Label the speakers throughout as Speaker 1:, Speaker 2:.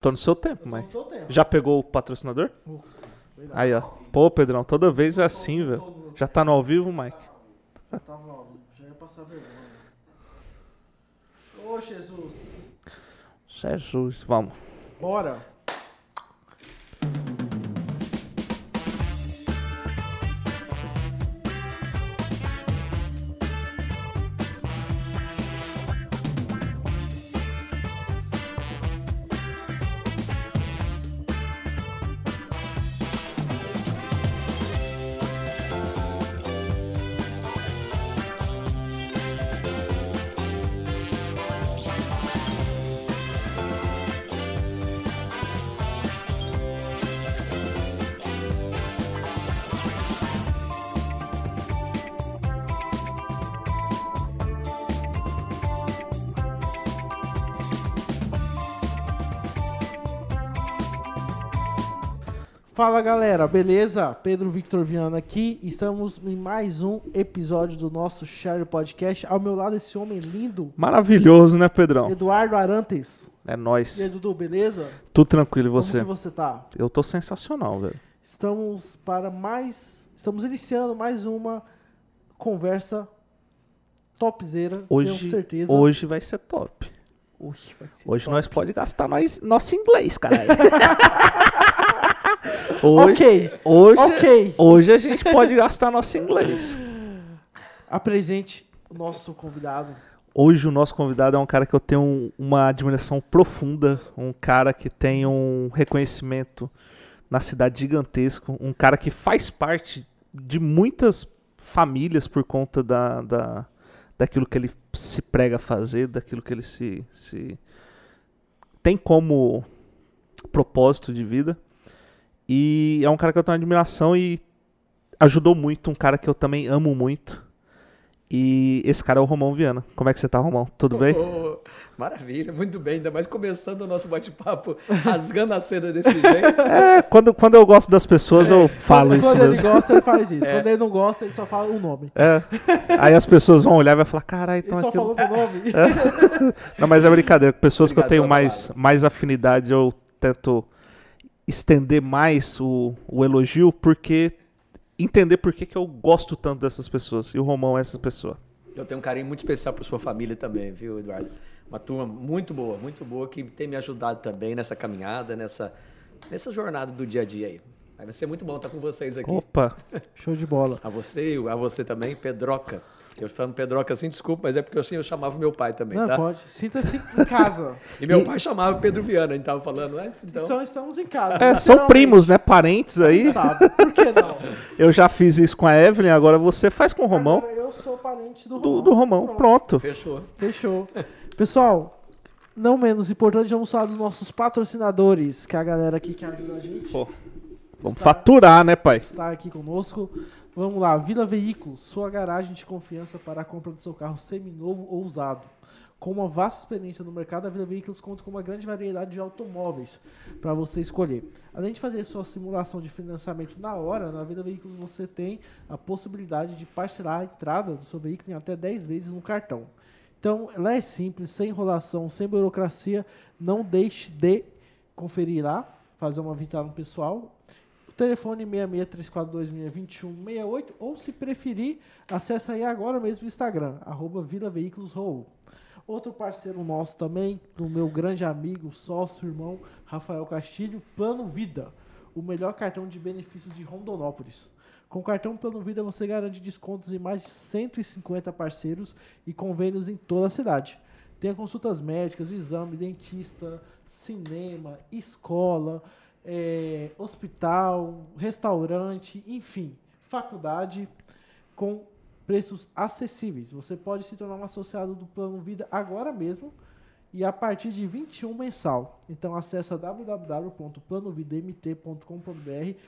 Speaker 1: Tô no seu tempo,
Speaker 2: no tempo.
Speaker 1: Já pegou o patrocinador?
Speaker 2: Verdade.
Speaker 1: Aí, ó. Pô, Pedrão, toda vez é assim, velho.
Speaker 2: no-
Speaker 1: Já tá no ao vivo, Mike?
Speaker 2: Já tava ao vivo, já ia passar vergonha. Ô, Jesus.
Speaker 1: Jesus, vamos.
Speaker 2: Bora. Fala galera, beleza? Pedro Victor Viana aqui. Estamos em mais um episódio do nosso Share Podcast. Ao meu lado, esse homem lindo,
Speaker 1: Maravilhoso, né, Pedrão?
Speaker 2: Eduardo Arantes.
Speaker 1: É
Speaker 2: E aí,
Speaker 1: nóis.
Speaker 2: Dudu, beleza?
Speaker 1: Tudo tranquilo e você?
Speaker 2: Como que você tá?
Speaker 1: Eu tô sensacional, velho.
Speaker 2: Estamos para mais. Estamos iniciando mais uma conversa topzera, tenho
Speaker 1: Hoje,
Speaker 2: certeza.
Speaker 1: hoje vai ser top.
Speaker 2: Hoje vai ser
Speaker 1: Hoje
Speaker 2: top.
Speaker 1: nós pode gastar nós, nosso inglês, caralho. hoje,
Speaker 2: Ok,
Speaker 1: hoje,
Speaker 2: ok.
Speaker 1: hoje a gente pode gastar nosso inglês.
Speaker 2: Apresente o nosso convidado.
Speaker 1: Hoje o nosso convidado é um cara que eu tenho um- uma admiração profunda, um cara que tem um reconhecimento na cidade gigantesco, um cara que faz parte de muitas famílias por conta da, da, daquilo que ele se prega a fazer, daquilo que ele se, se tem como propósito de vida. E é um cara que eu tenho admiração e ajudou muito, um cara que eu também amo muito. E esse cara é o Romão Viana. Como é que você tá, Romão? Tudo bem?
Speaker 3: Ô, maravilha, muito bem. Ainda mais começando o nosso bate-papo, rasgando a seda desse jeito.
Speaker 1: É, quando, quando eu gosto das pessoas, eu falo
Speaker 2: quando,
Speaker 1: isso
Speaker 2: quando ele
Speaker 1: mesmo.
Speaker 2: gosta, ele faz isso.
Speaker 3: É.
Speaker 2: Quando ele não gosta, ele só fala o nome.
Speaker 1: É. Aí as pessoas vão olhar e vai falar, caralho,
Speaker 2: Ele
Speaker 1: então
Speaker 2: só
Speaker 1: aquilo...
Speaker 2: falou o nome.
Speaker 1: Não, mas é brincadeira. Pessoas que eu
Speaker 3: Obrigado
Speaker 1: tenho mais, mais afinidade, eu tento estender mais o, o elogio, porque entender por que, que eu gosto tanto dessas pessoas. E o Romão é essa pessoa.
Speaker 3: Eu tenho um carinho muito especial por sua família também, viu, Eduardo? Uma turma muito boa, muito boa, que tem me ajudado também nessa caminhada, nessa, nessa jornada do dia a dia aí. Aí Vai ser muito bom estar com vocês aqui.
Speaker 1: Opa,
Speaker 2: Show de bola.
Speaker 3: A você, a você também, Pedroca. Eu falo Pedroca assim, desculpa, mas é porque assim eu chamava meu pai também,
Speaker 2: Não,
Speaker 3: tá?
Speaker 2: pode. Sinta-se em casa.
Speaker 3: E meu pai chamava Pedro Viana, a gente tava falando antes, então.
Speaker 2: Então estamos em casa.
Speaker 1: é, são primos, né? Parentes aí.
Speaker 2: Sabe? Por que não?
Speaker 1: Eu já fiz isso com a Evelyn, agora você faz com o Romão.
Speaker 2: Agora eu sou parente do Romão.
Speaker 1: Do, do Romão, pronto.
Speaker 3: Fechou.
Speaker 2: Fechou. Pessoal, não menos importante, vamos falar dos nossos patrocinadores, que é a galera aqui que ajuda a gente.
Speaker 1: Pô, Vamos faturar, né, pai?
Speaker 2: Está aqui conosco. Vamos lá, Vila Veículos, sua garagem de confiança para a compra do seu carro seminovo ou usado. Com uma vasta experiência no mercado, a Vila Veículos conta com uma grande variedade de automóveis para você escolher. Além de fazer sua simulação de financiamento na hora, na Vila Veículos você tem a possibilidade de parcelar a entrada do seu veículo em até 10 vezes no cartão. Então, ela é simples, sem enrolação, sem burocracia. Não deixe de conferir lá, fazer uma visita no pessoal. Telefone 6634262168 ou se preferir, acesse aí agora mesmo o Instagram, arroba Vila Veículos Roll. Outro parceiro nosso também, do meu grande amigo, sócio, irmão, Rafael Castilho, Plano Vida, o melhor cartão de benefícios de Rondonópolis. Com o cartão Plano Vida você garante descontos em mais de 150 parceiros e convênios em toda a cidade. Tem consultas médicas, exame, dentista, cinema, escola, é, hospital, restaurante, enfim, faculdade com preços acessíveis. Você pode se tornar um associado do Plano Vida agora mesmo e a partir de 21 mensal. Então acessa www.planovidamt.com.br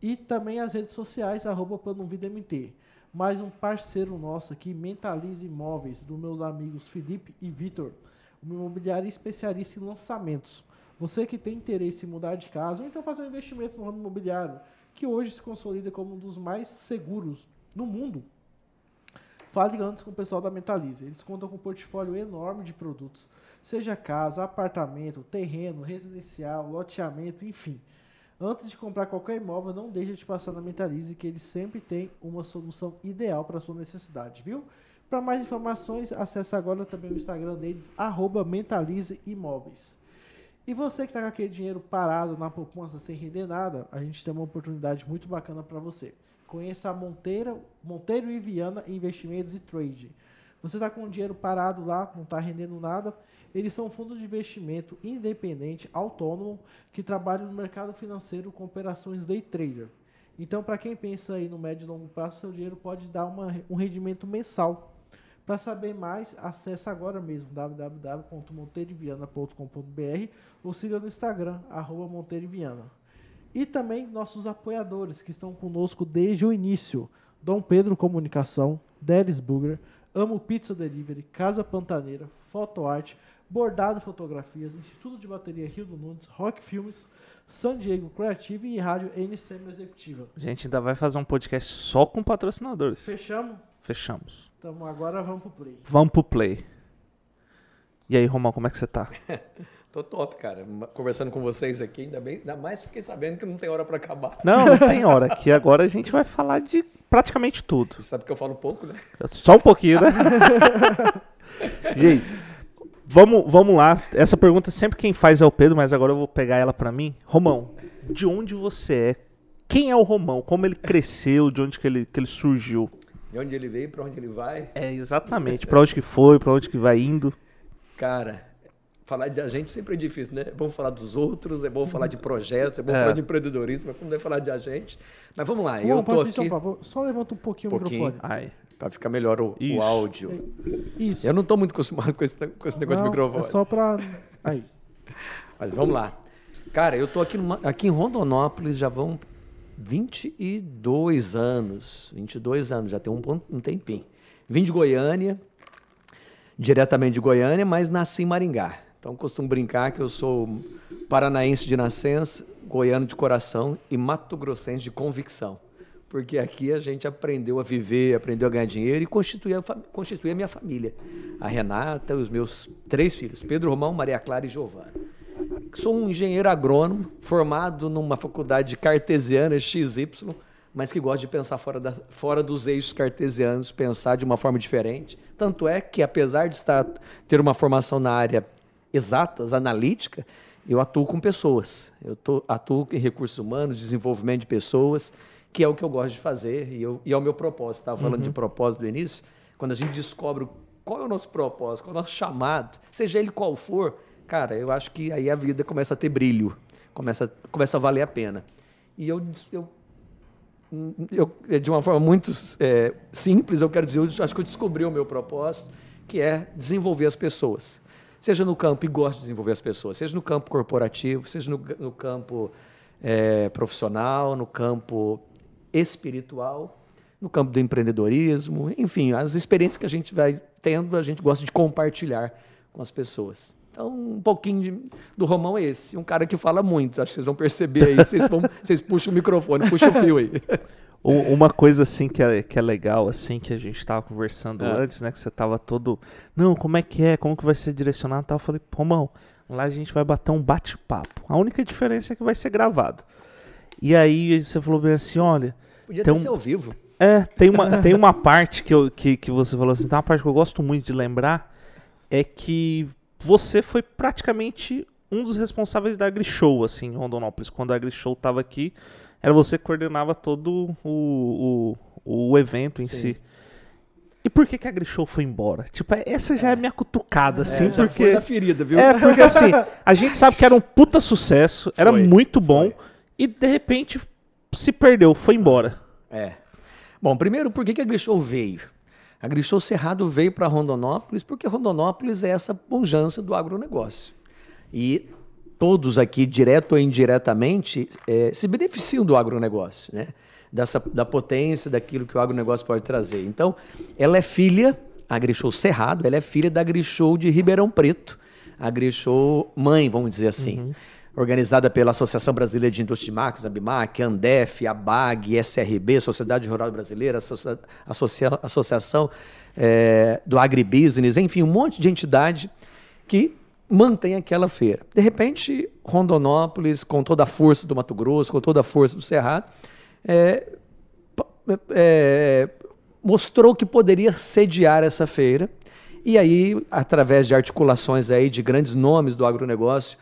Speaker 2: e também as redes sociais arroba. Mais um parceiro nosso aqui, Mentalize Imóveis, dos meus amigos Felipe e Vitor, uma imobiliária especialista em lançamentos. Você que tem interesse em mudar de casa ou então fazer um investimento no ramo imobiliário, que hoje se consolida como um dos mais seguros no mundo, fale antes com o pessoal da Mentalize. Eles contam com um portfólio enorme de produtos, seja casa, apartamento, terreno, residencial, loteamento, enfim. Antes de comprar qualquer imóvel, não deixe de passar na Mentalize, que eles sempre têm uma solução ideal para sua necessidade, viu? Para mais informações, acesse agora também o Instagram deles, arroba Mentalize Imóveis. E você que está com aquele dinheiro parado na poupança sem render nada, a gente tem uma oportunidade muito bacana para você. Conheça a Monteiro, Monteiro e Viana Investimentos e Trade. Você está com o dinheiro parado lá, não está rendendo nada. Eles são um fundo de investimento independente, autônomo, que trabalha no mercado financeiro com operações day trader. Então, para quem pensa aí no médio e longo prazo, seu dinheiro pode dar uma, um rendimento mensal para saber mais, acesse agora mesmo www.monteiriviana.com.br ou siga no Instagram, arroba Monteiriviana. E também nossos apoiadores que estão conosco desde o início. Dom Pedro Comunicação, Delis Burger, Amo Pizza Delivery, Casa Pantaneira, Fotoarte, Bordado Fotografias, Instituto de Bateria Rio do Nunes, Rock Filmes, San Diego Creative e Rádio NCM Executiva.
Speaker 1: A gente ainda vai fazer um podcast só com patrocinadores.
Speaker 2: Fechamos?
Speaker 1: Fechamos.
Speaker 2: Então agora vamos pro play.
Speaker 1: Vamos pro play. E aí, Romão, como é que você tá?
Speaker 3: Tô top, cara. Conversando com vocês aqui, ainda bem, ainda mais fiquei sabendo que não tem hora para acabar.
Speaker 1: Não, não tem hora. Aqui agora a gente vai falar de praticamente tudo.
Speaker 3: Você sabe que eu falo pouco, né?
Speaker 1: Só um pouquinho, né? gente, vamos, vamos lá. Essa pergunta sempre quem faz é o Pedro, mas agora eu vou pegar ela para mim. Romão, de onde você é? Quem é o Romão? Como ele cresceu? De onde que ele, que ele surgiu?
Speaker 3: De onde ele veio, para onde ele vai.
Speaker 1: É, exatamente. para onde que foi, para onde que vai indo.
Speaker 3: Cara, falar de a gente sempre é difícil, né? É bom falar dos outros, é bom falar de projetos, é bom é. falar de empreendedorismo, mas como deve falar de a gente. Mas vamos lá, Bom, eu tô aqui...
Speaker 2: Favor, só levanta um pouquinho, pouquinho. o microfone.
Speaker 3: Ai. Pra ficar melhor o, o, áudio. Isso. Eu não tô muito acostumado com esse, com esse negócio
Speaker 2: não,
Speaker 3: de microfone.
Speaker 2: É só pra... Aí.
Speaker 3: Mas vamos lá. Cara, eu tô aqui, numa, aqui em Rondonópolis já vão 22 anos. 22 anos, já tem um, um tempinho. Vim de Goiânia, diretamente de Goiânia, mas nasci em Maringá. Então costumo brincar que eu sou paranaense de nascença, goiano de coração e mato-grossense de convicção. Porque aqui a gente aprendeu a viver, aprendeu a ganhar dinheiro e constituir a, constituir a minha família. A Renata e os meus três filhos, Pedro Romão, Maria Clara e Giovana. Sou um engenheiro agrônomo, formado numa faculdade cartesiana XY, mas que gosta de pensar fora, da, fora dos eixos cartesianos, pensar de uma forma diferente. Tanto é que, apesar de estar, ter uma formação na área exatas, analítica, eu atuo com pessoas. Eu tô, atuo em recursos humanos, desenvolvimento de pessoas, que é o que eu gosto de fazer e, eu, e é o meu propósito. Estava falando uhum. de propósito do início. Quando a gente descobre qual é o nosso propósito, qual é o nosso chamado, seja ele qual for, cara, eu acho que aí a vida começa a ter brilho, começa, começa a valer a pena. E eu, eu, eu de uma forma muito é, simples, eu quero dizer, eu acho que eu descobri o meu propósito, que é desenvolver as pessoas. Seja no campo, e gosto de desenvolver as pessoas, seja no campo corporativo, seja no, no campo é, profissional, no campo espiritual, no campo do empreendedorismo, enfim, as experiências que a gente vai tendo, a gente gosta de compartilhar com as pessoas. Então, um pouquinho de, do Romão é esse. Um cara que fala muito. Acho que vocês vão perceber aí. Vocês, vão, vocês puxam o microfone, puxam o fio aí.
Speaker 1: Uma coisa assim que é, que é legal, assim, que a gente estava conversando é. antes, né? Que você tava todo. Não, como é que é? Como que vai ser direcionado? Eu falei, Romão, lá a gente vai bater um bate-papo. A única diferença é que vai ser gravado. E aí você falou bem assim, olha.
Speaker 3: Podia ter um... ser ao vivo.
Speaker 1: É, tem uma, tem uma parte que, eu, que, que você falou assim, tem uma parte que eu gosto muito de lembrar, é que você foi praticamente um dos responsáveis da AgriShow, assim, em Rondonópolis. Quando a AgriShow estava aqui, era você que coordenava todo o, o, o evento em Sim. si. E por que, que a Grishow foi embora? Tipo, essa já é, é minha cutucada, é, assim, já porque. Foi
Speaker 3: da ferida, viu?
Speaker 1: É, porque assim, a gente sabe que era um puta sucesso, era foi, muito bom, foi. e de repente se perdeu, foi embora.
Speaker 3: É. Bom, primeiro, por que, que a Grishow veio? A Cerrado veio para Rondonópolis porque Rondonópolis é essa pujança do agronegócio. E todos aqui, direto ou indiretamente, é, se beneficiam do agronegócio, né? Dessa, da potência daquilo que o agronegócio pode trazer. Então, ela é filha, a Grishow Cerrado, ela é filha da Grishow de Ribeirão Preto, a Grishow mãe, vamos dizer assim. Uhum. Organizada pela Associação Brasileira de Indústria de Máquinas, ABMAC, ANDEF, ABAG, SRB, Sociedade Rural Brasileira, Associa Associação é, do Agribusiness, enfim, um monte de entidade que mantém aquela feira. De repente, Rondonópolis, com toda a força do Mato Grosso, com toda a força do Cerrado, é, é, mostrou que poderia sediar essa feira. E aí, através de articulações aí de grandes nomes do agronegócio,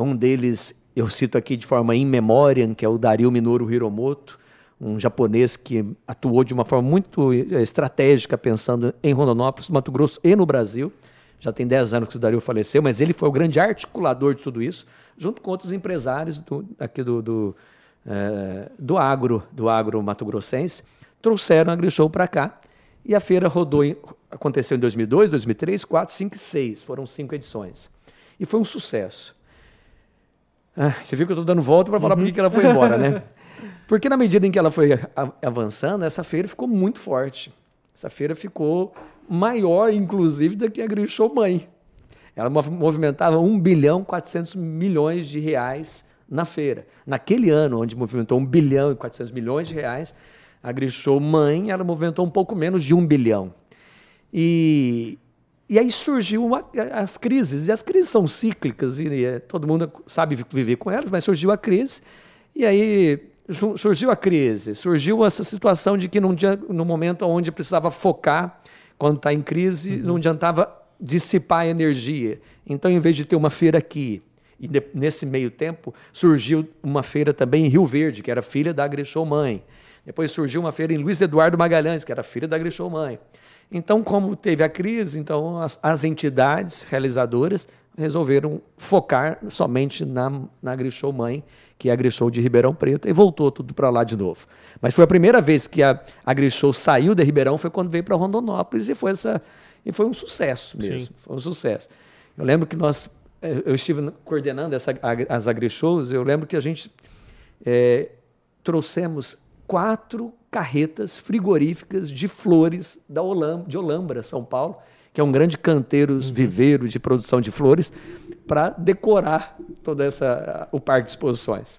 Speaker 3: um deles eu cito aqui de forma in memoriam, que é o Dario Minoru Hiromoto, um japonês que atuou de uma forma muito eh, estratégica pensando em Rondonópolis, Mato Grosso e no Brasil. Já tem 10 anos que o Dario faleceu, mas ele foi o grande articulador de tudo isso, junto com outros empresários do, aqui do, do, é, do agro, do agro mato-grossense, trouxeram a AgriShow para cá. E a feira rodou, em, aconteceu em 2002, 2003, 2004, 2005 e 2006. Foram cinco edições. E foi um sucesso. Ah, você viu que eu estou dando volta para falar uhum. por que ela foi embora, né? Porque na medida em que ela foi avançando, essa feira ficou muito forte. Essa feira ficou maior, inclusive, do que a Grishow Mãe. Ela movimentava 1 bilhão 400 milhões de reais na feira. Naquele ano, onde movimentou 1 bilhão e 400 milhões de reais, a Grishow Mãe ela movimentou um pouco menos de 1 bilhão. E, e aí surgiu uma, as crises. E as crises são cíclicas, e, e todo mundo sabe viver com elas, mas surgiu a crise. E aí surgiu a crise, surgiu essa situação de que num, dia, no momento onde precisava focar, quando está em crise, uhum. não adiantava dissipar a energia. Então, em vez de ter uma feira aqui, e de, nesse meio tempo surgiu uma feira também em Rio Verde, que era filha da Agrechou Mãe. Depois surgiu uma feira em Luiz Eduardo Magalhães, que era filha da Agrechou Mãe. Então, como teve a crise, então as, as entidades realizadoras resolveram focar somente na, na Agrishow Mãe, que é a Agrishow de Ribeirão Preto, e voltou tudo para lá de novo. Mas foi a primeira vez que a Agrishow saiu de Ribeirão, foi quando veio para Rondonópolis, e foi, essa, e foi um sucesso mesmo. Sim. Foi um sucesso. Eu lembro que nós, eh, eu estive coordenando essa, as Agrishows, eu lembro que a gente é, trouxemos quatro carretas frigoríficas de flores da Olam, de Olambra, São Paulo, que é um grande canteiro, uhum. viveiro de produção de flores, para decorar todo essa, o parque de exposições.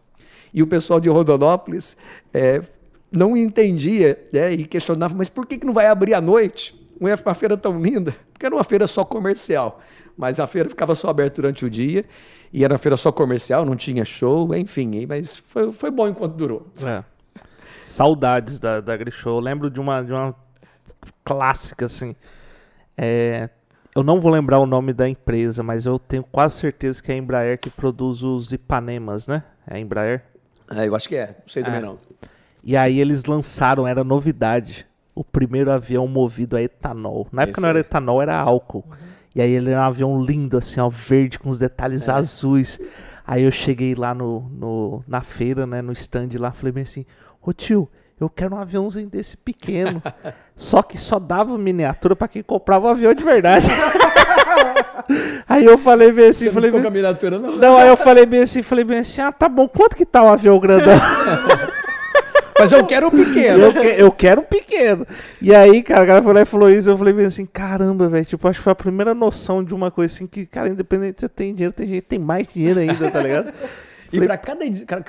Speaker 3: E o pessoal de Rondonópolis é, não entendia né, e questionava, mas por que, que não vai abrir à noite? Uma feira tão linda? Porque era uma feira só comercial, mas a feira ficava só aberta durante o dia e era uma feira só comercial, não tinha show, enfim, mas foi, foi bom enquanto durou.
Speaker 1: É. Saudades da, da Grishow. Eu lembro de uma, de uma clássica, assim, é, eu não vou lembrar o nome da empresa, mas eu tenho quase certeza que é a Embraer que produz os Ipanemas, né? É a Embraer?
Speaker 3: É, eu acho que é, não sei também é. não.
Speaker 1: E aí eles lançaram, era novidade, o primeiro avião movido a etanol. Na época Esse não era etanol, era álcool. Uhum. E aí ele era um avião lindo, assim, ó, verde, com os detalhes é. azuis. Aí eu cheguei lá no, no, na feira, né, no stand lá, falei bem assim, ô tio, eu quero um aviãozinho desse pequeno. só que só dava miniatura para quem comprava um avião de verdade. aí eu falei bem assim, Você falei
Speaker 3: não bem... com a miniatura não?
Speaker 1: Não, aí eu falei bem assim, falei bem assim, ah, tá bom, quanto que tá um avião grandão?
Speaker 3: Mas eu quero um pequeno.
Speaker 1: Eu, que, eu quero um pequeno. E aí, cara, o cara foi lá e falou isso. Eu falei bem assim: caramba, velho. Tipo, acho que foi a primeira noção de uma coisa assim que, cara, independente de você tem dinheiro, tem gente tem mais dinheiro ainda, tá ligado?
Speaker 3: E para cada,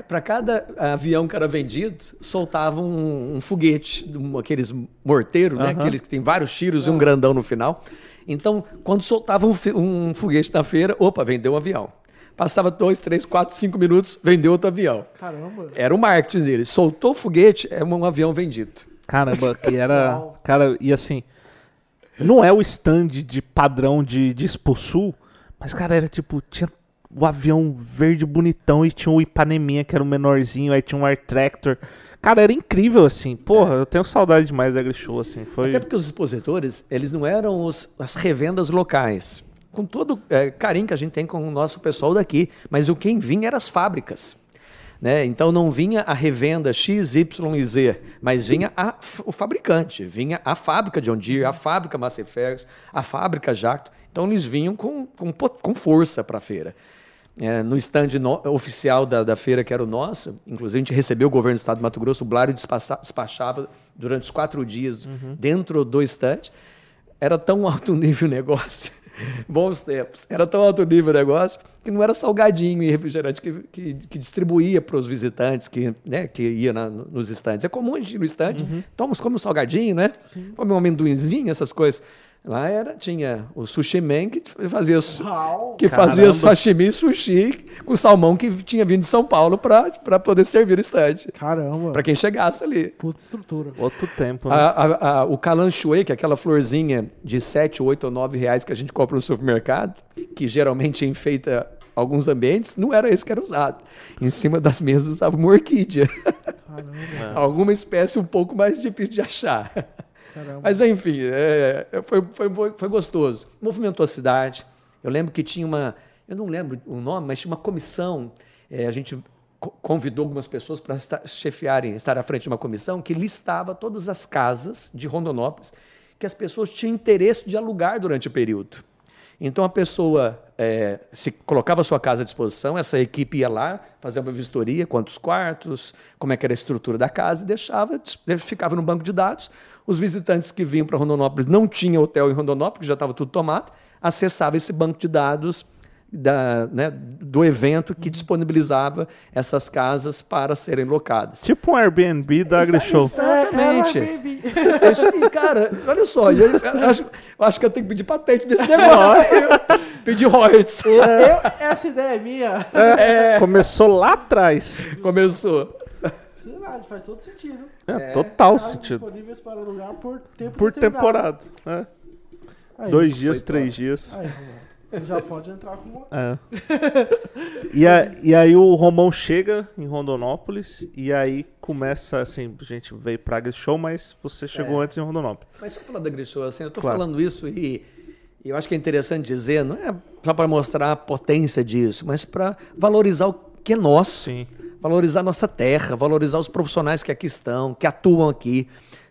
Speaker 3: para cada avião que era vendido, soltava um, um foguete, um, aqueles morteiros, né? Aqueles que tem vários tiros e um grandão no final. Então, quando soltava um, um foguete na feira, opa, vendeu um avião. Passava dois, três, quatro, cinco minutos, vendeu outro avião.
Speaker 2: Caramba.
Speaker 3: Era o marketing dele. Soltou o foguete, é um avião vendido.
Speaker 1: Caramba, que era. cara, e assim. Não é o stand de padrão de, de Expo Sul, mas, cara, era tipo, tinha o avião verde bonitão e tinha o Ipaneminha, que era o menorzinho, aí tinha um Air Tractor. Cara, era incrível, assim. Porra, é. eu tenho saudade demais da Show, assim. Foi...
Speaker 3: Até porque os expositores, eles não eram os, as revendas locais. Com todo é, carinho que a gente tem com o nosso pessoal daqui. Mas o quem vinha eram as fábricas. Né? Então não vinha a revenda X, Y e Z, mas vinha a, o fabricante, vinha a fábrica John Deere, a fábrica Massey Ferguson, a fábrica Jacto. Então eles vinham com, com, com força para a feira é, no stand no, oficial da, da, feira, que era o nosso, inclusive a gente recebeu o governo do estado de Mato Grosso, o Blário despachava durante os quatro dias uhum. dentro do stand. Era tão alto nível o negócio, bons tempos, era tão alto nível o negócio, que não era salgadinho e refrigerante que, que, que distribuía para os visitantes que, né, que ia na, nos stands. É comum a gente ir no stand, uhum. toma, come um salgadinho, né? Sim. come um amendoinzinho, essas coisas. Lá era, tinha o sushi man que fazia,
Speaker 2: Uau.
Speaker 3: que
Speaker 1: Caramba.
Speaker 3: fazia sashimi e sushi com salmão que tinha vindo de São Paulo para poder servir o stand.
Speaker 2: Caramba.
Speaker 3: Para quem chegasse ali.
Speaker 2: Puta estrutura.
Speaker 1: Outro tempo, né?
Speaker 3: A- a- a- o calanchoe, que é aquela florzinha de 7, 8 ou 9 reais que a gente compra no supermercado, que geralmente enfeita alguns ambientes, não era esse que era usado. Em cima das mesas usava uma orquídea.
Speaker 2: Caramba.
Speaker 3: Alguma espécie um pouco mais difícil de achar.
Speaker 2: Caramba.
Speaker 3: Mas enfim, é, foi, foi, foi, foi gostoso. Movimentou a cidade. Eu lembro que tinha uma. Eu não lembro o nome, mas tinha uma comissão. é, a gente co- convidou algumas pessoas para chefiarem, estar à frente de uma comissão que listava todas as casas de Rondonópolis que as pessoas tinham interesse de alugar durante o período. Então a pessoa é, se colocava a sua casa à disposição, essa equipe ia lá, fazia uma vistoria, quantos quartos, como é que era a estrutura da casa, e deixava, ficava no banco de dados. Os visitantes que vinham para Rondonópolis não tinha hotel em Rondonópolis, já estava tudo tomado, acessava esse banco de dados da, né, do evento que disponibilizava essas casas para serem locadas.
Speaker 1: Tipo um Airbnb da AgriShow.
Speaker 3: Exatamente.
Speaker 2: É, é, baby.
Speaker 3: É isso aí, cara. Olha só. e aí, eu acho, eu acho que eu tenho que pedir patente desse negócio. aí. Pedir royalties.
Speaker 2: Eu- essa ideia é minha.
Speaker 3: É.
Speaker 1: Começou lá atrás.
Speaker 3: Começou.
Speaker 2: Sei lá, faz todo sentido.
Speaker 1: É, total
Speaker 2: Casas
Speaker 1: sentido.
Speaker 2: disponíveis para alugar por tempo
Speaker 1: Por temporada. né?
Speaker 2: Aí,
Speaker 1: Dois dias, três dias.
Speaker 2: Aí, Romão, você já pode entrar com uma.
Speaker 1: É. e, a- e aí o Romão chega em Rondonópolis e aí começa assim, a gente veio pra AgriShow, mas você chegou
Speaker 3: É.
Speaker 1: antes em Rondonópolis.
Speaker 3: Mas só falar da Grishow, assim, eu tô
Speaker 1: Claro.
Speaker 3: falando isso e, e eu acho que é interessante dizer, não é só para mostrar a potência disso, mas para valorizar o que é nosso.
Speaker 1: Sim.
Speaker 3: Valorizar nossa terra, valorizar os profissionais que aqui estão, que atuam aqui.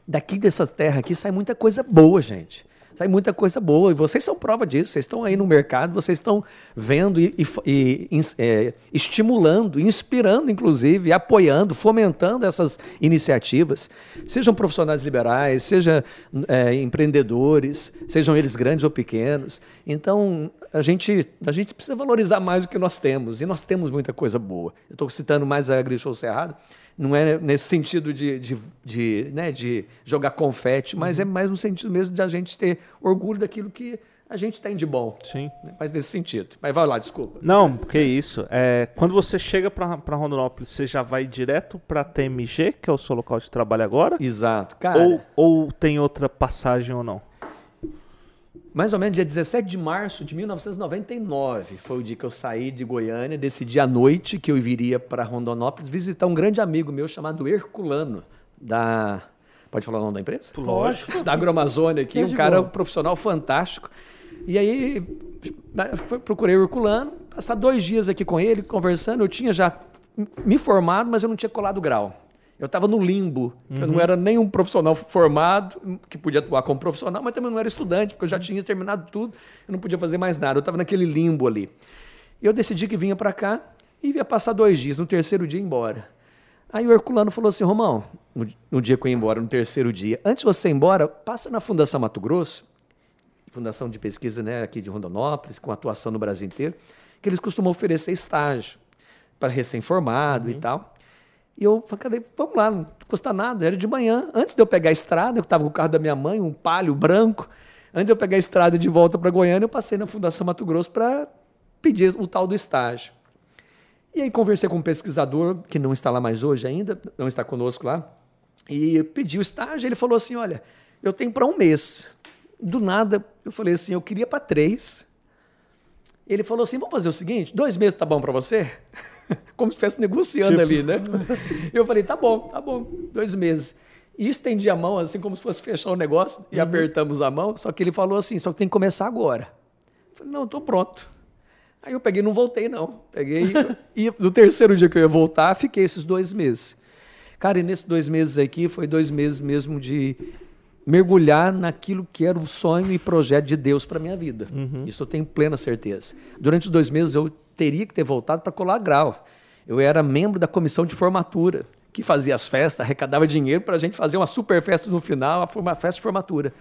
Speaker 3: Daqui dessa terra aqui sai muita coisa boa, gente. Sai muita coisa boa. E vocês são prova disso. Vocês estão aí no mercado, vocês estão vendo e, e- e, é, estimulando, inspirando, inclusive, apoiando, fomentando essas iniciativas. Sejam profissionais liberais, sejam é, empreendedores, sejam eles grandes ou pequenos. Então, a gente, a gente precisa valorizar mais o que nós temos. E nós temos muita coisa boa. Eu estou citando mais a AgriShow Cerrado. Não é nesse sentido de, de, de, né, de jogar confete, mas é mais no sentido mesmo de a gente ter orgulho daquilo que a gente tem de bom.
Speaker 1: Sim.
Speaker 3: né? Mas nesse sentido. Mas vai lá, desculpa.
Speaker 1: Não, que isso. É, quando você chega pra Rondonópolis, você já vai direto pra TMG, que é o seu local de trabalho agora?
Speaker 3: Exato. Cara,
Speaker 1: Ou, ou tem outra passagem ou não?
Speaker 3: Mais ou menos dia 17 de março de 1999 foi o dia que eu saí de Goiânia, decidi à noite que eu viria para Rondonópolis visitar um grande amigo meu chamado Herculano, da... Pode falar o nome da empresa?
Speaker 2: Lógico.
Speaker 3: da Agroamazônia aqui,
Speaker 2: É
Speaker 3: um cara
Speaker 2: boa.
Speaker 3: um profissional fantástico. E aí né, procurei o Herculano, passar dois dias aqui com ele, conversando. Eu tinha já me formado, mas eu não tinha colado grau. Eu estava no limbo. Eu não era nem um profissional formado, que podia atuar como profissional, mas também não era estudante, porque eu já tinha terminado tudo, eu não podia fazer mais nada. Eu estava naquele limbo ali. E eu decidi que vinha para cá e ia passar dois dias, no terceiro dia ir embora. Aí o Herculano falou assim, Romão, no, no dia que eu ia embora, no terceiro dia, antes de você ir embora, passa na Fundação Mato Grosso, fundação de pesquisa né, aqui de Rondonópolis, com atuação no Brasil inteiro, que eles costumam oferecer estágio para recém-formado e tal. E eu falei, vamos lá, não custa nada. Era de manhã, antes de eu pegar a estrada, eu estava com o carro da minha mãe, um palio branco. Antes de eu pegar a estrada de volta para Goiânia, eu passei na Fundação Mato Grosso para pedir o tal do estágio. E aí conversei com um pesquisador, que não está lá mais hoje ainda, não está conosco lá, e pedi o estágio. Ele falou assim: Olha, eu tenho para um mês. Do nada, eu falei assim: Eu queria para três. Ele falou assim: Vamos fazer o seguinte: dois meses tá bom para você? Como se estivesse negociando
Speaker 1: Tipo.
Speaker 3: ali, né? Eu falei: Tá bom, tá bom, dois meses. E estendi a mão, assim como se fosse fechar o negócio, e apertamos a mão. Só que ele falou assim: Só que tem que começar agora. Eu falei: Não, estou pronto. Aí eu peguei e não voltei, não. Peguei e no terceiro dia que eu ia voltar, fiquei esses dois meses. Cara, e nesses dois meses aqui, foi dois meses mesmo de mergulhar naquilo que era o sonho e projeto de Deus para minha vida. Isso eu tenho plena certeza. Durante os dois meses eu teria que ter voltado para colar grau. Eu era membro da comissão de formatura, que fazia as festas, arrecadava dinheiro para a gente fazer uma super festa no final, a forma- festa de formatura.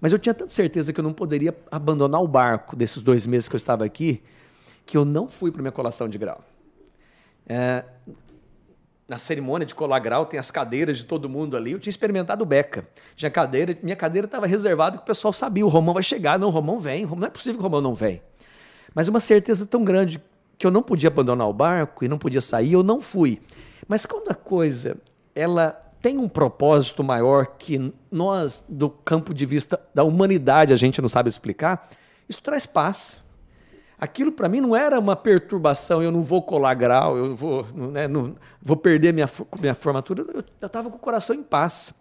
Speaker 3: Mas eu tinha tanta certeza que eu não poderia abandonar o barco desses dois meses que eu estava aqui, que eu não fui para minha colação de grau. É, na cerimônia de colar grau, tem as cadeiras de todo mundo ali. Eu tinha experimentado o Beca. Tinha cadeira, minha cadeira estava reservada que o pessoal sabia, o Romão vai chegar. Não, o Romão vem. Não é possível que o Romão não vem. Mas uma certeza tão grande que eu não podia abandonar o barco e não podia sair, eu não fui. Mas quando a coisa ela tem um propósito maior que nós, do campo de vista da humanidade, a gente não sabe explicar, isso traz paz. Aquilo para mim não era uma perturbação, eu não vou colar grau, eu vou, né, não, vou perder minha, minha formatura. Eu estava com o coração em paz.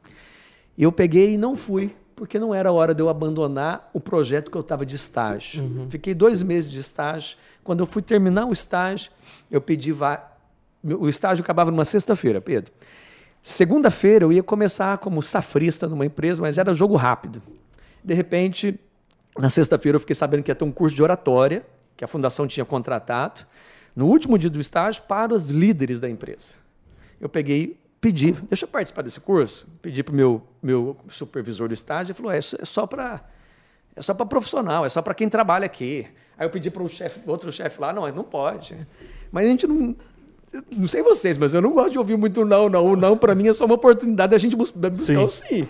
Speaker 3: E eu peguei e não fui, porque não era hora de eu abandonar o projeto que eu estava de estágio. Uhum. Fiquei dois meses de estágio. Quando eu fui terminar o estágio, eu pedi. Va... O estágio acabava numa sexta-feira, Pedro. Segunda-feira eu ia começar como safrista numa empresa, mas era jogo rápido. De repente, na sexta-feira eu fiquei sabendo que ia ter um curso de oratória que a fundação tinha contratado, no último dia do estágio, para os líderes da empresa. Eu peguei, pedi, deixa eu participar desse curso. Pedi para o meu, meu supervisor do estágio, ele falou: é, é só para é só para profissional, é só para quem trabalha aqui. Aí eu pedi para chefe, outro chefe lá, não, não pode. Mas a gente não. Não sei vocês, mas eu não gosto de ouvir muito não, não. O não, para mim, é só uma oportunidade da gente buscar sim. o sim.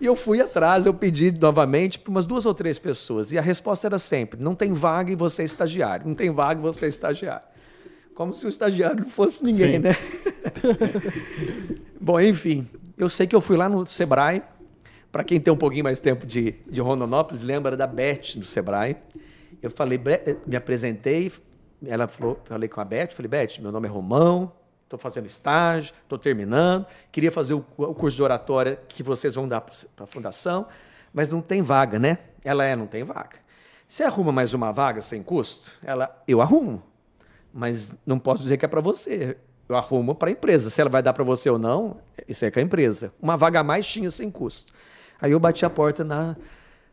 Speaker 3: E eu fui atrás, eu pedi novamente para umas duas ou três pessoas. E a resposta era sempre: não tem vaga e você é estagiário. Não tem vaga e você é estagiário. Como se o estagiário não fosse ninguém, Sim. né? Bom, enfim, eu sei que eu fui lá no Sebrae. Para quem tem um pouquinho mais tempo de, de Rondonópolis, lembra da Beth do Sebrae. Eu falei, me apresentei, ela falou, falei com a Beth, falei, Beth, meu nome é Romão, estou fazendo estágio, estou terminando, queria fazer o, o, curso de oratória que vocês vão dar para a fundação, mas não tem vaga, né? Ela é, não tem vaga. Você arruma mais uma vaga sem custo? Ela, eu arrumo, mas não posso dizer que é para você. Eu arrumo para a empresa. Se ela vai dar para você ou não, isso é com a empresa. Uma vaga a mais tinha sem custo. Aí eu bati a porta na,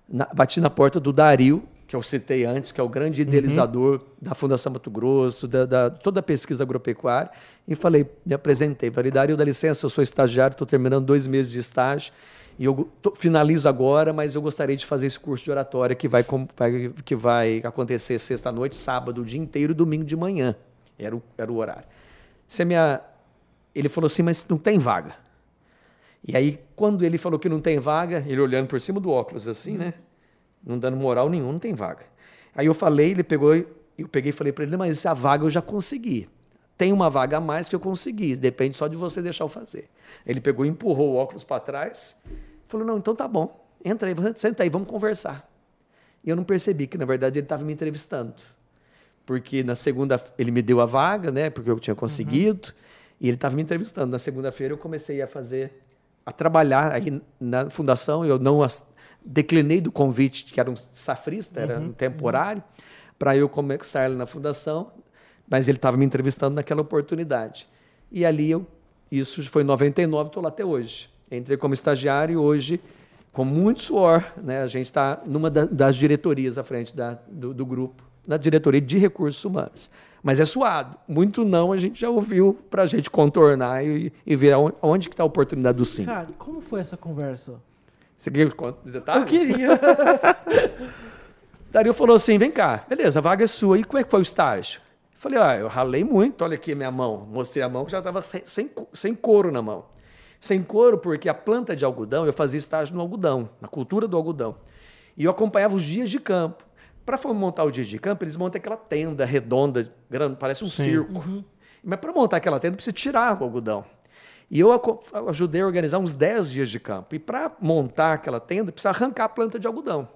Speaker 3: na bati na porta do Dario, que eu citei antes, que é o grande idealizador uhum. da Fundação Mato Grosso, da, da, toda a pesquisa agropecuária, e falei, me apresentei, falei, Dario, dá licença, eu sou estagiário, estou terminando dois meses de estágio, e eu tô, finalizo agora, mas eu gostaria de fazer esse curso de oratória que vai, vai que vai acontecer sexta-noite, sábado, o dia inteiro, domingo de manhã. Era o, era o horário. Ele falou assim, mas não tem vaga. E aí, quando ele falou que não tem vaga, ele olhando por cima do óculos assim, né? não dando moral nenhum, não tem vaga. Aí eu falei, ele pegou, eu peguei e falei para ele, mas essa vaga eu já consegui. Tem uma vaga a mais que eu consegui, depende só de você deixar eu fazer. Ele pegou, empurrou o óculos para trás, falou, não, então tá bom, entra aí, senta aí, vamos conversar. E eu não percebi que, na verdade, ele estava me entrevistando. Porque na segunda, ele me deu a vaga, né, porque eu tinha conseguido, uhum. e ele estava me entrevistando. Na segunda-feira eu comecei a fazer, a trabalhar aí na fundação, eu não declinei do convite, que era um safrista, era uhum, um temporário, uhum. para eu começar na fundação, mas ele estava me entrevistando naquela oportunidade. E ali eu, isso foi em 99, estou lá até hoje. Entrei como estagiário e hoje, com muito suor, né, a gente está numa da, das diretorias à frente da, do, do grupo, na diretoria de recursos humanos. Mas é suado. Muito não a gente já ouviu para a gente contornar e, e ver onde, onde que está a oportunidade do sim.
Speaker 2: Cara, como foi essa conversa?
Speaker 3: Você quer que eu detalhes?
Speaker 2: Eu queria.
Speaker 3: Dario falou assim: vem cá, beleza, a vaga é sua. E como é que foi o estágio? Eu falei: ah, eu ralei muito, olha aqui a minha mão. Mostrei a mão que já estava sem, sem, sem couro na mão. Sem couro, porque a planta de algodão, eu fazia estágio no algodão, na cultura do algodão. E eu acompanhava os dias de campo. Para montar o dia de campo, eles montam aquela tenda redonda, grande, parece um Sim. circo. Uhum. Mas para montar aquela tenda, precisa tirar o algodão. E eu ajudei a organizar uns 10 dias de campo. E para montar aquela tenda, precisa arrancar a planta de algodão.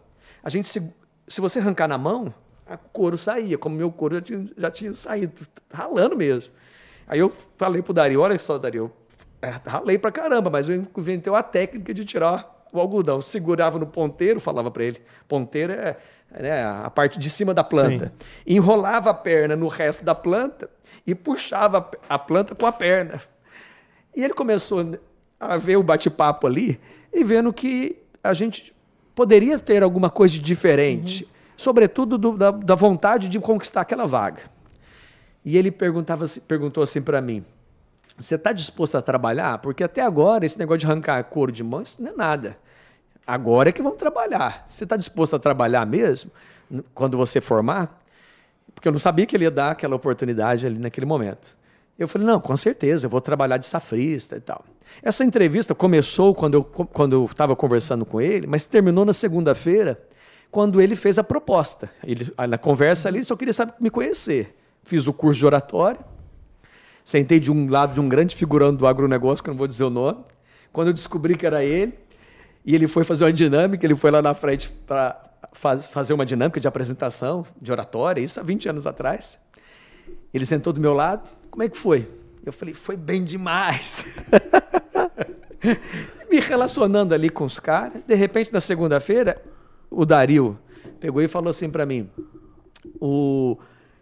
Speaker 3: A gente, se, se você arrancar na mão, o couro saía, como meu couro já tinha, já tinha saído, ralando mesmo. Aí eu falei pro Dario, olha só, Dario, é, ralei pra caramba, mas eu inventei uma técnica de tirar o algodão. Segurava no ponteiro, falava para ele, ponteiro é né, a parte de cima da planta. Sim. Enrolava a perna no resto da planta e puxava a planta com a perna. E ele começou a ver o bate-papo ali e vendo que a gente poderia ter alguma coisa de diferente, uhum. sobretudo do, da, da, vontade de conquistar aquela vaga. E ele perguntava, perguntou assim para mim: Você está disposto a trabalhar? Porque até agora esse negócio de arrancar couro de mão, isso não é nada. Agora é que vamos trabalhar. Você está disposto a trabalhar mesmo quando você formar? Porque eu não sabia que ele ia dar aquela oportunidade ali naquele momento. Eu falei, não, com certeza, eu vou trabalhar de safrista e tal. Essa entrevista começou quando eu quando eu estava conversando com ele, mas terminou na segunda-feira, quando ele fez a proposta. Ele, na conversa ali, ele só queria saber me conhecer. Fiz o curso de oratório, sentei de um lado de um grande figurão do agronegócio, que eu não vou dizer o nome. Quando eu descobri que era ele, e ele foi fazer uma dinâmica, ele foi lá na frente para faz, fazer uma dinâmica de apresentação, de oratória, isso há 20 anos atrás. Ele sentou do meu lado, como é que foi? Eu falei, foi bem demais. Me relacionando ali com os caras, de repente na segunda-feira, o Dario pegou e falou assim para mim: o...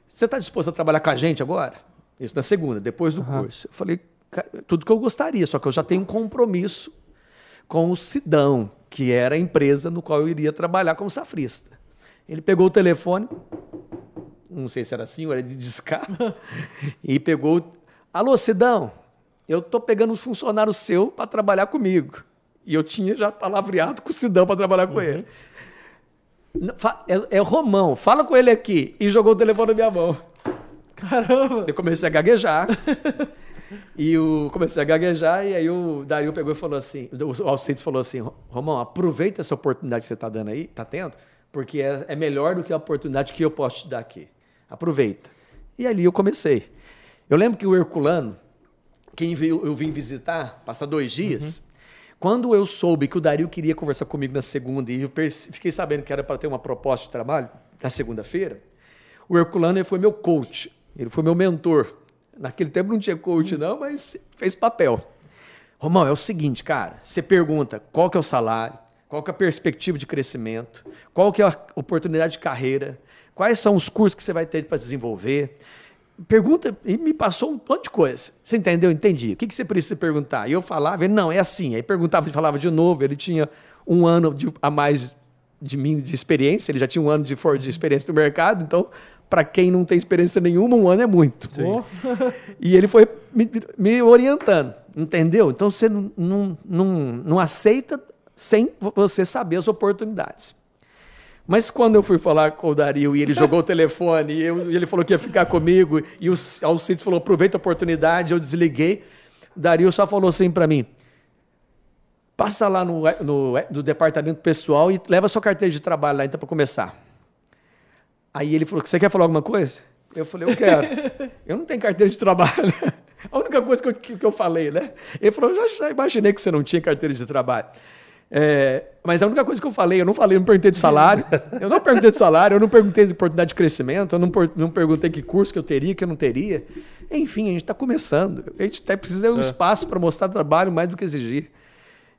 Speaker 3: Você está disposto a trabalhar com a gente agora? Isso na segunda, depois do uhum. curso. Eu falei, tudo que eu gostaria, só que eu já tenho um compromisso com o Sidão, que era a empresa no qual eu iria trabalhar como safrista. Ele pegou o telefone, não sei se era assim ou era de discar, e pegou. Alô, Sidão, eu estou pegando um funcionário seu para trabalhar comigo. E eu tinha já palavreado com o Sidão para trabalhar com uhum. ele. É, é Romão, fala com ele aqui. E jogou o telefone na minha mão.
Speaker 2: Caramba!
Speaker 3: Eu comecei a gaguejar. e o, comecei a gaguejar, e aí o Dario pegou e falou assim: o Alcides falou assim: Romão, aproveita essa oportunidade que você está dando aí, está tendo, porque é, é melhor do que a oportunidade que eu posso te dar aqui. Aproveita. E ali eu comecei. Eu lembro que o Herculano, quem veio, eu vim visitar, passar dois dias, uhum. quando eu soube que o Dario queria conversar comigo na segunda, e eu fiquei sabendo que era para ter uma proposta de trabalho na segunda-feira, o Herculano ele foi meu coach, ele foi meu mentor. Naquele tempo não tinha coach, não, mas fez papel. Romão, é o seguinte, cara, você pergunta qual que é o salário, qual que é a perspectiva de crescimento, qual que é a oportunidade de carreira, quais são os cursos que você vai ter para desenvolver. Pergunta e me passou um monte de coisa. Você entendeu? Entendi. O que, que você precisa perguntar? E eu falava, ele, não, é assim. Aí perguntava e falava de novo. Ele tinha um ano de, a mais de mim de experiência, ele já tinha um ano de, de experiência no mercado, então, para quem não tem experiência nenhuma, um ano é muito. e ele foi me, me, orientando, entendeu? Então você não, não, não, não aceita sem você saber as oportunidades. Mas quando eu fui falar com o Dario e ele jogou o telefone e, eu, e, ele falou que ia ficar comigo e o Alcides falou aproveita a oportunidade, eu desliguei. O Dario só falou assim para mim: passa lá no, no, no, departamento pessoal e leva sua carteira de trabalho lá então para começar. Aí ele falou: você quer falar alguma coisa? Eu falei: eu quero. eu não tenho carteira de trabalho. A única coisa que eu, que eu falei, né? Ele falou: já, já imaginei que você não tinha carteira de trabalho. É, mas a única coisa que eu falei, eu não falei, eu não perguntei de salário, eu não perguntei de salário, eu não perguntei de oportunidade de crescimento, eu não, não perguntei que curso que eu teria, que eu não teria. Enfim, a gente está começando. A gente até precisa de um é. espaço para mostrar trabalho mais do que exigir.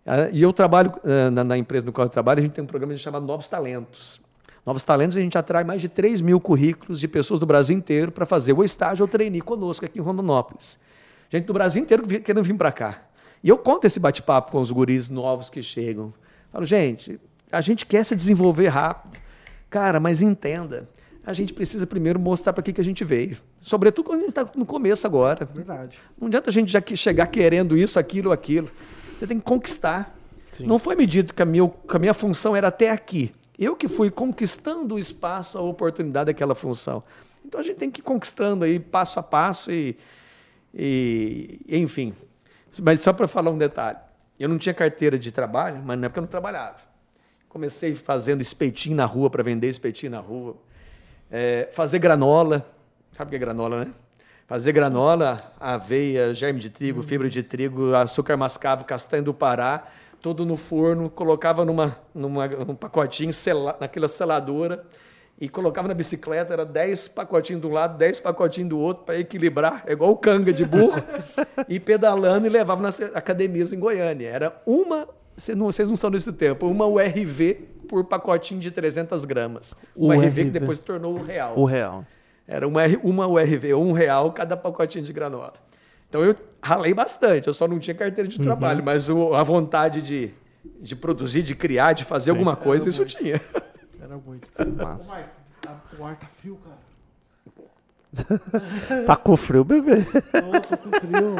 Speaker 3: Ah, e eu trabalho ah, na, na, empresa no qual eu trabalho, a gente tem um programa chamado Novos Talentos. Novos Talentos, a gente atrai mais de 3 mil currículos de pessoas do Brasil inteiro para fazer o estágio ou trainee conosco aqui em Rondonópolis. Gente do Brasil inteiro querendo vir para cá. E eu conto esse bate-papo com os guris novos que chegam. Falo, gente, a gente quer se desenvolver rápido. Cara, mas entenda, a gente precisa primeiro mostrar para que, que a gente veio. Sobretudo quando a gente está no começo agora.
Speaker 2: Verdade.
Speaker 3: Não adianta a gente já chegar querendo isso, aquilo, aquilo. Você tem que conquistar. Sim. Não foi medido que a, minha, que a minha função era até aqui. Eu que fui conquistando o espaço, a oportunidade daquela função. Então a gente tem que ir conquistando aí passo a passo e, e enfim, mas só para falar um detalhe. Eu não tinha carteira de trabalho, mas na época eu não trabalhava. Comecei fazendo espetinho na rua para vender espetinho na rua. É, fazer granola. Sabe o que é granola, né? Fazer granola, aveia, germe de trigo, fibra de trigo, açúcar mascavo, castanha do Pará, tudo no forno, colocava numa, numa, num pacotinho, sela, naquela seladora e colocava na bicicleta, era 10 pacotinhos de um lado, 10 pacotinhos do outro, para equilibrar, é igual o canga de burro, e pedalando e levava nas academias em Goiânia. Era uma, vocês não, vocês não são desse tempo, uma URV por pacotinho de 300 gramas. O URV que depois se tornou o real.
Speaker 1: O real.
Speaker 3: Era uma, uma URV, um real cada pacotinho de granola. Então eu ralei bastante, eu só não tinha carteira de uhum. trabalho, mas o, a vontade de, de produzir, de criar, de fazer Sim. alguma coisa, isso tinha.
Speaker 2: Era muito. Massa. Ô, Mike, o ar tá frio, cara.
Speaker 1: tá com frio, bebê?
Speaker 2: Tô, tô com frio.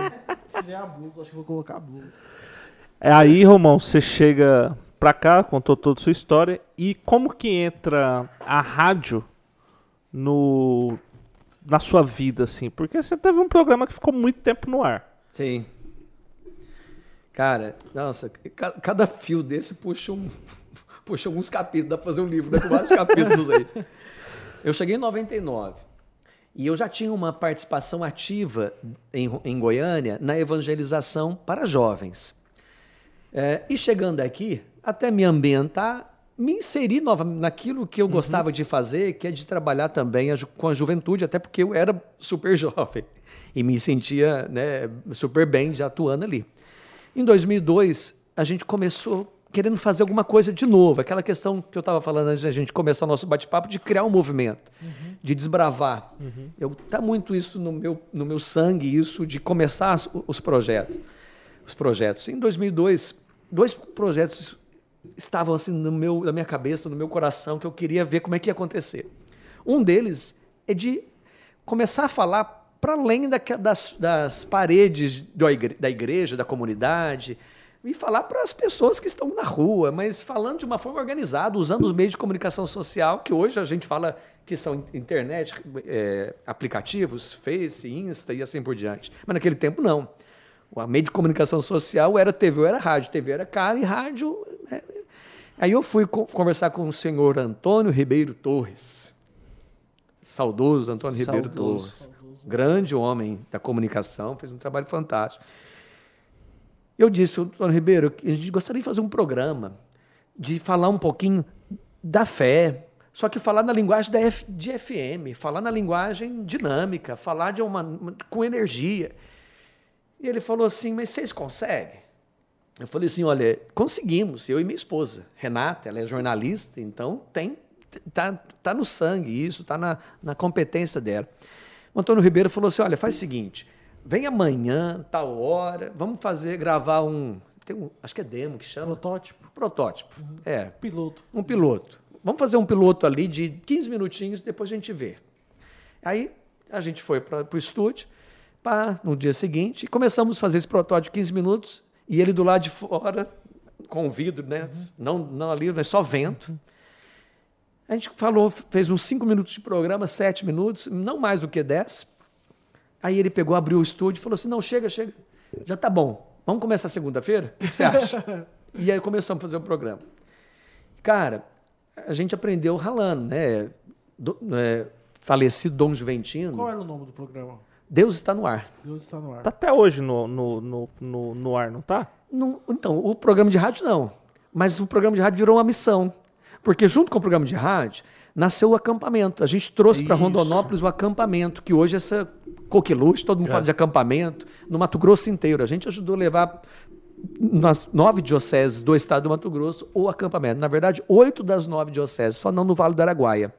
Speaker 2: Tirei a blusa, acho que vou colocar a blusa.
Speaker 1: É aí, Romão, você chega pra cá, contou toda a sua história. E como que entra a rádio no na sua vida, assim? Porque você teve um programa que ficou muito tempo no ar.
Speaker 3: Sim. Cara, nossa, ca- cada fio desse puxa um. Puxa alguns capítulos, dá pra fazer um livro, né? Com vários capítulos aí. Eu cheguei em 99 e eu já tinha uma participação ativa em, em Goiânia na evangelização para jovens. É, e chegando aqui, até me ambientar, me inserir nova, naquilo que eu gostava de fazer, que é de trabalhar também a com a juventude, até porque eu era super jovem e me sentia né, super bem já atuando ali. Em 2002, a gente começou querendo fazer alguma coisa de novo, aquela questão que eu estava falando antes da gente começar o nosso bate-papo, de criar um movimento, de desbravar. Eu Tá muito isso no meu, no meu sangue, isso de começar os projetos os projetos. Em 2002, dois projetos estavam assim no meu, na minha cabeça, no meu coração, que eu queria ver como é que ia acontecer. Um deles é de começar a falar para além daque- das, das paredes da igreja, da comunidade, e falar para as pessoas que estão na rua, mas falando de uma forma organizada, usando os meios de comunicação social, que hoje a gente fala que são internet, é, aplicativos, Face, Insta e assim por diante. Mas naquele tempo não. O meio de comunicação social era TV ou era rádio. TV era cara e rádio. né? Aí eu fui co- conversar com o senhor Antônio Ribeiro Torres. Saudoso Antônio Ribeiro
Speaker 1: Saudoso.
Speaker 3: Torres. Grande homem da comunicação, fez um trabalho fantástico. Eu disse, Antônio Ribeiro, a gente gostaria de fazer um programa de falar um pouquinho da fé, só que falar na linguagem da F- de FM, falar na linguagem dinâmica, falar de uma, uma- com energia. E ele falou assim: Mas vocês conseguem? Eu falei assim: Olha, conseguimos, eu e minha esposa. Renata, ela é jornalista, então tem tá, tá no sangue isso, tá na, na competência dela. O Antônio Ribeiro falou assim: Olha, faz o seguinte, vem amanhã, tal hora, vamos fazer, gravar um. Tem um acho que é demo que chama.
Speaker 2: Protótipo,
Speaker 3: Protótipo. É,
Speaker 2: piloto.
Speaker 3: um piloto. Vamos fazer um piloto ali de 15 minutinhos, depois a gente vê. Aí a gente foi para o estúdio, pá, no dia seguinte, e começamos a fazer esse protótipo de 15 minutos, e ele do lado de fora, com o vidro, né? Não, não ali, mas só vento. A gente falou, fez uns 5 minutos de programa, 7 minutos, não mais do que 10. Aí ele pegou, abriu o estúdio e falou assim: não, chega, chega. Já tá bom. Vamos começar segunda-feira? O que que você acha? e aí começamos a fazer o programa. Cara, a gente aprendeu ralando, né? Do, é, falecido Dom Juventino.
Speaker 2: Qual era o nome do programa?
Speaker 3: Deus está no ar.
Speaker 2: Deus está no ar.
Speaker 1: Tá até hoje no, no, no, no, no ar, não tá?
Speaker 3: Não- então, o programa de rádio não. Mas o programa de rádio virou uma missão. Porque junto com o programa de rádio, nasceu o acampamento. A gente trouxe para. Rondonópolis o acampamento, que hoje é essa coqueluche, todo mundo fala de acampamento, no Mato Grosso inteiro. A gente ajudou a levar nas nove dioceses do estado do Mato Grosso o acampamento. Na verdade, oito das nove dioceses, só não no Vale do Araguaia.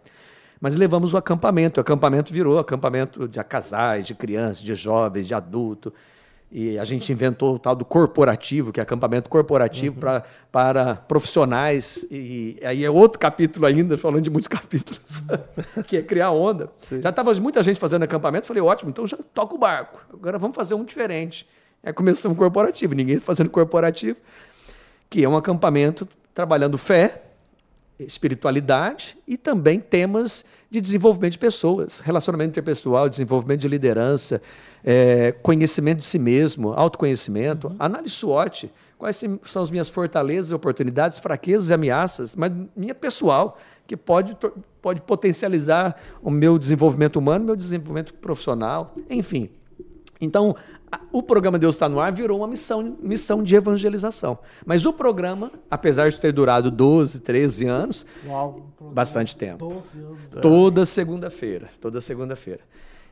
Speaker 3: Mas levamos o acampamento. O acampamento virou acampamento de casais, de crianças, de jovens, de adulto. E a gente inventou o tal do corporativo, que é acampamento corporativo pra, para profissionais. E aí é outro capítulo ainda, falando de muitos capítulos, que é criar onda. Já estava muita gente fazendo acampamento, falei, ótimo, então já toca o barco. Agora vamos fazer um diferente. Aí começamos um corporativo, ninguém fazendo corporativo, que é um acampamento trabalhando fé, espiritualidade e também temas de desenvolvimento de pessoas, relacionamento interpessoal, desenvolvimento de liderança, eh, conhecimento de si mesmo, autoconhecimento, análise SWOT, quais são as minhas fortalezas, oportunidades, fraquezas e ameaças, mas minha pessoal, que pode, pode potencializar o meu desenvolvimento humano, meu desenvolvimento profissional, enfim. Então, o programa Deus está no ar virou uma missão, missão de evangelização. Mas o programa, apesar de ter durado 12, 13 anos,
Speaker 2: Uau,
Speaker 3: Bastante tempo.
Speaker 2: 12 anos.
Speaker 3: toda segunda-feira, toda segunda-feira.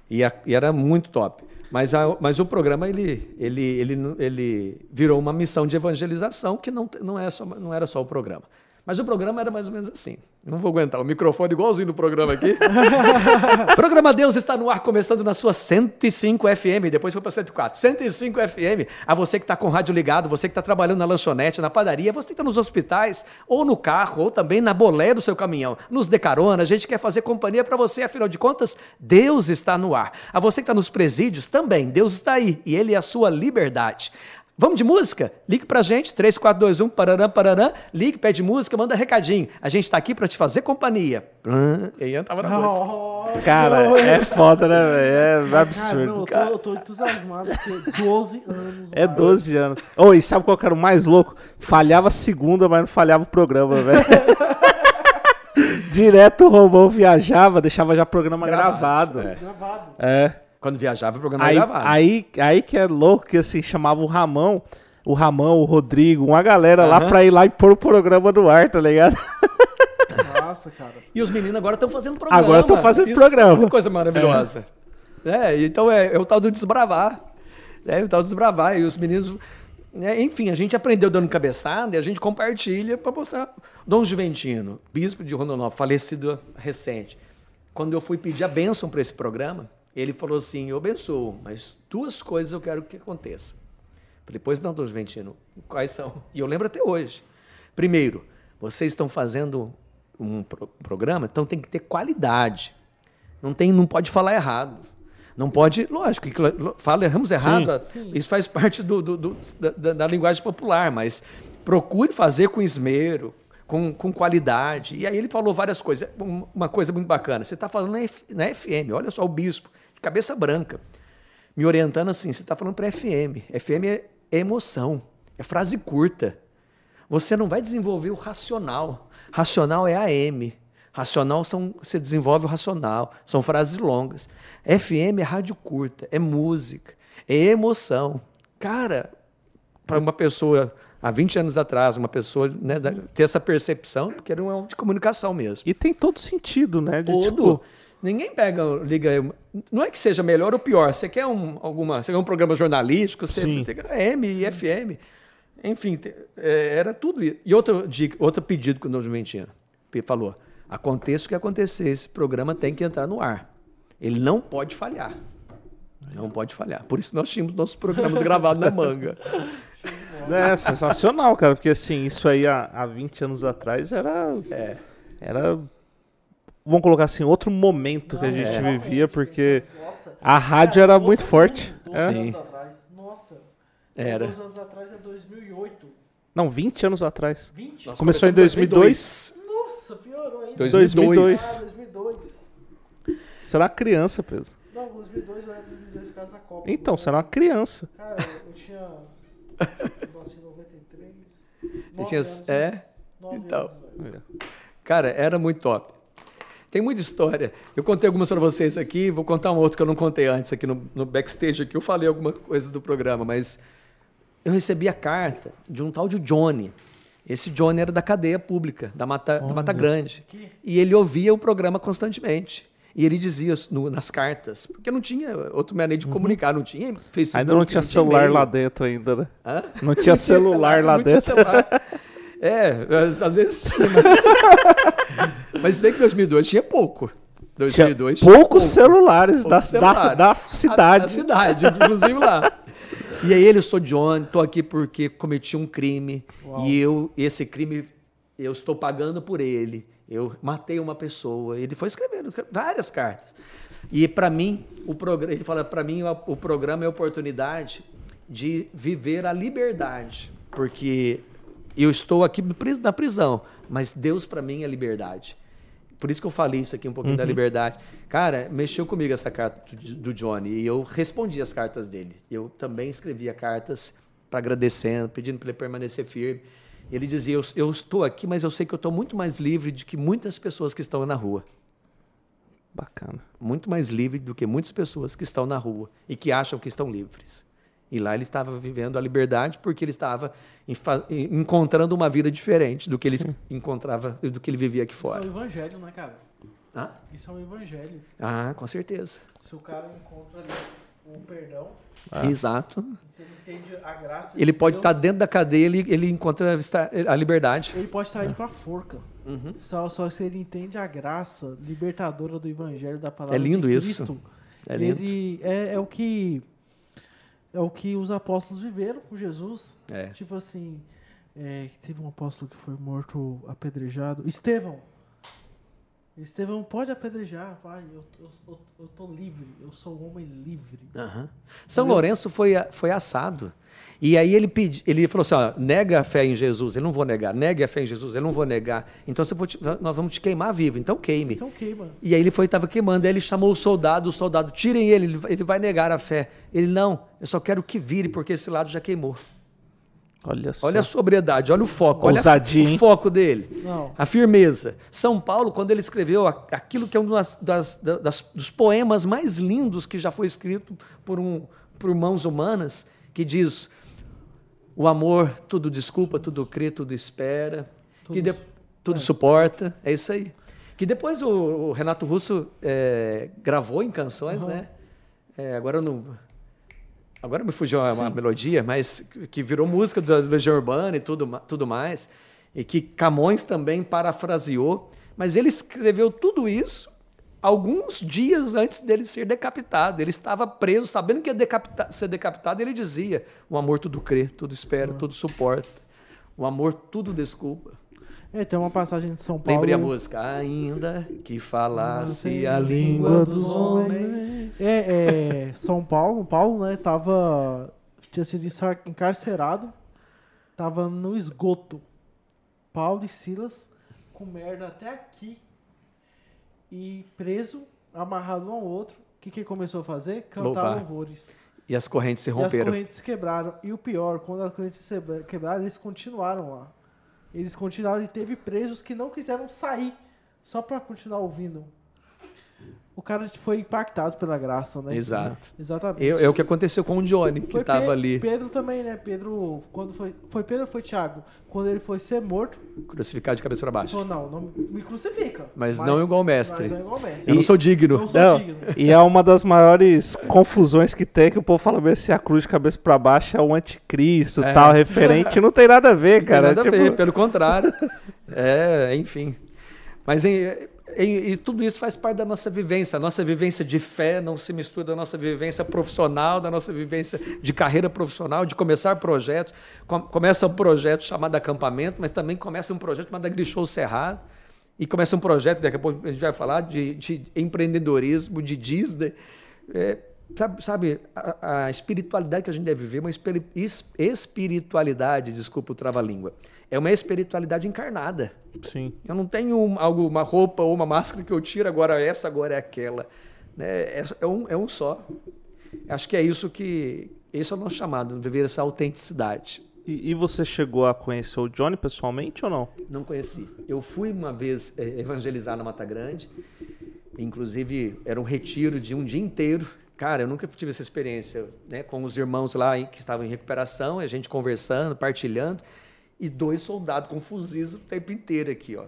Speaker 3: E, e era muito top. Mas, a- mas o programa ele, ele, ele, ele virou uma missão de evangelização que não, não, é só, não era só o programa. Mas o programa era mais ou menos assim. Não vou aguentar o microfone igualzinho do programa aqui. programa Deus está no ar, começando na sua 105 FM, depois foi para 104. 105 FM. A você que está com o rádio ligado, você que está trabalhando na lanchonete, na padaria, você que está nos hospitais, ou no carro, ou também na bolé do seu caminhão, nos dê carona, a gente quer fazer companhia para você, afinal de contas, Deus está no ar. A você que está nos presídios, também, Deus está aí, e Ele é a sua liberdade. Vamos de música? Ligue pra gente, 3421 pararam, pararam. Ligue, pede música, manda recadinho. A gente tá aqui pra te fazer companhia. E aí tava na música.
Speaker 2: Oh,
Speaker 1: Cara, é foda, né, velho? É
Speaker 2: Cara,
Speaker 1: absurdo.
Speaker 2: não, eu, tô, eu tô entusiasmado, porque 12 anos.
Speaker 1: É
Speaker 2: mano.
Speaker 1: 12 anos. Ô, e sabe qual que era o mais louco? Falhava a segunda, mas não falhava o programa, velho. Direto o Romão viajava, deixava já o programa
Speaker 3: Gravado,
Speaker 1: gravado.
Speaker 3: é.
Speaker 2: Gravado.
Speaker 1: É.
Speaker 3: Quando viajava, o programa
Speaker 1: Aí,
Speaker 3: era gravado.
Speaker 1: aí, aí que é louco que assim, chamava o Ramão, o Ramão, o Rodrigo, uma galera lá
Speaker 3: Aham.
Speaker 1: pra ir lá e pôr o programa no ar, tá ligado?
Speaker 2: Nossa, cara.
Speaker 3: E os meninos agora estão fazendo programa.
Speaker 1: Agora tão fazendo
Speaker 3: Isso
Speaker 1: programa.
Speaker 3: É uma coisa maravilhosa. É, então é, é o tal do desbravar. É o tal do desbravar. E os meninos. né, enfim, a gente aprendeu dando cabeçada e a gente compartilha para mostrar. Dom Juventino, bispo de Rondonópolis, falecido recente. Quando eu fui pedir a bênção para esse programa, ele falou assim: Eu abençoo, mas duas coisas eu quero que aconteça. Falei, pois não, Dom Juventino, quais são? E eu lembro até hoje. Primeiro, vocês estão fazendo um pro- programa, então tem que ter qualidade. Não, tem, não pode falar errado. Não pode, lógico, que fala erramos errado,
Speaker 2: Sim.
Speaker 3: isso faz parte do, do- do- da, da- linguagem popular, mas procure fazer com esmero, com, com qualidade. E aí ele falou várias coisas. Um- Uma coisa muito bacana, você está falando na, F- na FM, olha só o bispo, cabeça branca, me orientando assim, você está falando para FM. FM é emoção, é frase curta. Você não vai desenvolver o racional. Racional é AM. Racional são você desenvolve o racional, são frases longas. FM é rádio curta, é música, é emoção. Cara, para uma pessoa há 20 anos atrás, uma pessoa né, ter essa percepção, porque era um de comunicação mesmo.
Speaker 1: E tem todo sentido, né? De,
Speaker 3: Todo.
Speaker 1: tipo,
Speaker 3: Ninguém pega, liga. Não é que seja melhor ou pior. Você quer um, alguma, você quer um programa jornalístico, você
Speaker 1: Sim.
Speaker 3: tem AM e FM. Enfim, é, era tudo isso. E outro, dica, outro pedido que o Dom Juventino falou: aconteça o que acontecer, esse programa tem que entrar no ar. Ele não pode falhar. Não pode falhar. Por isso nós tínhamos nossos programas gravados na manga.
Speaker 1: é sensacional, cara, porque assim, isso aí há, há 20 anos atrás era.
Speaker 3: É.
Speaker 1: Era. Vamos colocar assim, outro momento que a
Speaker 2: Não,
Speaker 1: gente
Speaker 2: é.
Speaker 1: vivia, porque
Speaker 2: Nossa.
Speaker 1: a rádio
Speaker 2: Cara,
Speaker 1: era muito forte.
Speaker 2: mundo, 12
Speaker 1: É.
Speaker 2: anos
Speaker 3: Sim.
Speaker 2: atrás. Nossa.
Speaker 3: Era.
Speaker 2: 12 anos atrás é 2008.
Speaker 1: Não, 20 anos atrás.
Speaker 2: 20?
Speaker 3: Nós
Speaker 1: Começou em
Speaker 3: começamos
Speaker 1: 2002.
Speaker 2: Nossa, piorou ainda.
Speaker 1: 2002.
Speaker 2: Ah, 2002.
Speaker 1: Você era uma criança, Pedro.
Speaker 2: Não, 2002 eu era 2002 por causa da Copa.
Speaker 1: Então, você era uma criança.
Speaker 2: Cara, eu tinha. Eu nasci em 93.
Speaker 3: Você tinha,
Speaker 2: anos,
Speaker 3: é? então.
Speaker 2: anos, velho.
Speaker 3: Cara, era muito top. Tem muita história. Eu contei algumas para vocês aqui, vou contar uma outra que eu não contei antes aqui no, no backstage aqui. Eu falei alguma coisa do programa, mas eu recebi a carta de um tal de Johnny. Esse Johnny era da cadeia pública, da Mata, da Mata Grande. E ele ouvia o programa constantemente. E ele dizia no- nas cartas, porque não tinha outro maneira de comunicar, não tinha Facebook.
Speaker 1: Uhum. Ainda não tinha celular
Speaker 3: e-mail.
Speaker 1: lá dentro ainda, né?
Speaker 3: Hã?
Speaker 1: Não tinha celular lá
Speaker 3: não tinha
Speaker 1: dentro.
Speaker 3: É, às às vezes tinha, mas... se bem que 2002 tinha pouco.
Speaker 1: Tinha
Speaker 3: 2002 tinha
Speaker 1: poucos celulares, da,
Speaker 3: Poucos celulares.
Speaker 1: Da, da cidade.
Speaker 3: A, cidade, inclusive lá. E aí ele, eu sou John, tô aqui porque cometi um crime e eu esse crime eu estou pagando por ele. Eu matei uma pessoa. Ele foi escrevendo escreve- várias cartas. E para mim, o programa, ele fala para mim o, o programa é a oportunidade de viver a liberdade, porque eu estou aqui na prisão, mas Deus para mim é liberdade. Por isso que eu falei isso aqui um pouquinho da liberdade. Cara, mexeu comigo essa carta do, do Johnny e eu respondi as cartas dele. Eu também escrevia cartas para agradecendo, pedindo para ele permanecer firme. Ele dizia: eu, eu estou aqui, mas eu sei que eu estou muito mais livre do que muitas pessoas que estão na rua.
Speaker 1: Bacana.
Speaker 3: Muito mais livre do que muitas pessoas que estão na rua e que acham que estão livres. E lá ele estava vivendo a liberdade porque ele estava encontrando uma vida diferente do que ele encontrava, do que ele vivia aqui
Speaker 2: Isso é
Speaker 3: fora.
Speaker 2: o evangelho, né, cara?
Speaker 3: Hã?
Speaker 2: Isso é o evangelho.
Speaker 3: Ah, com certeza.
Speaker 2: Se o cara encontra ali o perdão,
Speaker 3: Exato.
Speaker 2: se ele entende a graça.
Speaker 3: Ele
Speaker 2: de
Speaker 3: pode
Speaker 2: Deus,
Speaker 3: estar dentro da cadeia, ele, ele encontra a liberdade.
Speaker 2: Ele pode estar indo pra forca.
Speaker 3: Uhum.
Speaker 2: Só, só se ele entende a graça libertadora do evangelho da palavra
Speaker 3: É lindo
Speaker 2: de
Speaker 3: isso.
Speaker 2: Cristo.
Speaker 3: É lindo.
Speaker 2: Ele é, é o que é o que os apóstolos viveram com Jesus.
Speaker 3: É.
Speaker 2: Tipo assim, é, teve um apóstolo que foi morto apedrejado. Estevão. Estevão pode apedrejar, vai, eu, eu, eu, eu tô livre, eu sou um homem livre.
Speaker 3: Aham. São Lourenço foi, foi assado. E aí ele pedi, ele falou assim: ó, nega a fé em Jesus, eu não vou negar. Negue a fé em Jesus, eu não vou negar. Então te- nós vamos te queimar vivo, então queime.
Speaker 2: Então queima.
Speaker 3: E aí ele foi estava queimando, aí ele chamou o soldado, o soldado, tirem ele, ele vai negar a fé. Ele, não, eu só quero que vire, porque esse lado já queimou.
Speaker 1: Olha só.
Speaker 3: Olha a sobriedade, olha o foco, olha a-
Speaker 1: Ousadia,
Speaker 3: o foco dele.
Speaker 2: Não.
Speaker 3: A firmeza. São Paulo, quando ele escreveu aquilo que é um das, das- das- dos poemas mais lindos que já foi escrito por, um, por mãos humanas, que diz: O amor tudo desculpa, tudo crê, tudo espera, que de- tudo suporta. É isso aí. Que depois o, o Renato Russo é, gravou em canções, né? É, agora eu não. Agora me fugiu uma, uma melodia, mas que virou música da Legião Urbana e tudo, tudo mais. E que Camões também parafraseou. Mas ele escreveu tudo isso alguns dias antes dele ser decapitado. Ele estava preso, sabendo que ia decapita- ser decapitado, ele dizia: O amor tudo crê, tudo espera, tudo suporta. O amor tudo desculpa.
Speaker 2: É, tem uma passagem de São Paulo.
Speaker 3: Lembrei a música. Ainda que falasse a língua dos homens.
Speaker 2: É, é, São Paulo, Paulo, né, tava, tinha sido encar- encarcerado, tava no esgoto. Paulo e Silas com merda até aqui e preso, amarrado um ao outro. O que que ele começou a fazer? Cantar
Speaker 3: Louvar.
Speaker 2: louvores.
Speaker 3: E as correntes se
Speaker 2: E as
Speaker 3: romperam.
Speaker 2: correntes se quebraram. E o pior, quando as correntes se quebra- quebraram, eles continuaram lá. Eles continuaram e teve presos que não quiseram sair só pra continuar ouvindo. O cara foi impactado pela graça, né?
Speaker 3: Exato.
Speaker 2: Exatamente.
Speaker 3: É, é o que aconteceu com o Johnny, que
Speaker 2: Foi
Speaker 3: estava
Speaker 2: Pe-
Speaker 3: ali
Speaker 2: Pedro também, né? Pedro, quando foi. Foi Pedro ou foi Tiago? Quando ele foi ser morto,
Speaker 3: crucificado de cabeça para baixo.
Speaker 2: falou: não, não me crucifica.
Speaker 3: Mas não igual o mestre.
Speaker 2: Mas não igual o mestre.
Speaker 3: Eu não sou digno.
Speaker 2: Não sou
Speaker 1: Não,
Speaker 2: digno.
Speaker 1: e é uma das maiores confusões que tem, que o povo fala bem se a cruz de cabeça pra baixo é o anticristo,
Speaker 3: É.
Speaker 1: tal, referente, não tem nada a ver,
Speaker 3: Não
Speaker 1: cara.
Speaker 3: tem nada
Speaker 1: Tipo,
Speaker 3: a ver, pelo contrário. é, enfim. Mas em- em- e tudo isso faz parte da nossa vivência. A nossa vivência de fé não se mistura da nossa vivência profissional, da nossa vivência de carreira profissional, de começar projetos. Com- começa um projeto chamado acampamento, mas também começa um projeto chamado Agrishow Cerrado. E começa um projeto, daqui a pouco a gente vai falar, de, de empreendedorismo, de Disney. É, sabe, sabe, a, a espiritualidade que a gente deve viver é uma espiri- es- espiritualidade, desculpa o trava-língua, é uma espiritualidade encarnada.
Speaker 1: Sim.
Speaker 3: Eu não tenho algo, uma roupa ou uma máscara que eu tiro, agora essa, agora é aquela. Né? É, é um, é um só. Acho que é isso que. Esse é o nosso chamado, viver essa autenticidade.
Speaker 1: E, e você chegou a conhecer o Johnny pessoalmente ou não?
Speaker 3: Não conheci. Eu fui uma vez eh, evangelizar na Mata Grande, inclusive era um retiro de um dia inteiro. Cara, eu nunca tive essa experiência, né? Com os irmãos lá que estavam em recuperação, a gente conversando, partilhando, e dois soldados com fuzis o tempo inteiro aqui, ó,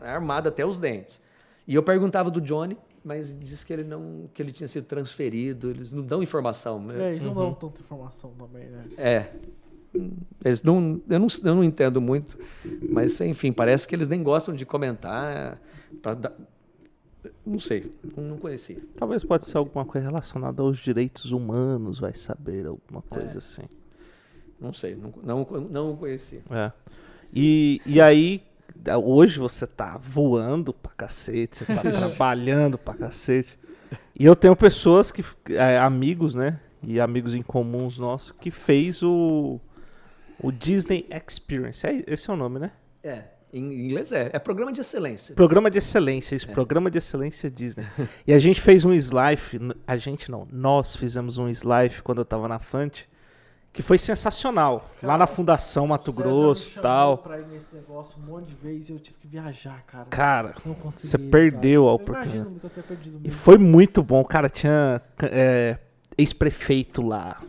Speaker 3: armado até os dentes. E eu perguntava do Johnny, mas disse que ele não, que ele tinha sido transferido. Eles não dão informação.
Speaker 2: É, eles não dão tanta informação também, né?
Speaker 3: É. Eles não, eu, não, eu não entendo muito, mas enfim, parece que eles nem gostam de comentar. pra dar- não sei, não não conheci.
Speaker 1: Talvez pode ser alguma coisa relacionada aos direitos humanos, vai saber, alguma coisa
Speaker 3: É.
Speaker 1: assim.
Speaker 3: Não sei, não, não, não conheci.
Speaker 1: É. E, e aí, hoje você tá voando pra cacete, você tá trabalhando pra cacete. E eu tenho pessoas que, é, amigos, né? E amigos em comuns nossos, que fez o, o Disney Experience. É, esse é o nome, né?
Speaker 3: É, em inglês é. É programa de excelência.
Speaker 1: Programa de excelência, isso, programa de excelência Disney. e a gente fez um slide, n- a gente não, nós fizemos um slide quando eu tava na Fante, que foi sensacional. lá
Speaker 2: Cara,
Speaker 1: na Fundação Mato Grosso e tal.
Speaker 2: Pra ir nesse negócio um monte de vezes e eu tive que viajar, cara.
Speaker 1: Cara,
Speaker 2: Não consegui.
Speaker 1: você perdeu a
Speaker 2: sabe? Eu
Speaker 1: oportunidade.
Speaker 2: imagino que eu tenha perdido
Speaker 1: E
Speaker 2: mesmo.
Speaker 1: foi muito bom, cara. Tinha é, ex-prefeito lá.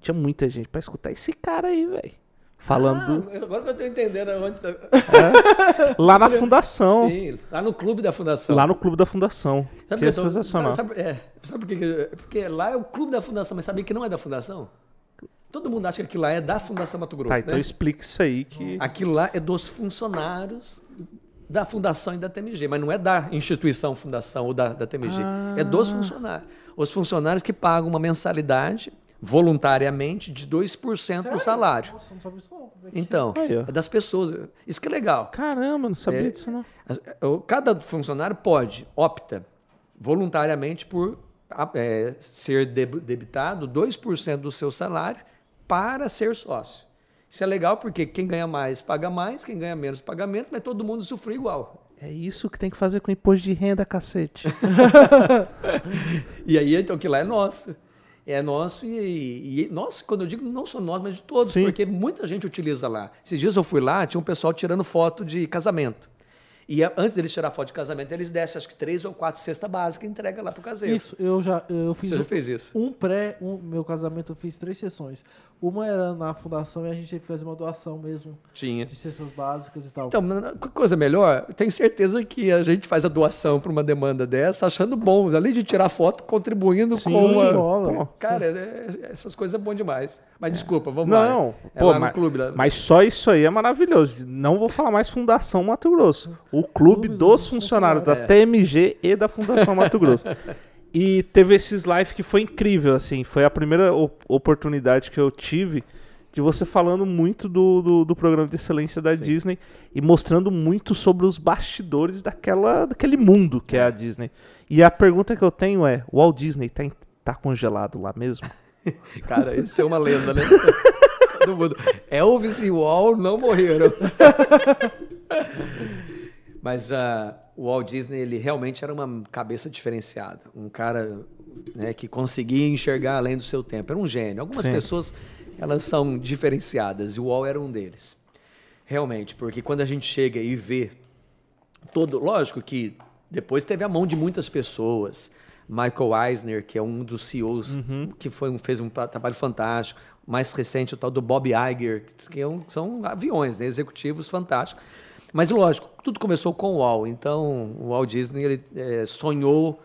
Speaker 1: Tinha muita gente pra escutar esse cara aí, velho. Falando
Speaker 3: Ah, agora que eu tô entendendo onde tá...
Speaker 1: lá na fundação.
Speaker 3: Sim, lá no clube da fundação.
Speaker 1: Lá no clube da fundação.
Speaker 3: Sabe
Speaker 1: que é
Speaker 3: que eu tô-
Speaker 1: sensacional.
Speaker 3: Sabe, sabe- é, sabe por quê? que- Porque lá é o clube da fundação, mas sabia que não é da fundação? Todo mundo acha que aquilo lá é da Fundação Mato Grosso,
Speaker 1: Tá, então
Speaker 3: né?
Speaker 1: explica isso aí que.
Speaker 3: Aquilo lá é dos funcionários da Fundação e da TMG, mas não é da instituição Fundação ou da, da TMG. É dos
Speaker 1: Ah.
Speaker 3: funcionários. Os funcionários que pagam uma mensalidade voluntariamente de 2% do salário.
Speaker 2: Nossa, não sabia isso não.
Speaker 3: Então,
Speaker 1: Aí, ó.
Speaker 3: é das pessoas. Isso que é legal.
Speaker 1: Caramba, não sabia
Speaker 3: É.
Speaker 1: disso não.
Speaker 3: Cada funcionário pode, opta voluntariamente por é, ser deb- debitado 2% do seu salário para ser sócio. Isso é legal porque quem ganha mais paga mais, quem ganha menos paga menos, mas todo mundo sofre igual.
Speaker 1: É isso que tem que fazer com imposto de renda, cacete.
Speaker 3: E aí, então, que lá é nosso. É nosso e, e nosso, quando eu digo não só nós, mas de todos,
Speaker 1: Sim.
Speaker 3: porque muita gente utiliza lá. Esses dias eu fui lá, tinha um pessoal tirando foto de casamento. E antes deles tirar foto de casamento, eles descem acho que três ou quatro cesta básica e entrega lá pro caseiro.
Speaker 2: Isso, eu já eu fiz
Speaker 3: Você já
Speaker 2: um-
Speaker 3: fez isso?
Speaker 2: um pré, um, meu casamento eu fiz três sessões. Uma era na fundação e a gente fazer uma doação mesmo
Speaker 3: Tinha.
Speaker 2: de cestas básicas e tal.
Speaker 3: Então, coisa melhor, tenho certeza que a gente faz a doação para uma demanda dessa, achando bom, além de tirar foto, contribuindo
Speaker 2: Sim,
Speaker 3: com
Speaker 2: de
Speaker 3: a...
Speaker 2: bola.
Speaker 1: Pô,
Speaker 3: Cara, é- essas coisas é bom demais. Mas desculpa, vamos lá.
Speaker 1: Não,
Speaker 3: É
Speaker 1: pô,
Speaker 3: lá no
Speaker 1: mas,
Speaker 3: clube. Lá.
Speaker 1: mas só isso aí é maravilhoso. Não vou falar mais Fundação Mato Grosso. O clube
Speaker 2: Clube
Speaker 1: dos funcionários da
Speaker 3: funcionários.
Speaker 1: TMG e da Fundação Mato Grosso. E teve esses live que foi incrível, assim. Foi a primeira op- oportunidade que eu tive de você falando muito do, do, do programa de excelência da
Speaker 3: Sim.
Speaker 1: Disney e mostrando muito sobre os bastidores daquela, daquele mundo que é a Disney. E a pergunta que eu tenho é: o Walt Disney tá, tá congelado lá mesmo?
Speaker 3: Cara, isso é uma lenda, né? Todo mundo. Elvis e Wall não morreram. Mas ah, o Walt Disney, ele realmente era uma cabeça diferenciada. Um cara né, que conseguia enxergar além do seu tempo. Era um gênio. Algumas
Speaker 1: Sim.
Speaker 3: pessoas, elas são diferenciadas. E o Wall era um deles. Realmente, porque quando a gente chega e vê todo, lógico que depois teve a mão de muitas pessoas. Michael Eisner, que é um dos CEOs, que foi um- fez um tra- trabalho fantástico. Mais recente, o tal do Bob Iger, que é um- são aviões, né, executivos fantásticos. Mas, lógico, tudo começou com o Wall. Então, o Walt Disney ele, eh, sonhou,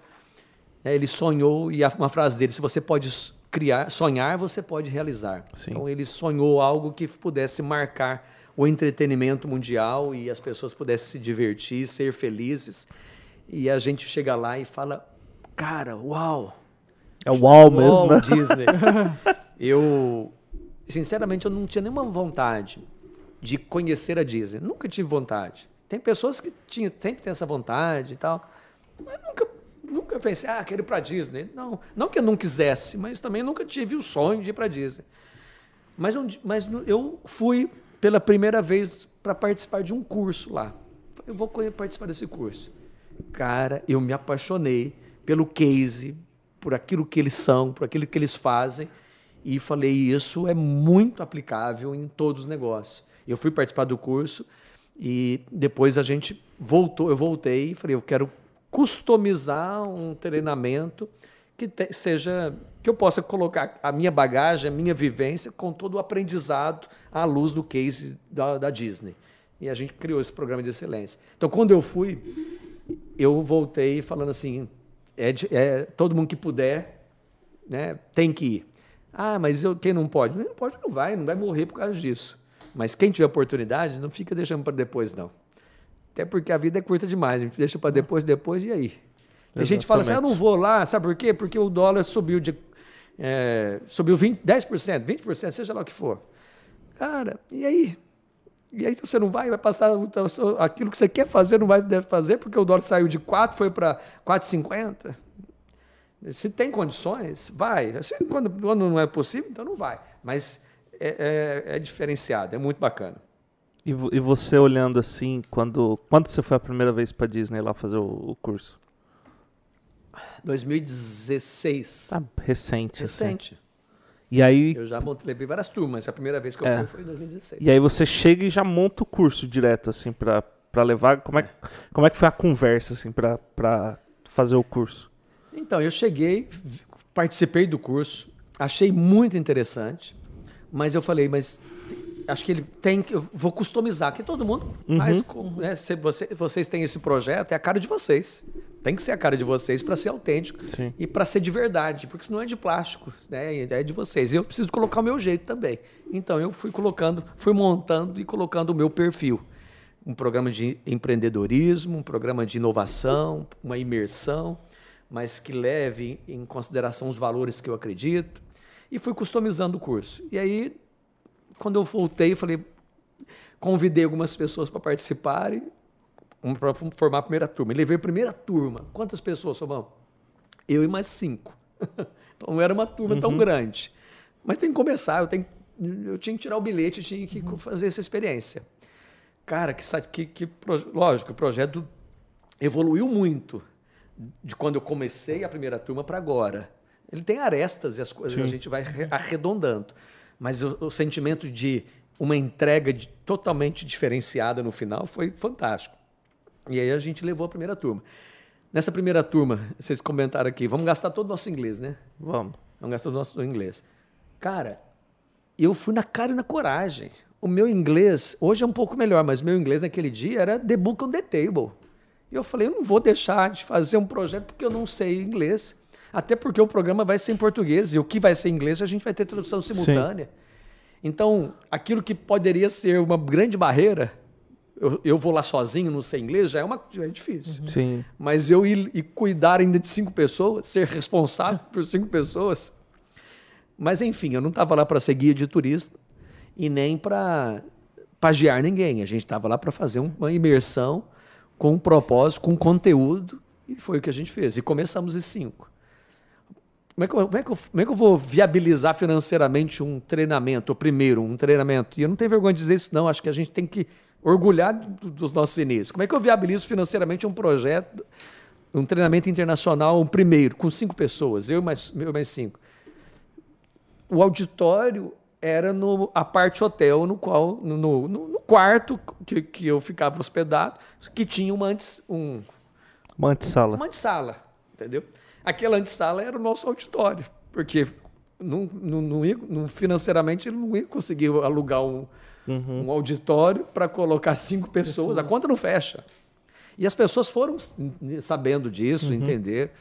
Speaker 3: né, ele sonhou, e uma frase dele, se você pode criar, sonhar, você pode realizar.
Speaker 1: Sim.
Speaker 3: Então, ele sonhou algo que pudesse marcar o entretenimento mundial e as pessoas pudessem se divertir, ser felizes. E a gente chega lá e fala, cara, uau!
Speaker 1: É o Walt mesmo, né?
Speaker 3: Walt Disney. eu, sinceramente, eu não tinha nenhuma vontade de conhecer a Disney. Nunca tive vontade. Tem pessoas que tinham, sempre têm essa vontade e tal. Mas nunca, nunca pensei, ah, quero ir para Disney. Não, não que eu não quisesse, mas também nunca tive o sonho de ir para Disney. Mas, um mas eu fui pela primeira vez para participar de um curso lá. Eu vou participar desse curso. Cara, eu me apaixonei pelo case, por aquilo que eles são, por aquilo que eles fazem. E falei, isso é muito aplicável em todos os negócios. Eu fui participar do curso e depois a gente voltou, eu voltei e falei, eu quero customizar um treinamento que te- seja que eu possa colocar a minha bagagem, a minha vivência com todo o aprendizado à luz do case da, da Disney. E a gente criou esse programa de excelência. Então, quando eu fui, eu voltei falando assim, é, é todo mundo que puder, né, tem que ir. Ah, mas eu, quem não pode? Não pode, não vai, não vai morrer por causa disso. Mas quem tiver oportunidade, não fica deixando para depois, não. Até porque a vida é curta demais, a gente deixa para depois, depois, e aí? Tem gente que fala assim, ah,
Speaker 1: Exatamente.
Speaker 3: não vou lá, sabe por quê? Porque o dólar subiu de é, subiu 20, 10%, 20%, seja lá o que for. Cara, e aí? E aí você não vai, vai passar aquilo que você quer fazer, não vai deve fazer, porque o dólar saiu de 4, foi para 4,50. Se tem condições, vai. Assim, quando, quando não é possível, então não vai. Mas é, é- é diferenciado, é muito bacana.
Speaker 1: E, e você olhando assim, quando, quando você foi a primeira vez pra Disney lá fazer o, o curso?
Speaker 3: 2016.
Speaker 1: Tá recente. assim.
Speaker 3: recente.
Speaker 1: E aí,
Speaker 3: Eu já montei, levei várias turmas. A primeira vez que eu
Speaker 1: É.
Speaker 3: fui foi em 2016.
Speaker 1: e aí você chega e já monta o curso direto, assim, pra, pra levar. Como é, que- como é que foi a conversa, assim, pra, pra fazer o curso?
Speaker 3: Então, eu cheguei, participei do curso, achei muito interessante, mas eu falei, mas acho que ele tem que. Eu vou customizar, que todo mundo faz. com- né, se você, vocês têm esse projeto, é a cara de vocês. Tem que ser a cara de vocês para ser autêntico
Speaker 1: Sim.
Speaker 3: e para ser de verdade, porque senão é de plástico, né? É de vocês. E eu preciso colocar o meu jeito também. Então eu fui colocando, fui montando e colocando o meu perfil. Um programa de empreendedorismo, um programa de inovação, uma imersão, mas que leve em consideração os valores que eu acredito. E fui customizando o curso. E aí, quando eu voltei, falei, convidei algumas pessoas para participarem, para formar a primeira turma. E levei a primeira turma. Quantas pessoas, Sobão? Eu e mais cinco. então não era uma turma uhum. tão grande. Mas tem que começar, eu, tenho, eu tinha que tirar o bilhete, tinha que uhum. fazer essa experiência. Cara, que, que, que lógico, o projeto evoluiu muito de quando eu comecei a primeira turma para agora. Ele tem arestas e as coisas Sim. a gente vai arredondando. Mas o, o sentimento de uma entrega de, totalmente diferenciada no final foi fantástico. E aí a gente levou a primeira turma. Nessa primeira turma, vocês comentaram aqui, vamos gastar todo o nosso inglês, né?
Speaker 1: Vamos.
Speaker 3: Vamos gastar todo o nosso inglês. Cara, eu fui na cara e na coragem. O meu inglês, hoje é um pouco melhor, mas meu inglês naquele dia era the book on the table. E eu falei, eu não vou deixar de fazer um projeto porque eu não sei inglês. Até porque o programa vai ser em português e o que vai ser em inglês a gente vai ter tradução simultânea. Sim. Então, aquilo que poderia ser uma grande barreira, eu, eu, vou lá sozinho, não sei inglês, já é, uma, já é difícil.
Speaker 1: Uhum. Sim.
Speaker 3: Mas eu ir e cuidar ainda de cinco pessoas, ser responsável por cinco pessoas. Mas, enfim, eu não estava lá para ser guia de turista e nem para pagiar ninguém. A gente estava lá para fazer uma imersão com um propósito, com conteúdo, e foi o que a gente fez. E começamos em cinco. Como é, que eu, como, é que eu, como é que eu vou viabilizar financeiramente um treinamento, o primeiro, um treinamento? E eu não tenho vergonha de dizer isso, não. Acho que a gente tem que orgulhar dos nossos inícios. Como é que eu viabilizo financeiramente um projeto, um treinamento internacional, um primeiro, com cinco pessoas, eu mais, eu mais cinco? O auditório era no, a parte hotel, no qual no, no, no quarto que, que eu ficava hospedado, que tinha uma antes um
Speaker 1: uma antessala.
Speaker 3: Uma antessala, entendeu? Aquela antessala era o nosso auditório, porque não, não, não, ia, não financeiramente ele não ia conseguir alugar um, uhum. um auditório para colocar cinco pessoas. pessoas. A conta não fecha. E as pessoas foram sabendo disso, uhum. entender.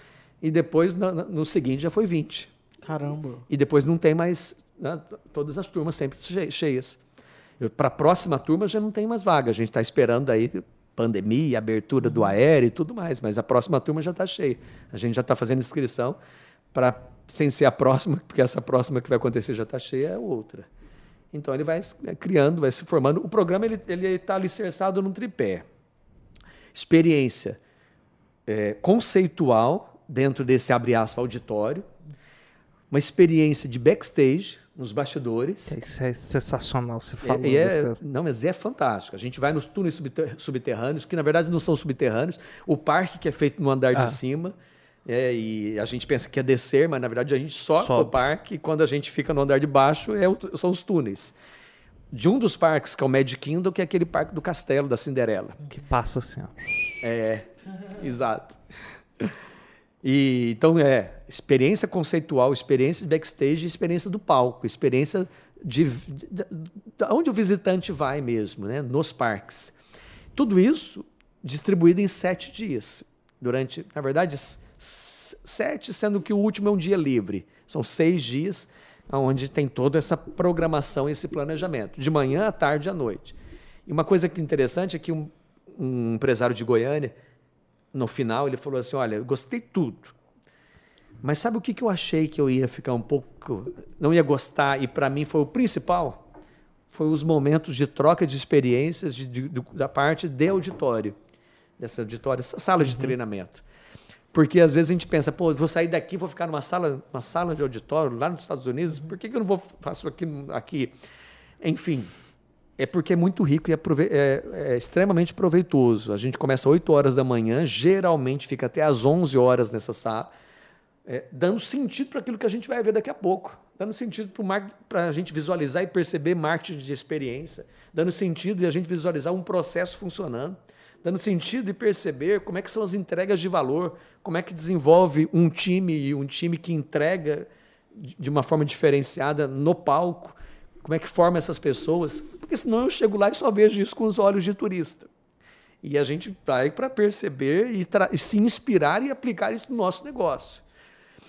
Speaker 3: E depois, no, no, seguinte, já foi 20.
Speaker 2: Caramba.
Speaker 3: E depois não tem mais. Né, todas as turmas sempre cheias. Para a próxima turma já não tem mais vaga. A gente está esperando aí pandemia, abertura do uhum. aéreo e tudo mais, mas a próxima turma já está cheia. A gente já está fazendo inscrição para, sem ser a próxima, porque essa próxima que vai acontecer já está cheia, é outra. Então ele vai é, criando, vai se formando. O programa ele está alicerçado num tripé. Experiência é, conceitual dentro desse abre aspas auditório, uma experiência de backstage nos bastidores.
Speaker 1: Isso é sensacional, você falou.
Speaker 3: É, é, não, mas é fantástico. A gente vai nos túneis subterrâneos, que na verdade não são subterrâneos. O parque que é feito no andar ah. de cima. É, e a gente pensa que é descer, mas na verdade a gente sobe, sobe. o parque e quando a gente fica no andar de baixo é o, são os túneis. De um dos parques, que é o Magic Kingdom, que é aquele parque do castelo da Cinderela.
Speaker 1: Que passa assim, ó.
Speaker 3: É, exato. E, então é experiência conceitual, experiência de backstage, experiência do palco, experiência de, de, de, de onde o visitante vai mesmo, né? nos parques. Tudo isso distribuído em sete dias. Durante, na verdade, sete, sendo que o último é um dia livre. São seis dias onde tem toda essa programação, esse planejamento, de manhã, à tarde à noite. E uma coisa que é interessante é que um, um empresário de Goiânia, no final, ele falou assim: Olha, eu gostei tudo. Mas sabe o que, que eu achei que eu ia ficar um pouco. não ia gostar, e para mim foi o principal? Foi os momentos de troca de experiências de, de, da parte de auditório, dessa auditório, essa sala de uhum. treinamento. Porque às vezes a gente pensa, pô, vou sair daqui, vou ficar numa sala, uma sala de auditório lá nos Estados Unidos, por que, que eu não vou faço aqui, aqui? Enfim, é porque é muito rico e é, é, é, extremamente proveitoso. A gente começa às 8 horas da manhã, geralmente fica até às 11 horas nessa sala, é, dando sentido para aquilo que a gente vai ver daqui a pouco, dando sentido para a gente visualizar e perceber marketing de experiência, dando sentido e a gente visualizar um processo funcionando, dando sentido e perceber como é que são as entregas de valor, como é que desenvolve um time e um time que entrega de uma forma diferenciada no palco, como é que forma essas pessoas, porque senão eu chego lá e só vejo isso com os olhos de turista. E a gente vai para perceber e, e, se inspirar e aplicar isso no nosso negócio.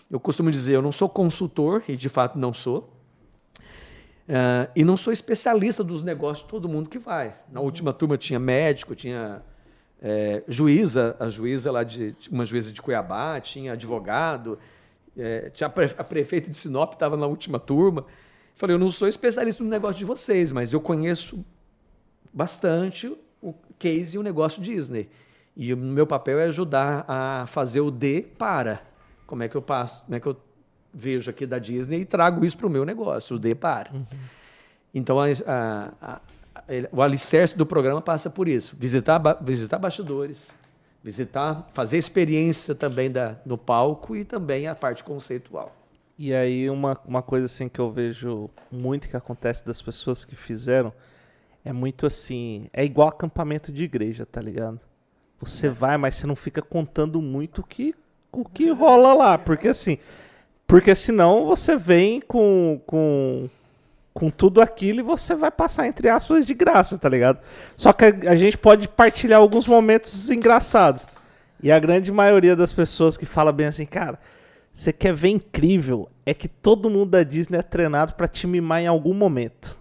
Speaker 3: Eu costumo dizer, eu não sou consultor, e de fato não sou, uh, e não sou especialista dos negócios de todo mundo que vai. Na última turma tinha médico, tinha é, juíza, a juíza lá de uma juíza de Cuiabá, tinha advogado, É, tinha a, pre, a prefeita de Sinop estava na última turma. Falei, eu não sou especialista no negócio de vocês, mas eu conheço bastante o case e o negócio Disney. E o meu papel é ajudar a fazer o D para. Como é que eu passo, como é que eu vejo aqui da Disney e trago isso para o meu negócio, o D para. Uhum. Então, a, a, a, o alicerce do programa passa por isso: visitar, visitar bastidores, visitar, fazer experiência também da, no palco e também a parte conceitual.
Speaker 1: E aí, uma, uma coisa assim que eu vejo muito que acontece das pessoas que fizeram é muito assim. É igual acampamento de igreja, tá ligado? Você é. vai, mas você não fica contando muito o que, o que rola lá. Porque assim. Porque senão você vem com, com com tudo aquilo e você vai passar, entre aspas, de graça, tá ligado? Só que a, a, gente pode partilhar alguns momentos engraçados. E a grande maioria das pessoas que fala bem assim, cara, você quer ver incrível, é que todo mundo da Disney é treinado para te mimar em algum momento.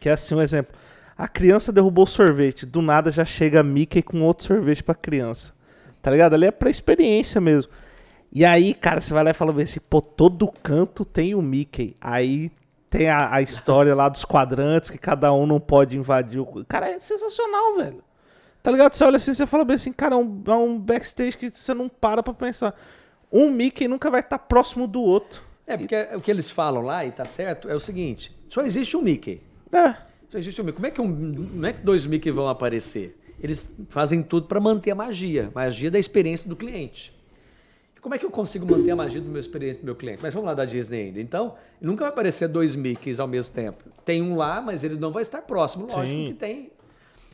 Speaker 1: Que é assim, um exemplo. A criança derrubou o sorvete, do nada já chega a Mickey com outro sorvete pra criança. Tá ligado? Ali é pra experiência mesmo. E aí, cara, você vai lá e fala assim, pô, todo canto tem o Mickey. Aí tem a, a, história lá dos quadrantes, que cada um não pode invadir o. Cara, é sensacional, velho. Tá ligado? Você olha assim, você fala bem assim, cara, é um, é um backstage que você não para pra pensar. Um Mickey nunca vai estar próximo do outro.
Speaker 3: É, porque e... o que eles falam lá, e tá certo, é o seguinte: só existe um Mickey. É. Só existe um Mickey. Como é que, um, como é que dois Mickey vão aparecer? Eles fazem tudo para manter a magia magia da experiência do cliente. Como é que eu consigo manter a magia do meu experiência do meu cliente? Mas vamos lá da Disney ainda. Então, nunca vai aparecer dois Mickeys ao mesmo tempo. Tem um lá, mas ele não vai estar próximo. Lógico Sim. que tem.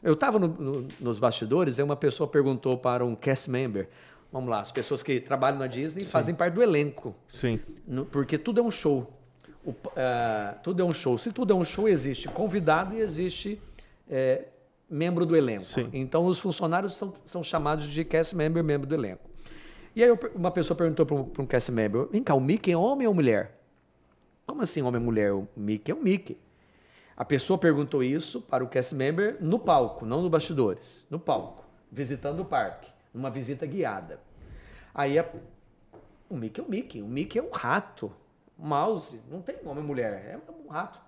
Speaker 3: Eu estava no, no, nos bastidores e uma pessoa perguntou para um cast member. Vamos lá, as pessoas que trabalham na Disney Sim. fazem parte do elenco.
Speaker 1: Sim.
Speaker 3: No, porque tudo é um show. O, uh, tudo é um show. Se tudo é um show, existe convidado e existe é, membro do elenco. Sim. Então, os funcionários são, são chamados de cast member, membro do elenco. E aí uma pessoa perguntou para um, um cast member, vem cá, o Mickey é homem ou mulher? Como assim homem ou mulher? O Mickey é o Mickey. A pessoa perguntou isso para o cast member no palco, não no bastidores, no palco, visitando o parque, numa visita guiada. Aí a, o Mickey é o Mickey, o Mickey é um rato, mouse, não tem homem ou mulher, é um rato.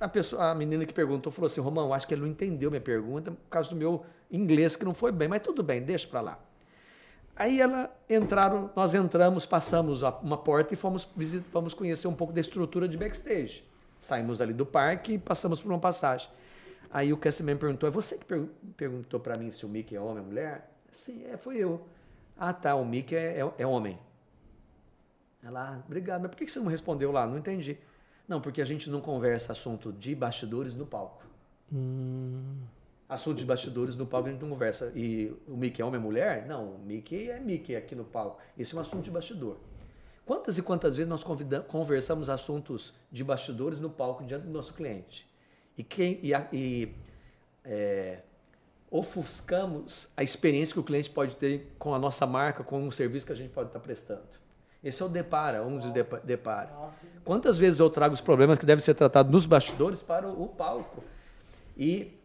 Speaker 3: A, pessoa, a menina que perguntou falou assim, Romão, acho que ele não entendeu minha pergunta por causa do meu inglês que não foi bem, mas tudo bem, deixa para lá. Aí ela entraram, nós entramos, passamos uma porta e fomos, fomos conhecer um pouco da estrutura de backstage. Saímos ali do parque e passamos por uma passagem. Aí o Cassie perguntou: é você que per perguntou para mim se o Mickey é homem ou mulher? Sim, é, foi eu. Ah, tá, o Mickey é, é, é homem. Ela, ah, obrigado, mas por que você não respondeu lá? Não entendi. Não, porque a gente não conversa assunto de bastidores no palco. Hum assuntos de bastidores no palco a gente não conversa. E o Mickey é homem ou mulher? Não, o Mickey é Mickey aqui no palco. Isso é um assunto de bastidor. Quantas e quantas vezes nós conversamos assuntos de bastidores no palco diante do nosso cliente? E, quem, e, e é, ofuscamos a experiência que o cliente pode ter com a nossa marca, com um serviço que a gente pode estar prestando. Esse é o depara, um dos depara. Quantas vezes eu trago os problemas que devem ser tratados nos bastidores para o palco? E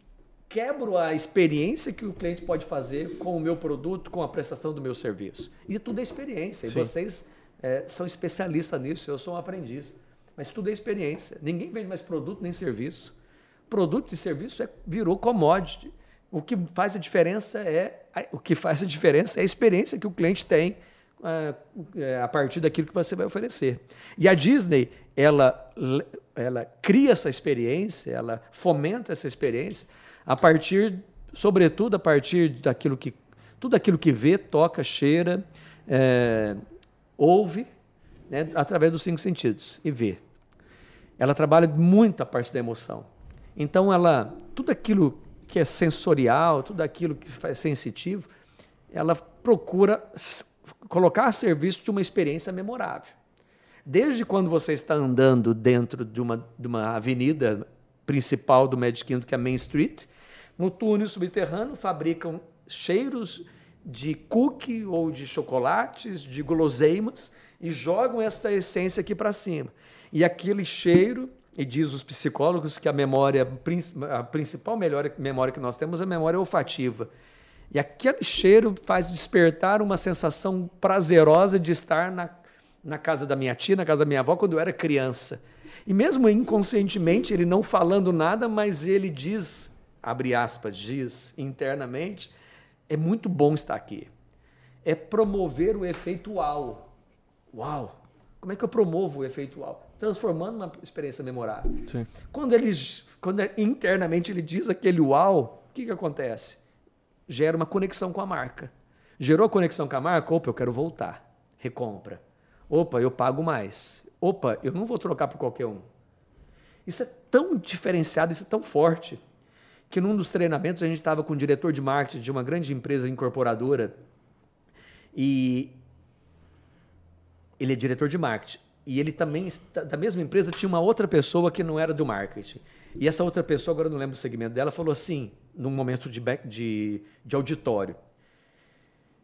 Speaker 3: quebro a experiência que o cliente pode fazer com o meu produto, com a prestação do meu serviço. E tudo é experiência. Sim. E vocês é, são especialistas nisso, eu sou um aprendiz. Mas tudo é experiência. Ninguém vende mais produto nem serviço. Produto e serviço é, virou commodity. O que faz a diferença é o que faz a diferença é a experiência que o cliente tem é, a partir daquilo que você vai oferecer. E a Disney, ela, ela cria essa experiência, ela fomenta essa experiência a partir, sobretudo a partir daquilo que tudo aquilo que vê, toca, cheira, é, ouve, né, através dos cinco sentidos e vê. Ela trabalha muito a parte da emoção. Então ela, tudo aquilo que é sensorial, tudo aquilo que é sensitivo, ela procura colocar a serviço de uma experiência memorável. Desde quando você está andando dentro de uma, de uma avenida principal do Magic Kingdom, que é Main Street, no túnel subterrâneo fabricam cheiros de cookie ou de chocolates, de guloseimas e jogam essa essência aqui para cima. E aquele cheiro, e diz os psicólogos que a memória, a principal memória que nós temos é a memória olfativa. E aquele cheiro faz despertar uma sensação prazerosa de estar na, na casa da minha tia, na casa da minha avó, quando eu era criança. E mesmo inconscientemente, ele não falando nada, mas ele diz, abre aspas, diz internamente, é muito bom estar aqui. É promover o efeito uau. Uau! Como é que eu promovo o efeito uau? Transformando uma experiência memorável.
Speaker 1: Sim.
Speaker 3: Quando ele, quando internamente ele diz aquele uau, o que, que acontece? Gera uma conexão com a marca. Gerou conexão com a marca? Opa, eu quero voltar. Recompra. Opa, eu pago mais. Opa, eu não vou trocar por qualquer um. Isso é tão diferenciado, isso é tão forte, que num dos treinamentos a gente estava com o diretor de marketing de uma grande empresa incorporadora e ele é diretor de marketing. E ele também, da mesma empresa, tinha uma outra pessoa que não era do marketing. E essa outra pessoa, agora eu não lembro o segmento dela, falou assim, num momento de, back, de, de auditório.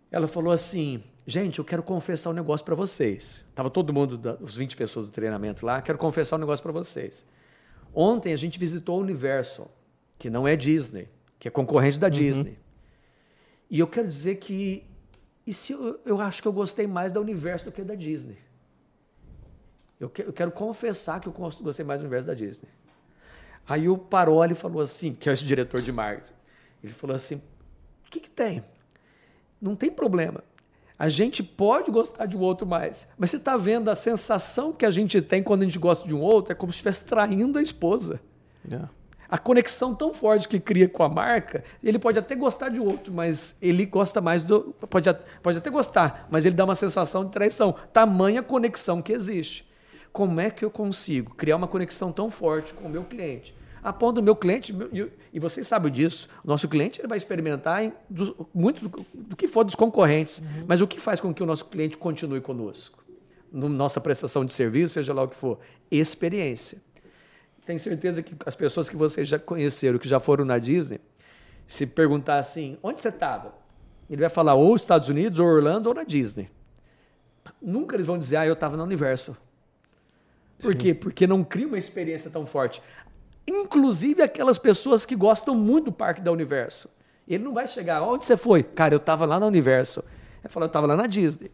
Speaker 3: Ela falou assim: gente, eu quero confessar um negócio para vocês. Tava todo mundo, os 20 pessoas do treinamento lá, quero confessar um negócio para vocês. Ontem a gente visitou o Universal, que não é Disney, que é concorrente da uhum. Disney. E eu quero dizer que e se eu, eu acho que eu gostei mais da Universo do que da Disney. Eu, que, eu quero confessar que eu gostei mais do Universo da Disney. Aí o Paroli falou assim, que é esse diretor de marketing, ele falou assim, o que, que tem? Não tem problema. A gente pode gostar de um outro mais, mas você está vendo a sensação que a gente tem quando a gente gosta de um outro, é como se estivesse traindo a esposa. Yeah. A conexão tão forte que cria com a marca, ele pode até gostar de outro, mas ele gosta mais do. Pode, pode até gostar, mas ele dá uma sensação de traição. Tamanha conexão que existe. Como é que eu consigo criar uma conexão tão forte com o meu cliente? a ponto do meu cliente, e vocês sabem disso, nosso cliente ele vai experimentar em, do, muito do, do, que for dos concorrentes, uhum. mas o que faz com que o nosso cliente continue conosco? Na nossa prestação de serviço, seja lá o que for, experiência. Tenho certeza que as pessoas que vocês já conheceram, que já foram na Disney, se perguntar assim, onde você estava? Ele vai falar ou Estados Unidos, ou Orlando, ou na Disney. Nunca eles vão dizer, ah, eu estava na Universal. Por Sim. quê? Porque não cria uma experiência tão forte inclusive aquelas pessoas que gostam muito do Parque da Universo. Ele não vai chegar, onde você foi? Cara, eu estava lá no Universo. Ele falou, eu estava lá na Disney.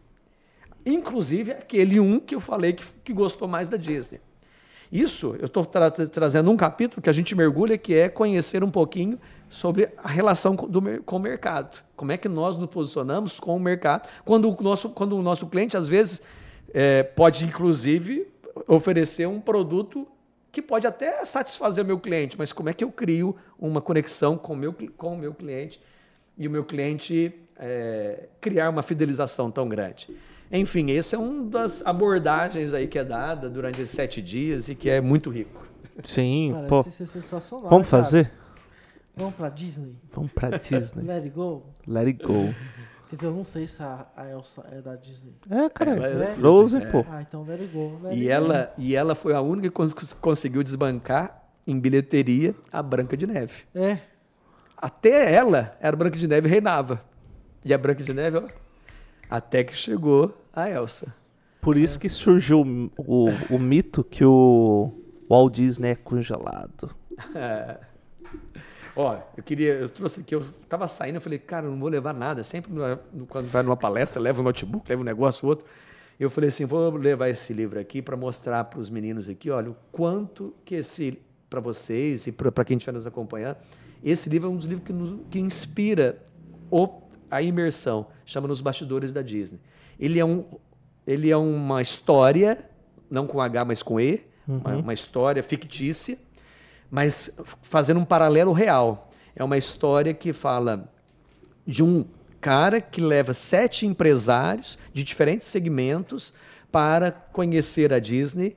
Speaker 3: Inclusive aquele um que eu falei que, que gostou mais da Disney. Isso eu estou tra trazendo um capítulo que a gente mergulha, que é conhecer um pouquinho sobre a relação do, com o mercado. Como é que nós nos posicionamos com o mercado. Quando o nosso, quando o nosso cliente, às vezes, é, pode, inclusive, oferecer um produto que pode até satisfazer o meu cliente, mas como é que eu crio uma conexão com o meu, com o meu cliente e o meu cliente é, criar uma fidelização tão grande? Enfim, esse é uma das abordagens aí que é dada durante esses sete dias e que é muito rico.
Speaker 1: Sim, Parece pô. Ser sensacional, Vamos né, fazer?
Speaker 2: Vamos pra Disney.
Speaker 1: Vamos pra Disney.
Speaker 2: Let it go.
Speaker 1: Let it go.
Speaker 2: Quer dizer, eu não sei se a, a Elsa é da Disney.
Speaker 1: É, cara, ela é, é Frozen, é. pô.
Speaker 2: Ah, então let it go.
Speaker 3: Let e, ela, e ela foi a única que conseguiu desbancar em bilheteria a Branca de Neve.
Speaker 2: É.
Speaker 3: Até ela, era Branca de Neve reinava. E a Branca de Neve, ó, até que chegou a Elsa.
Speaker 1: Por isso é. que surgiu o, o, o mito que o Walt Disney é congelado. É.
Speaker 3: Ó, eu queria, eu trouxe aqui, eu tava saindo, eu falei, cara, eu não vou levar nada. Sempre quando vai numa palestra, leva um notebook, leva um negócio, outro. Eu falei assim, vou levar esse livro aqui para mostrar para os meninos aqui, olha, o quanto que esse, para vocês e para quem estiver nos acompanhando, esse livro é um dos livros que, nos, que inspira o, a imersão, chama Nos Bastidores da Disney. Ele é, um, ele é uma história, não com H, mas com E, uhum. uma, uma história fictícia, mas fazendo um paralelo real. É uma história que fala de um cara que leva sete empresários de diferentes segmentos para conhecer a Disney.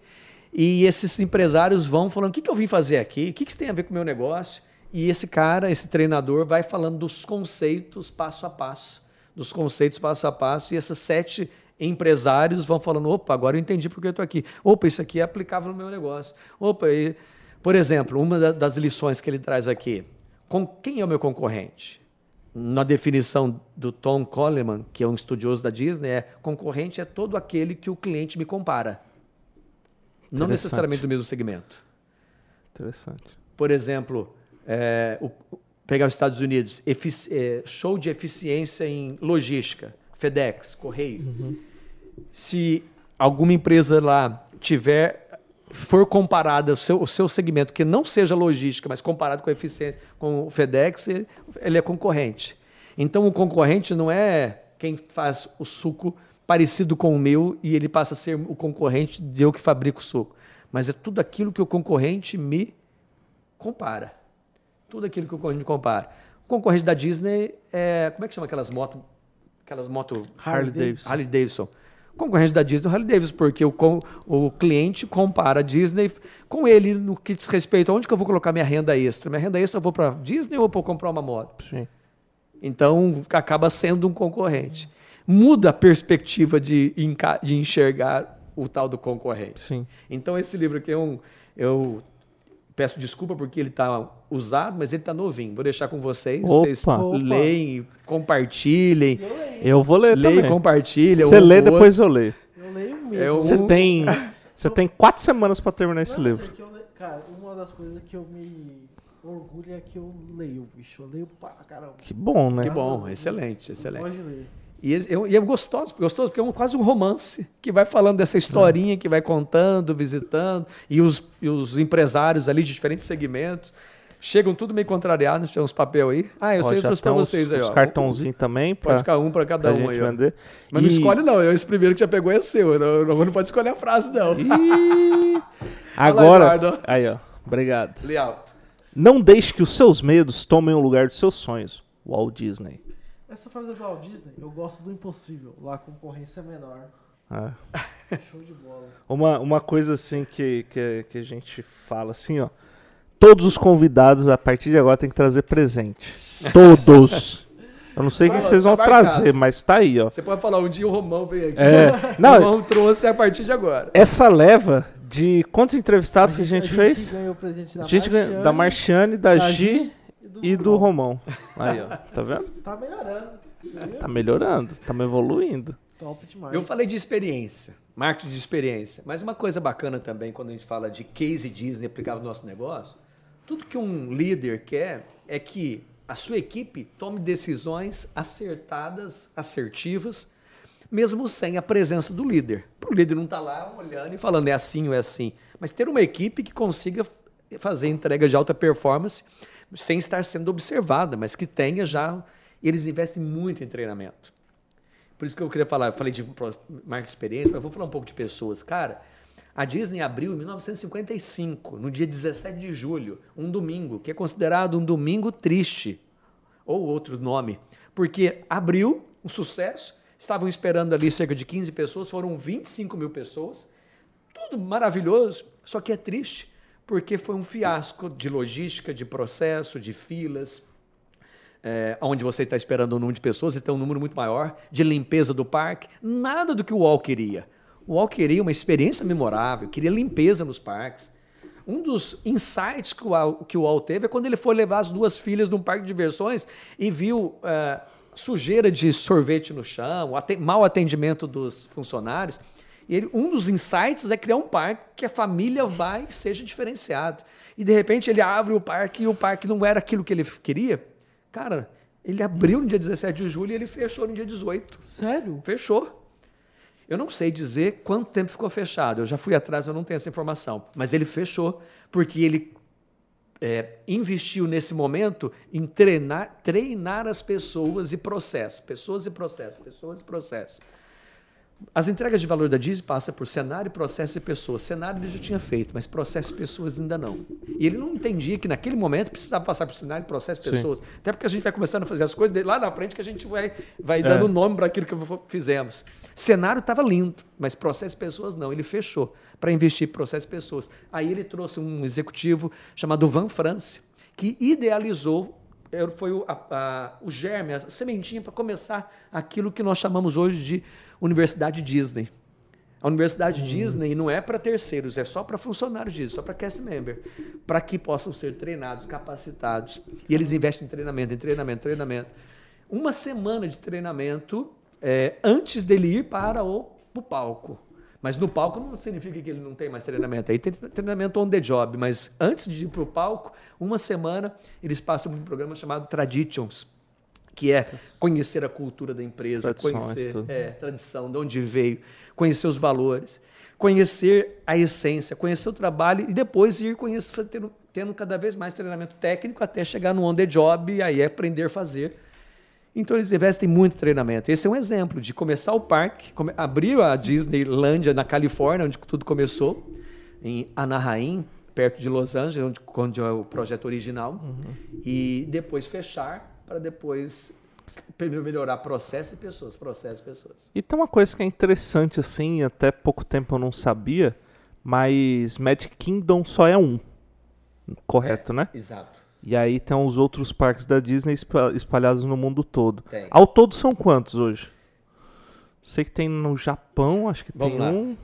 Speaker 3: E esses empresários vão falando: o que, que eu vim fazer aqui? O que, que isso tem a ver com o meu negócio? E esse cara, esse treinador, vai falando dos conceitos passo a passo. Dos conceitos passo a passo. E esses sete empresários vão falando: opa, agora eu entendi porque eu estou aqui. Opa, isso aqui é aplicável no meu negócio. Opa, e por exemplo, uma das lições que ele traz aqui, com quem é o meu concorrente? Na definição do Tom Coleman, que é um estudioso da Disney, é concorrente é todo aquele que o cliente me compara. Não necessariamente do mesmo segmento.
Speaker 1: Interessante.
Speaker 3: Por exemplo, é, o, pegar os Estados Unidos, é, show de eficiência em logística, FedEx, Correio. Uhum. Se alguma empresa lá tiver for comparada o seu, o seu segmento que não seja logística, mas comparado com a eficiência com o FedEx, ele, ele é concorrente. Então o concorrente não é quem faz o suco parecido com o meu e ele passa a ser o concorrente de eu que fabrico o suco, mas é tudo aquilo que o concorrente me compara. Tudo aquilo que o concorrente me compara. O concorrente da Disney é, como é que chama aquelas motos, aquelas motos
Speaker 1: Harley Davidson.
Speaker 3: Harley Davidson. Concorrente da Disney, é o Harley Davidson, porque o, o cliente compara a Disney com ele no que diz respeito a onde que eu vou colocar minha renda extra. Minha renda extra eu vou para Disney ou vou comprar uma moto?
Speaker 1: Sim.
Speaker 3: Então acaba sendo um concorrente. Muda a perspectiva de, de enxergar o tal do concorrente.
Speaker 1: Sim.
Speaker 3: Então esse livro aqui é um, eu peço desculpa porque ele está usado, mas ele está novinho. Vou deixar com vocês.
Speaker 1: Opa.
Speaker 3: Vocês
Speaker 2: Opa.
Speaker 3: leem, compartilhem.
Speaker 2: Eu
Speaker 1: vou ler
Speaker 3: Leia e
Speaker 1: também.
Speaker 3: compartilha.
Speaker 1: Você
Speaker 3: um
Speaker 1: lê, depois eu leio.
Speaker 2: Eu leio mesmo.
Speaker 3: É
Speaker 1: Você
Speaker 3: Um-
Speaker 1: tem, você tem quatro semanas pra terminar esse
Speaker 2: Não,
Speaker 1: livro.
Speaker 2: que eu le- Cara, uma das coisas que eu me orgulho é que eu leio, bicho. Eu leio pra caramba.
Speaker 1: Que bom, né?
Speaker 3: Que bom, excelente, excelente.
Speaker 2: Pode ler.
Speaker 3: E é, e é gostoso, gostoso porque é um- quase um romance que vai falando dessa historinha, que vai contando, visitando, e os, e os empresários ali de diferentes segmentos chegam tudo meio contrariados, tem uns papel aí. Ah, eu
Speaker 1: Ó,
Speaker 3: sei, eu trouxe pra vocês aí, ó.
Speaker 1: cartãozinhos também pra,
Speaker 3: Pode ficar um pra cada
Speaker 1: pra
Speaker 3: um aí, ó.
Speaker 1: vender.
Speaker 3: Mas não
Speaker 1: E-
Speaker 3: escolhe não, eu, esse primeiro que já pegou é seu, não, não, não pode escolher a frase não. Lá,
Speaker 1: Agora,
Speaker 3: Eduardo.
Speaker 1: aí ó, obrigado.
Speaker 3: Alto.
Speaker 1: Não deixe que os seus medos tomem o lugar dos seus sonhos. Walt Disney.
Speaker 2: Essa frase é do Walt Disney, eu gosto do impossível. Lá a concorrência é menor.
Speaker 1: Ah.
Speaker 2: Show de bola.
Speaker 1: Uma, uma coisa assim que, que, que a gente fala assim, ó. Todos os convidados a partir de agora tem que trazer presente. Todos. Eu não sei o que, vocês vão
Speaker 3: tá
Speaker 1: trazer, mas tá aí, ó.
Speaker 3: Você pode falar, um dia o Romão veio aqui.
Speaker 1: É,
Speaker 3: O
Speaker 1: não,
Speaker 3: Romão trouxe a partir de agora.
Speaker 1: essa leva de quantos entrevistados que a gente fez?
Speaker 2: ganhou o presente da
Speaker 1: A gente ganhou da Marchiane, da
Speaker 2: da
Speaker 1: Gi e do
Speaker 2: Romão.
Speaker 1: Aí, ó. Tá vendo?
Speaker 2: Tá melhorando.
Speaker 1: Tá melhorando, tá evoluindo.
Speaker 2: Top demais.
Speaker 3: Eu falei de experiência, marketing de experiência. Mas uma coisa bacana também, quando a gente fala de case Disney aplicado no nosso negócio, tudo que um líder quer é que a sua equipe tome decisões acertadas, assertivas, mesmo sem a presença do líder. Para o líder não estar lá olhando e falando é assim ou é assim. Mas ter uma equipe que consiga fazer entrega de alta performance sem estar sendo observada, mas que tenha já. Eles investem muito em treinamento. Por isso que eu queria falar, eu falei de marca de experiência, mas vou falar um pouco de pessoas. Cara, a Disney abriu em 1955, no dia 17 de julho, um domingo, que é considerado um domingo triste, ou outro nome, porque abriu, um sucesso, estavam esperando ali cerca de 15 pessoas, foram 25 mil pessoas, tudo maravilhoso, só que é triste, porque foi um fiasco de logística, de processo, de filas, é, onde você está esperando um número de pessoas e tem um número muito maior, de limpeza do parque, nada do que o UOL queria. O UOL queria uma experiência memorável, queria limpeza nos parques. Um dos insights que o, UOL, que o UOL teve é quando ele foi levar as duas filhas num parque de diversões e viu é, sujeira de sorvete no chão, mau atendimento dos funcionários. E ele, um dos insights é criar um parque que a família vai e seja diferenciado. E de repente ele abre o parque e o parque não era aquilo que ele queria. Cara, ele abriu no dia 17 de julho e ele fechou no dia 18.
Speaker 2: Sério?
Speaker 3: Fechou. Eu não sei dizer quanto tempo ficou fechado. Eu já fui atrás, eu não tenho essa informação. Mas ele fechou porque ele é, investiu nesse momento em treinar, treinar as pessoas e processos. Pessoas e processos, pessoas e processos. As entregas de valor da Disney passam por cenário, processo e pessoas. Cenário ele já tinha feito, mas processo e pessoas ainda não. E ele não entendia que naquele momento precisava passar por cenário, processo e
Speaker 1: Sim.
Speaker 3: pessoas. Até porque a gente vai começando a fazer as coisas lá na frente que a gente vai, vai dando
Speaker 1: É.
Speaker 3: nome para aquilo que fizemos. Cenário estava lindo, mas processo e pessoas não. Ele fechou para investir em processo e pessoas. Aí ele trouxe um executivo chamado Van France, que idealizou é, foi o, a- a- o germe, a sementinha para começar aquilo que nós chamamos hoje de Universidade Disney. A Universidade Disney não é para terceiros, é só para funcionários Disney, só para cast member, para que possam ser treinados, capacitados. E eles investem em treinamento, em treinamento, treinamento. Uma semana de treinamento é, antes dele ir para o, o palco. Mas no palco não significa que ele não tem mais treinamento. Aí tem treinamento on the job. Mas antes de ir para o palco, uma semana, eles passam por um programa chamado Traditions. Que é conhecer a cultura da empresa,
Speaker 1: Tradições,
Speaker 3: conhecer
Speaker 1: tudo.
Speaker 3: é, tradição, de onde veio, conhecer os valores, conhecer a essência, conhecer o trabalho e depois ir conhecer, tendo, tendo cada vez mais treinamento técnico até chegar no on the job e aí aprender a fazer. Então eles investem muito em treinamento. Esse é um exemplo de começar o parque, come, abrir a Disneylandia na Califórnia, onde tudo começou, em Anaheim, perto de Los Angeles, onde, onde é o projeto original, e depois fechar para depois melhorar processo e pessoas, processo e pessoas.
Speaker 1: E tem uma coisa que é interessante, assim, até pouco tempo eu não sabia, mas Magic Kingdom só é um. Correto, né?
Speaker 3: Exato.
Speaker 1: E aí tem os outros parques da Disney espa- espalhados no mundo todo.
Speaker 3: Tem.
Speaker 1: Ao todo são quantos hoje? Sei que tem no Japão, acho que
Speaker 3: Vamos
Speaker 1: tem
Speaker 3: lá.
Speaker 1: um.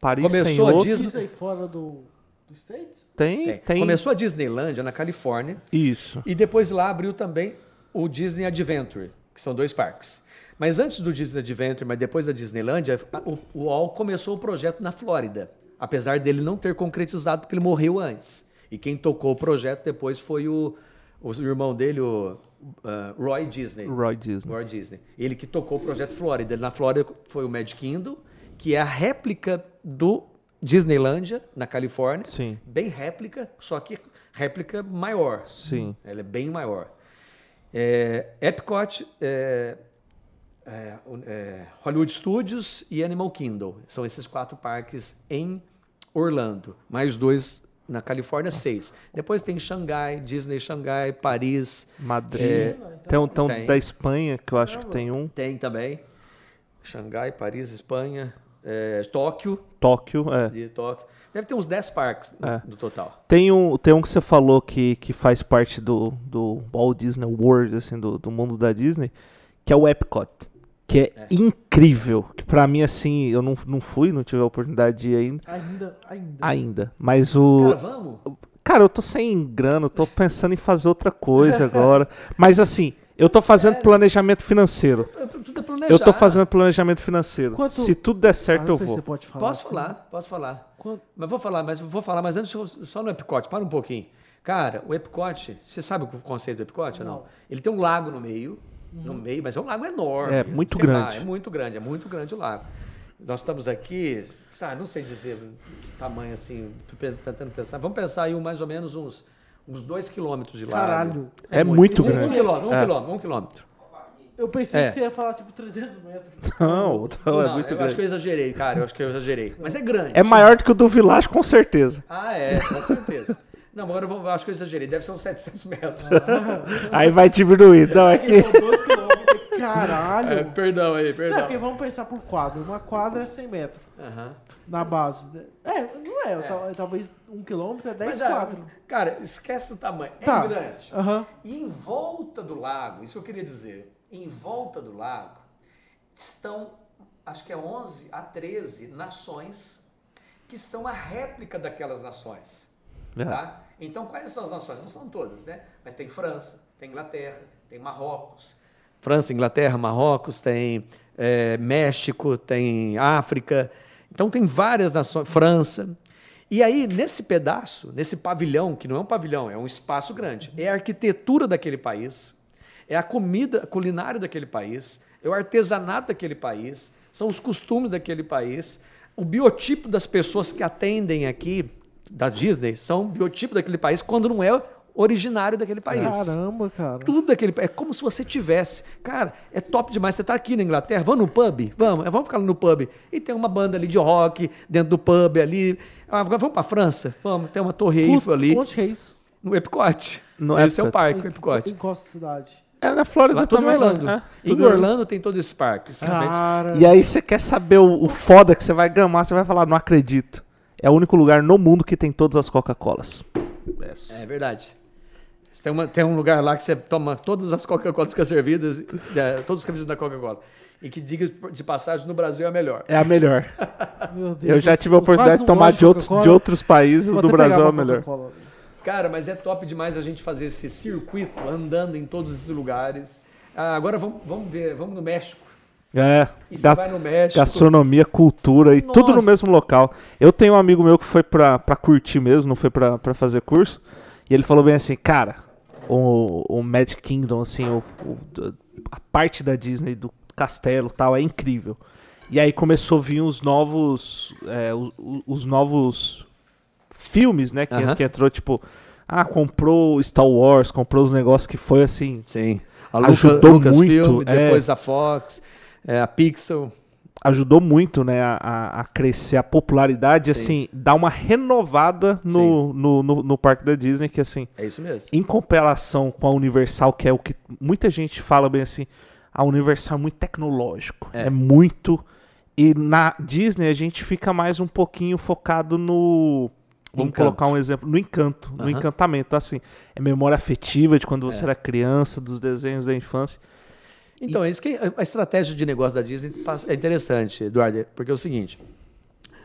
Speaker 1: Paris
Speaker 3: Começou a
Speaker 1: tem outro.
Speaker 3: Disney-
Speaker 2: Isso aí fora do, do States?
Speaker 1: Tem,
Speaker 3: Tem.
Speaker 1: tem.
Speaker 3: Começou a Disneylandia na Califórnia
Speaker 1: Isso.
Speaker 3: e depois lá abriu também o Disney Adventure, que são dois parques. Mas antes do Disney Adventure, mas depois da Disneylandia, o, o Walt começou o projeto na Flórida, apesar dele não ter concretizado porque ele morreu antes. E quem tocou o projeto depois foi o, o irmão dele, o ah, Roy Disney.
Speaker 1: Roy Disney.
Speaker 3: Walt Disney. Ele que tocou o projeto Flórida. Na Flórida foi o Magic Kingdom, que é a réplica do Disneylandia, na Califórnia.
Speaker 1: Sim.
Speaker 3: Bem réplica, só que réplica maior.
Speaker 1: Sim.
Speaker 3: Ela é bem maior. É, Epcot, é, é, é, Hollywood Studios e Animal Kingdom. São esses quatro parques em Orlando. Mais dois na Califórnia, seis. Depois tem Xangai, Disney Xangai, Paris.
Speaker 1: Madrid.
Speaker 3: É,
Speaker 1: tem um, tem um
Speaker 3: tem.
Speaker 1: da Espanha, que eu acho que tem um.
Speaker 3: Tem também. Xangai, Paris, Espanha, é, Tóquio,
Speaker 1: Tóquio, é.
Speaker 3: de Tóquio. Deve ter uns 10 parques no,
Speaker 1: É.
Speaker 3: no total.
Speaker 1: Tem um, tem um que você falou que, que faz parte do, do Walt Disney World, assim, do, do mundo da Disney, que é o Epcot. Que é,
Speaker 3: É.
Speaker 1: incrível. Que pra mim, assim, eu não, não fui, não tive a oportunidade de ir ainda.
Speaker 2: Ainda, ainda.
Speaker 1: Ainda. Mas o.
Speaker 3: Cara, vamos?
Speaker 1: Cara, eu tô sem grana, eu tô pensando em fazer outra coisa agora. Mas assim, eu tô fazendo
Speaker 3: Sério?
Speaker 1: planejamento financeiro.
Speaker 3: Tudo é planejado.
Speaker 1: Eu tô fazendo planejamento financeiro.
Speaker 2: Quanto-
Speaker 1: Se tudo der
Speaker 2: Ah,
Speaker 1: certo,
Speaker 2: não
Speaker 1: eu
Speaker 2: sei se
Speaker 1: vou.
Speaker 2: você pode falar.
Speaker 3: Posso
Speaker 2: assim.
Speaker 3: falar, posso falar.
Speaker 2: Quanto-
Speaker 3: Mas vou falar, mas vou falar, mas antes só no Epcot, para um pouquinho. Cara, o Epcot, você sabe o conceito do Epcot ou não?
Speaker 2: Não.
Speaker 3: Ele tem um lago no meio, no meio, mas é um lago enorme.
Speaker 1: É, muito
Speaker 3: Sei lá,
Speaker 1: grande.
Speaker 3: é muito grande, é muito grande o lago. Nós estamos aqui, sabe, não sei dizer tamanho assim, tentando pensar. Vamos pensar aí um, mais ou menos uns, uns dois quilômetros de lago.
Speaker 2: Caralho.
Speaker 1: É muito
Speaker 3: um,
Speaker 1: grande.
Speaker 3: Um quilômetro, um
Speaker 1: É.
Speaker 3: quilômetro, um quilômetro.
Speaker 2: Eu pensei
Speaker 3: É.
Speaker 2: que você ia falar tipo 300 metros.
Speaker 1: Não, não, é
Speaker 3: Não,
Speaker 1: muito
Speaker 3: eu acho
Speaker 1: grande.
Speaker 3: que eu exagerei, cara, eu acho que eu exagerei. Mas é grande.
Speaker 1: É maior do que o do Village, com certeza.
Speaker 3: Ah, é, com certeza. Não, agora eu, vou, acho que eu exagerei. Deve ser uns 700 metros.
Speaker 1: Aí vai diminuir. Não, é que.
Speaker 2: Caralho.
Speaker 3: É, perdão aí,
Speaker 2: Não,
Speaker 3: perdão.
Speaker 2: porque vamos pensar por quadra. Uma quadra é 100 metros
Speaker 3: Aham.
Speaker 2: na base. né? É, não é. tal- Talvez um quilômetro é 10
Speaker 3: Mas, ah,
Speaker 2: quadras.
Speaker 3: Cara, esquece o tamanho. É
Speaker 2: Tá.
Speaker 3: grande.
Speaker 2: Aham.
Speaker 3: E em volta do lago, isso que eu queria dizer, em volta do lago estão, acho que é 11 a 13 nações que são a réplica daquelas nações.
Speaker 1: É.
Speaker 3: Tá? Então, quais são as nações? Não são todas, né? Mas tem França, tem Inglaterra, tem Marrocos. França, Inglaterra, Marrocos, tem eh, México, tem África. Então, tem várias nações. França. E aí, nesse pedaço, nesse pavilhão, que não é um pavilhão, é um espaço grande, é a arquitetura daquele país, é a comida a culinária daquele país, é o artesanato daquele país, são os costumes daquele país, o biotipo das pessoas que atendem aqui, da Disney, são o biotipo daquele país quando não é originário daquele país.
Speaker 2: Caramba, cara.
Speaker 3: Tudo daquele É como se você tivesse. Cara, é top demais. Você tá aqui na Inglaterra, vamos no pub? Vamos, é, vamos ficar no pub. E tem uma banda ali de rock dentro do pub ali. Ah, vamos pra França? Vamos, tem uma torre Eiffel ali.
Speaker 2: Onde é isso?
Speaker 3: No Epcot.
Speaker 1: No
Speaker 3: Esse é o parque, o Epcot.
Speaker 2: Em qual cidade?
Speaker 1: É na Flórida
Speaker 3: Lá
Speaker 1: também.
Speaker 3: Orlando.
Speaker 1: É,
Speaker 3: em Orlando tem todos esses parques.
Speaker 2: Cara.
Speaker 1: E aí você quer saber o, o foda que você vai gamar, você vai falar, não acredito. É o único lugar no mundo que tem todas as Coca-Colas.
Speaker 3: É verdade. Tem, uma- tem um lugar lá que você toma todas as Coca-Colas que são servidas, é, todos os refrigerantes da Coca-Cola. E que, diga de passagem, no Brasil é a melhor.
Speaker 1: É a melhor.
Speaker 2: Meu Deus,
Speaker 1: Eu já tive a oportunidade de tomar de outros, de outros países,
Speaker 2: Vou
Speaker 1: do Brasil é a melhor.
Speaker 3: Cara, mas é top demais a gente fazer esse circuito andando em todos esses lugares. Ah, agora vamos, vamos ver, vamos no México.
Speaker 1: É,
Speaker 3: E você
Speaker 1: ga-
Speaker 3: vai no México.
Speaker 1: gastronomia, cultura e tudo no
Speaker 3: Nossa.
Speaker 1: mesmo local. Eu tenho um amigo meu que foi pra, pra curtir mesmo, não foi pra, pra fazer curso. E ele falou bem assim, cara, o, o Magic Kingdom, assim, o, o- a parte da Disney, do castelo e tal, é incrível. E aí começou a vir os novos. é, o- o- os, novos filmes, né? Que,
Speaker 3: Aham.
Speaker 1: que entrou, tipo. Ah, comprou Star Wars, comprou os negócios que foi assim.
Speaker 3: Sim. A
Speaker 1: Ajudou
Speaker 3: Luca, Lucasfilm,
Speaker 1: muito, é.
Speaker 3: depois a Fox, é, a Pixel.
Speaker 1: Ajudou muito, né, a, a- a crescer a popularidade,
Speaker 3: Sim.
Speaker 1: assim, dar uma renovada no, no, no, no parque da Disney, que assim,
Speaker 3: É isso mesmo.
Speaker 1: em comparação com a Universal, que é o que muita gente fala bem assim, a Universal é muito tecnológico,
Speaker 3: É.
Speaker 1: é, muito. E na Disney a gente fica mais um pouquinho focado no. Vamos
Speaker 3: Encanto.
Speaker 1: colocar um exemplo, no encanto, no encantamento, assim. É memória afetiva de quando você
Speaker 3: É.
Speaker 1: era criança, dos desenhos da infância.
Speaker 3: Então, é isso que a estratégia de negócio da Disney é interessante, Eduardo, porque é o seguinte: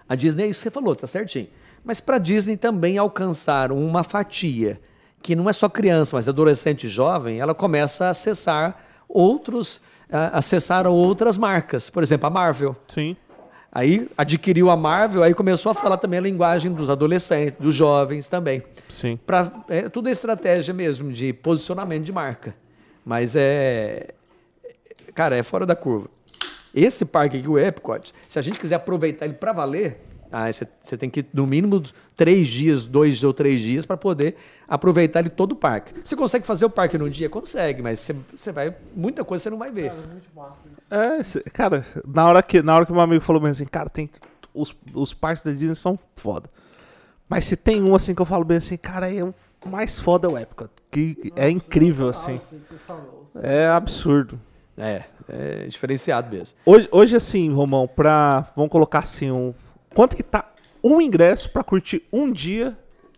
Speaker 3: a Disney é isso que você falou, tá certinho. Mas para a Disney também alcançar uma fatia que não é só criança, mas adolescente e jovem, ela começa a acessar outros, a- acessar outras marcas. Por exemplo, a Marvel.
Speaker 1: Sim.
Speaker 3: Aí adquiriu a Marvel, aí começou a falar também a linguagem dos adolescentes, dos jovens também.
Speaker 1: Sim.
Speaker 3: Pra, é, tudo é estratégia mesmo de posicionamento de marca. Mas é. Cara, é fora da curva. Esse parque aqui, o Epcot, se a gente quiser aproveitar ele para valer, ah, você tem que, no mínimo, três dias, dois ou três dias, para poder aproveitar ele todo o parque. Você consegue fazer o parque num dia? Consegue, mas você, vai. Muita coisa você não vai ver.
Speaker 2: Cara, muito massa isso.
Speaker 1: É, cê- cara, na hora que, na hora que meu amigo falou bem assim, cara, tem. Os, os parques da Disney são foda. Mas se tem um assim que eu falo bem assim, cara, é o mais foda é o Epcot. Que que é incrível, assim.
Speaker 2: aí você falou.
Speaker 1: É absurdo.
Speaker 3: É, é diferenciado mesmo.
Speaker 1: Hoje, hoje assim, Romão, pra. Vamos colocar assim, um. Quanto que tá um ingresso pra curtir um dia?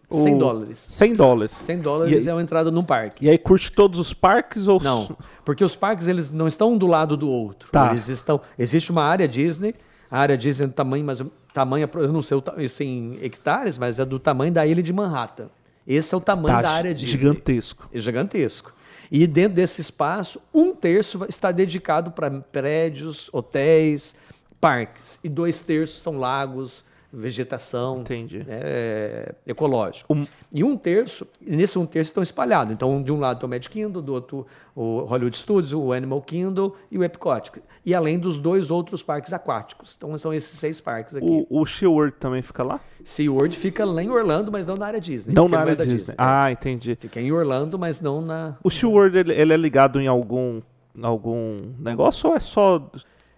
Speaker 1: o-
Speaker 3: 100 dólares.
Speaker 1: 100 dólares.
Speaker 3: 100 dólares
Speaker 1: E-
Speaker 3: é uma entrada num parque.
Speaker 1: E aí curte todos os parques ou.
Speaker 3: Não, porque os parques eles não estão um do lado do outro.
Speaker 1: Tá.
Speaker 3: Eles estão. Existe uma área Disney, a área Disney é do tamanho, mas tamanho, eu não sei isso em hectares, mas é do tamanho da ilha de Manhattan. Esse é o tamanho
Speaker 1: Tá
Speaker 3: da área Disney.
Speaker 1: gigantesco.
Speaker 3: É gigantesco. E dentro desse espaço, um terço está dedicado para prédios, hotéis, parques. E dois terços são lagos, vegetação. É, ecológico.
Speaker 1: Um-
Speaker 3: E um terço, e nesse um terço estão espalhados. Então, de um lado o Magic Kingdom, do outro o Hollywood Studios, o Animal Kingdom e o Epcot. E além dos dois outros parques aquáticos. Então, são esses seis parques aqui.
Speaker 1: O, o SeaWorld também fica lá?
Speaker 3: SeaWorld fica lá em Orlando, mas não na área Disney.
Speaker 1: Não na área
Speaker 3: é
Speaker 1: Disney.
Speaker 3: é.
Speaker 1: Ah, entendi.
Speaker 3: Fica em Orlando, mas não na...
Speaker 1: O SeaWorld, ele, ele é ligado em algum, algum negócio ou é só...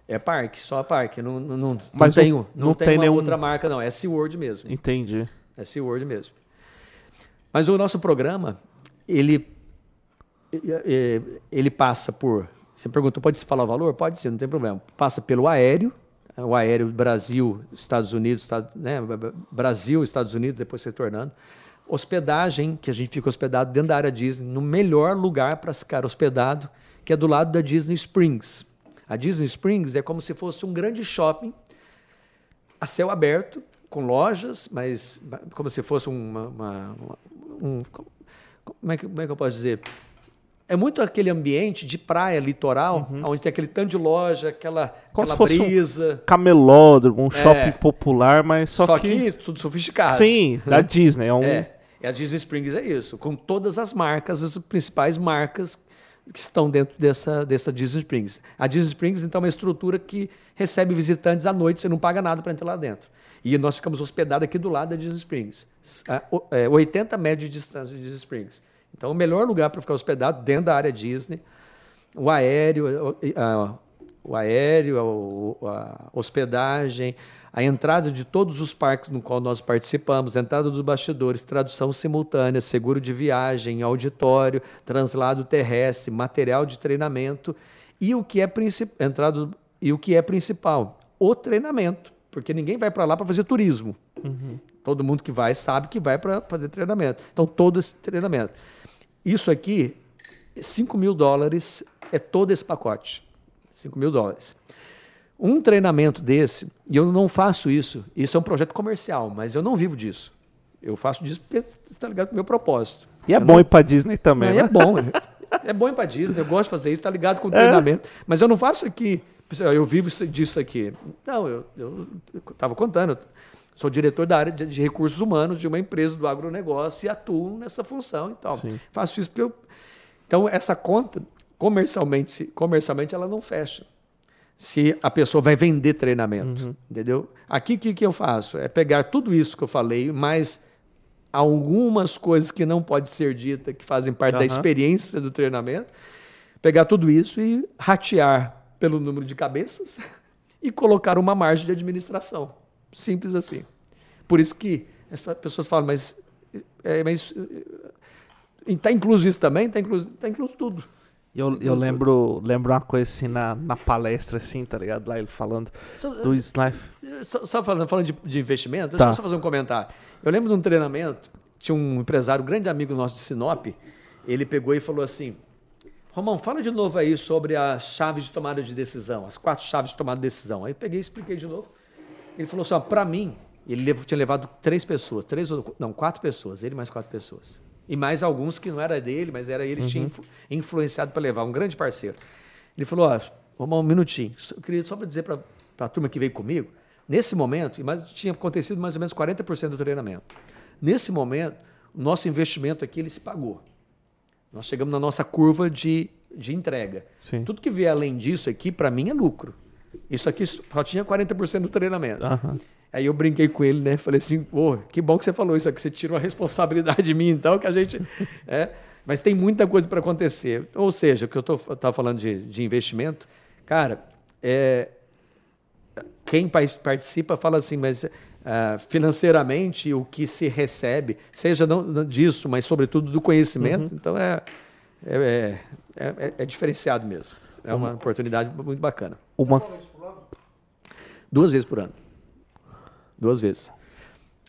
Speaker 3: É parque, só parque. Não, não, não,
Speaker 1: Mas
Speaker 3: não tem,
Speaker 1: não- não
Speaker 3: tem,
Speaker 1: tem
Speaker 3: uma
Speaker 1: nenhum-
Speaker 3: outra marca, não. É SeaWorld mesmo.
Speaker 1: Entendi.
Speaker 3: É SeaWorld mesmo. Mas o nosso programa, ele, eh, ele passa por. Você perguntou, pode se falar o valor? Pode ser, não tem problema. Passa pelo aéreo, o aéreo Brasil, Estados Unidos, né, Brasil, Estados Unidos, depois retornando. Hospedagem, que a gente fica hospedado dentro da área Disney, no melhor lugar para ficar hospedado, que é do lado da Disney Springs. A Disney Springs é como se fosse um grande shopping a céu aberto, com lojas, mas como se fosse uma. uma- uma- um, como, é que, como é que eu posso dizer? É muito aquele ambiente de praia litoral, onde tem aquele tanto de loja, aquela,
Speaker 1: Uhum. Como
Speaker 3: aquela
Speaker 1: se fosse um
Speaker 3: brisa.
Speaker 1: Camelódromo, um shopping
Speaker 3: É.
Speaker 1: popular, mas só,
Speaker 3: Só,
Speaker 1: que...
Speaker 3: que, tudo sofisticado.
Speaker 1: Sim, da Disney. É um...
Speaker 3: É. E a Disney Springs é isso, com todas as marcas, as principais marcas que estão dentro dessa, dessa Disney Springs. A Disney Springs, então, é uma estrutura que recebe visitantes à noite, você não paga nada para entrar lá dentro. E nós ficamos hospedados aqui do lado da Disney Springs. A- o- é, 80 metros de distância de Disney Springs. Então, o melhor lugar para ficar hospedado dentro da área Disney. O aéreo, a- o aéreo, a, a hospedagem, a entrada de todos os parques no qual nós participamos, entrada dos bastidores, tradução simultânea, seguro de viagem, auditório, translado terrestre, material de treinamento e o que é princip- entrada e o que é principal, o treinamento, porque ninguém vai para lá para fazer turismo. Todo mundo que vai sabe que vai para fazer treinamento. Então, todo esse treinamento. Isso aqui, 5 mil dólares é todo esse pacote. 5 mil dólares. Um treinamento desse, e eu não faço isso, isso é um projeto comercial, mas eu não vivo disso. Eu faço disso porque está ligado com o meu propósito.
Speaker 1: E é
Speaker 3: Eu
Speaker 1: bom
Speaker 3: não-
Speaker 1: ir pra Disney também,
Speaker 3: Não,
Speaker 1: né?
Speaker 3: É bom. É bom ir para Disney, eu gosto de fazer isso, está ligado com o treinamento. Mas eu não faço aqui, eu vivo isso- disso aqui. Não, eu estava contando. Sou diretor da área de, de recursos humanos de uma empresa do agronegócio e atuo nessa função. Então,
Speaker 1: Sim.
Speaker 3: faço isso porque eu. Então, essa conta, comercialmente, comercialmente ela não fecha. Se a pessoa vai vender treinamento. Entendeu? Aqui, o que, que eu faço? É pegar tudo isso que eu falei, mais algumas coisas que não pode ser dita, que fazem parte da
Speaker 1: Aham.
Speaker 3: experiência do treinamento, pegar tudo isso e ratear pelo número de cabeças e colocar uma margem de administração. Simples assim. Por isso que as pessoas falam, mas é, mas está incluso isso também? Está incluso, tá incluso tudo.
Speaker 1: Eu, eu lembro, lembro uma coisa assim na, na palestra, assim, tá ligado? Lá ele falando
Speaker 3: Só,
Speaker 1: do Slife.
Speaker 3: só- só falando, falando de, de investimento,
Speaker 1: Tá.
Speaker 3: deixa eu só fazer um comentário. Eu lembro de um treinamento, tinha um empresário, um grande amigo nosso de Sinop, ele pegou e falou assim, Romão, fala de novo aí sobre as chaves de tomada de decisão, as quatro chaves de tomada de decisão. Aí eu peguei e expliquei de novo. Ele falou assim, ó, pra mim, ele tinha levado três pessoas, três ou não, quatro pessoas, ele mais quatro pessoas. E mais alguns que não era dele, mas era ele que tinha influ- influenciado para levar, um grande parceiro. Ele falou, ó, Romão, um minutinho, eu queria só para dizer para a turma que veio comigo, nesse momento, e mais- tinha acontecido mais ou menos 40% do treinamento. Nesse momento, o nosso investimento aqui, ele se pagou. Nós chegamos na nossa curva de, de entrega.
Speaker 1: Sim.
Speaker 3: Tudo que vier além disso aqui, para mim, é lucro. Isso aqui só tinha 40% do treinamento.
Speaker 1: Aham.
Speaker 3: Aí eu brinquei com ele, né? Falei assim, pô, que bom que você falou isso aqui, você tira uma responsabilidade de mim, então, que a gente. É, mas tem muita coisa para acontecer. Ou seja, o que eu estava falando de, de investimento, cara, é, quem pa- participa fala assim, mas ah, financeiramente o que se recebe, seja não, não disso, mas sobretudo do conhecimento, então é, é, é, é- é diferenciado mesmo. É uma oportunidade muito bacana.
Speaker 1: Uma,
Speaker 3: Duas vezes por ano. Duas vezes.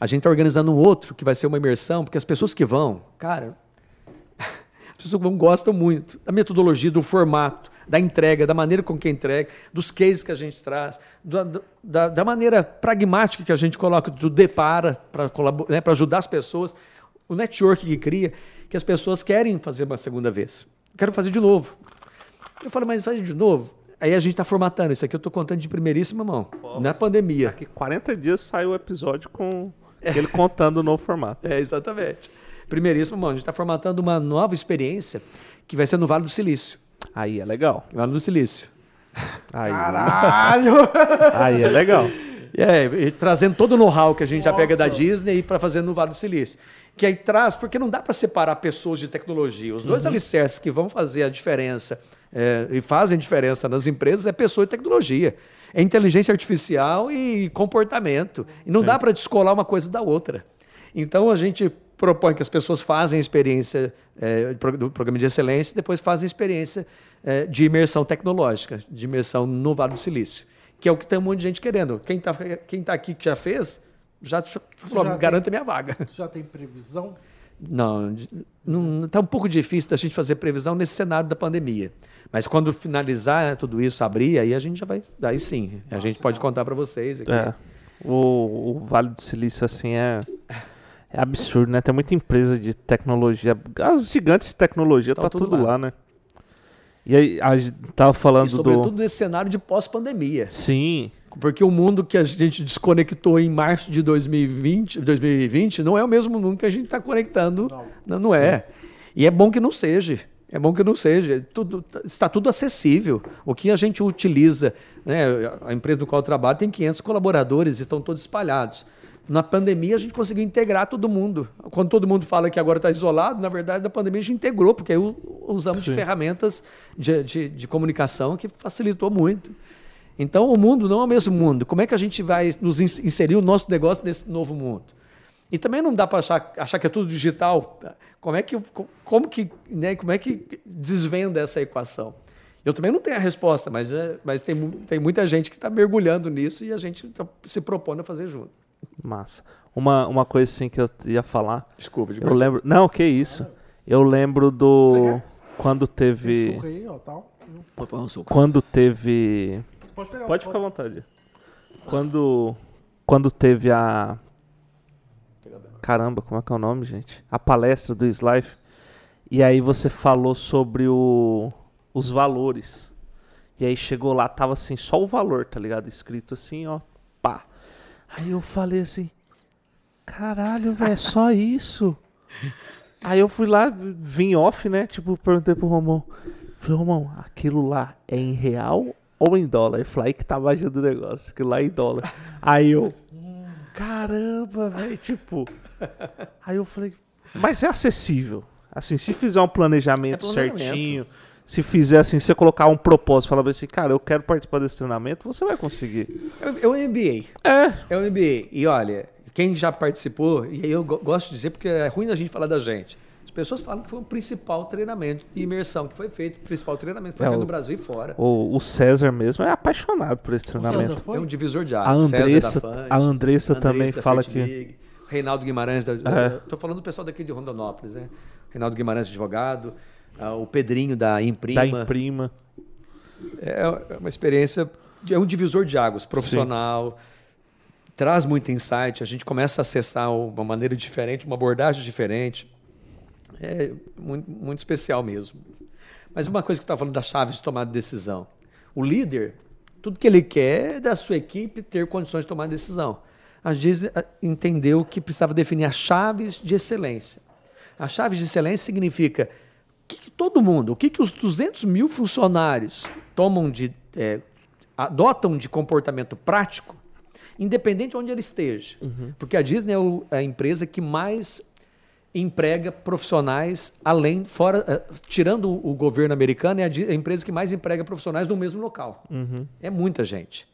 Speaker 3: A gente está organizando um outro que vai ser uma imersão, porque as pessoas que vão, cara, as pessoas que vão gostam muito da metodologia, do formato, da entrega, da maneira com que entrega, dos cases que a gente traz, da, da, maneira pragmática que a gente coloca, do depara para né, ajudar as pessoas, o network que cria, que as pessoas querem fazer uma segunda vez. Quero fazer de novo. Eu falo, mas faz de novo. Aí a gente está formatando. Isso aqui eu estou contando de primeiríssima mão. na pandemia.
Speaker 1: daqui 40 dias sai o episódio com ele contando o novo formato.
Speaker 3: É, exatamente. Primeiríssima mão. A gente está formatando uma nova experiência que vai ser no Vale do Silício.
Speaker 1: Aí é legal.
Speaker 3: Vale do Silício.
Speaker 1: Aí,
Speaker 2: Caralho!
Speaker 1: aí é legal.
Speaker 3: E, é, e trazendo todo o know-how que a gente já pega da
Speaker 2: Nossa.
Speaker 3: Disney para fazer no Vale do Silício. Que aí traz, porque não dá para separar pessoas de tecnologia. Os dois alicerces que vão fazer a diferença é, e fazem diferença nas empresas é pessoa e tecnologia. É inteligência artificial e comportamento. E não dá para descolar uma coisa da outra. Então a gente propõe que as pessoas fazem a experiência é, do programa de excelência e depois fazem a experiência é, de imersão tecnológica, de imersão no Vale do Silício, que é o que tem um monte de gente querendo. Quem está quem tá aqui que já fez, já, já falou,
Speaker 2: já
Speaker 3: garanta minha vaga.
Speaker 2: Já tem previsão?
Speaker 3: Não, não está um pouco difícil da gente fazer previsão nesse cenário da pandemia. Mas quando finalizar tudo isso, abrir, aí a gente já vai. Aí sim, a gente pode contar para vocês. aqui.
Speaker 1: É. O, o Vale do Silício, assim, é, é absurdo, né? Tem muita empresa de tecnologia. As gigantes de tecnologia,
Speaker 3: Tão
Speaker 1: tá
Speaker 3: tudo lá.
Speaker 1: lá, né? E aí, a gente tava falando
Speaker 3: E sobretudo
Speaker 1: do.
Speaker 3: nesse cenário de pós-pandemia.
Speaker 1: Sim,
Speaker 3: Porque o mundo que a gente desconectou em março de 2020, 2020 não é o mesmo mundo que a gente está conectando. Não, não, é. E é bom que não seja. É bom que não seja. Tudo, está tudo acessível. O que a gente utiliza, né? a empresa no qual eu trabalho tem 500 colaboradores e estão todos espalhados. Na pandemia a gente conseguiu integrar todo mundo. Quando todo mundo fala que agora está isolado, na verdade na pandemia a gente integrou, porque aí usamos ferramentas de, de, de comunicação que facilitou muito. Então, o mundo não é o mesmo mundo. Como é que a gente vai nos ins- inserir o nosso negócio nesse novo mundo? E também não dá para achar, achar que é tudo digital. Como é que, como que, né, como é que desvenda essa equação? Eu também não tenho a resposta, mas, é, mas tem, tem muita gente que está mergulhando nisso e a gente tá se propondo a fazer junto.
Speaker 1: massa. Uma, uma coisa assim que eu ia falar.
Speaker 3: Desculpa, de
Speaker 1: Eu lembro. Não, que isso. Eu lembro do. Quando teve.
Speaker 2: suco aí, ó, tal.
Speaker 3: Um.
Speaker 1: Quando teve.
Speaker 2: Pode pegar.
Speaker 1: Pode ficar à vontade. Quando. Quando teve a. Caramba, como é que é o nome, gente? A palestra do Slife. E aí você falou sobre o, os valores. E aí chegou lá, tava assim, só o valor, tá ligado? Escrito assim, ó, pá. Aí eu falei assim, Caralho, velho, é só isso. Aí eu fui lá, vim off, né? Tipo, perguntei pro Romão. Falei, Romão, aquilo lá é em real ou em dólar? Aí que tá a magia do negócio, aquilo lá é em dólar. Aí eu, caramba, velho, tipo. Aí eu falei, mas é acessível. Assim, se fizer um planejamento,
Speaker 3: É planejamento.
Speaker 1: certinho, se fizer assim, se você colocar um propósito, falar assim, cara, eu quero participar desse treinamento, você vai conseguir.
Speaker 3: É o- é o MBA.
Speaker 1: É,
Speaker 3: É o MBA. E olha, quem já participou, e aí eu go- gosto de dizer porque é ruim a gente falar da gente. As pessoas falam que foi o principal treinamento de imersão que foi feito, o principal treinamento que foi
Speaker 1: É,
Speaker 3: feito
Speaker 1: o-
Speaker 3: no Brasil e fora.
Speaker 1: o, o César mesmo é apaixonado por esse treinamento.
Speaker 2: César foi?
Speaker 3: É um divisor de
Speaker 1: A
Speaker 3: águas. César
Speaker 1: Andressa,
Speaker 3: da Fante,
Speaker 1: a Andressa também
Speaker 3: da
Speaker 1: fala que.
Speaker 3: League, Reinaldo Guimarães, da,
Speaker 1: É.
Speaker 3: tô falando do pessoal daqui de Rondonópolis, né? Reinaldo Guimarães, advogado, ah, o Pedrinho da Imprima.
Speaker 1: Da imprima.
Speaker 3: É uma experiência, é um divisor de águas, profissional, traz muito insight, a gente começa a acessar uma maneira diferente, uma abordagem diferente. É muito, muito especial mesmo. Mas uma coisa que estava falando das chaves de tomada de decisão. O líder, tudo que ele quer é da sua equipe ter condições de tomar decisão. Às vezes a- entendeu que precisava definir as chaves de excelência. As chaves de excelência significa o que, que todo mundo, o que, que os 200 mil funcionários tomam de, é, adotam de comportamento prático, independente de onde ele esteja. Porque a Disney é o- a empresa que mais emprega profissionais além, fora, eh, tirando o governo americano, é a, empresa que mais emprega profissionais no mesmo local. É muita gente.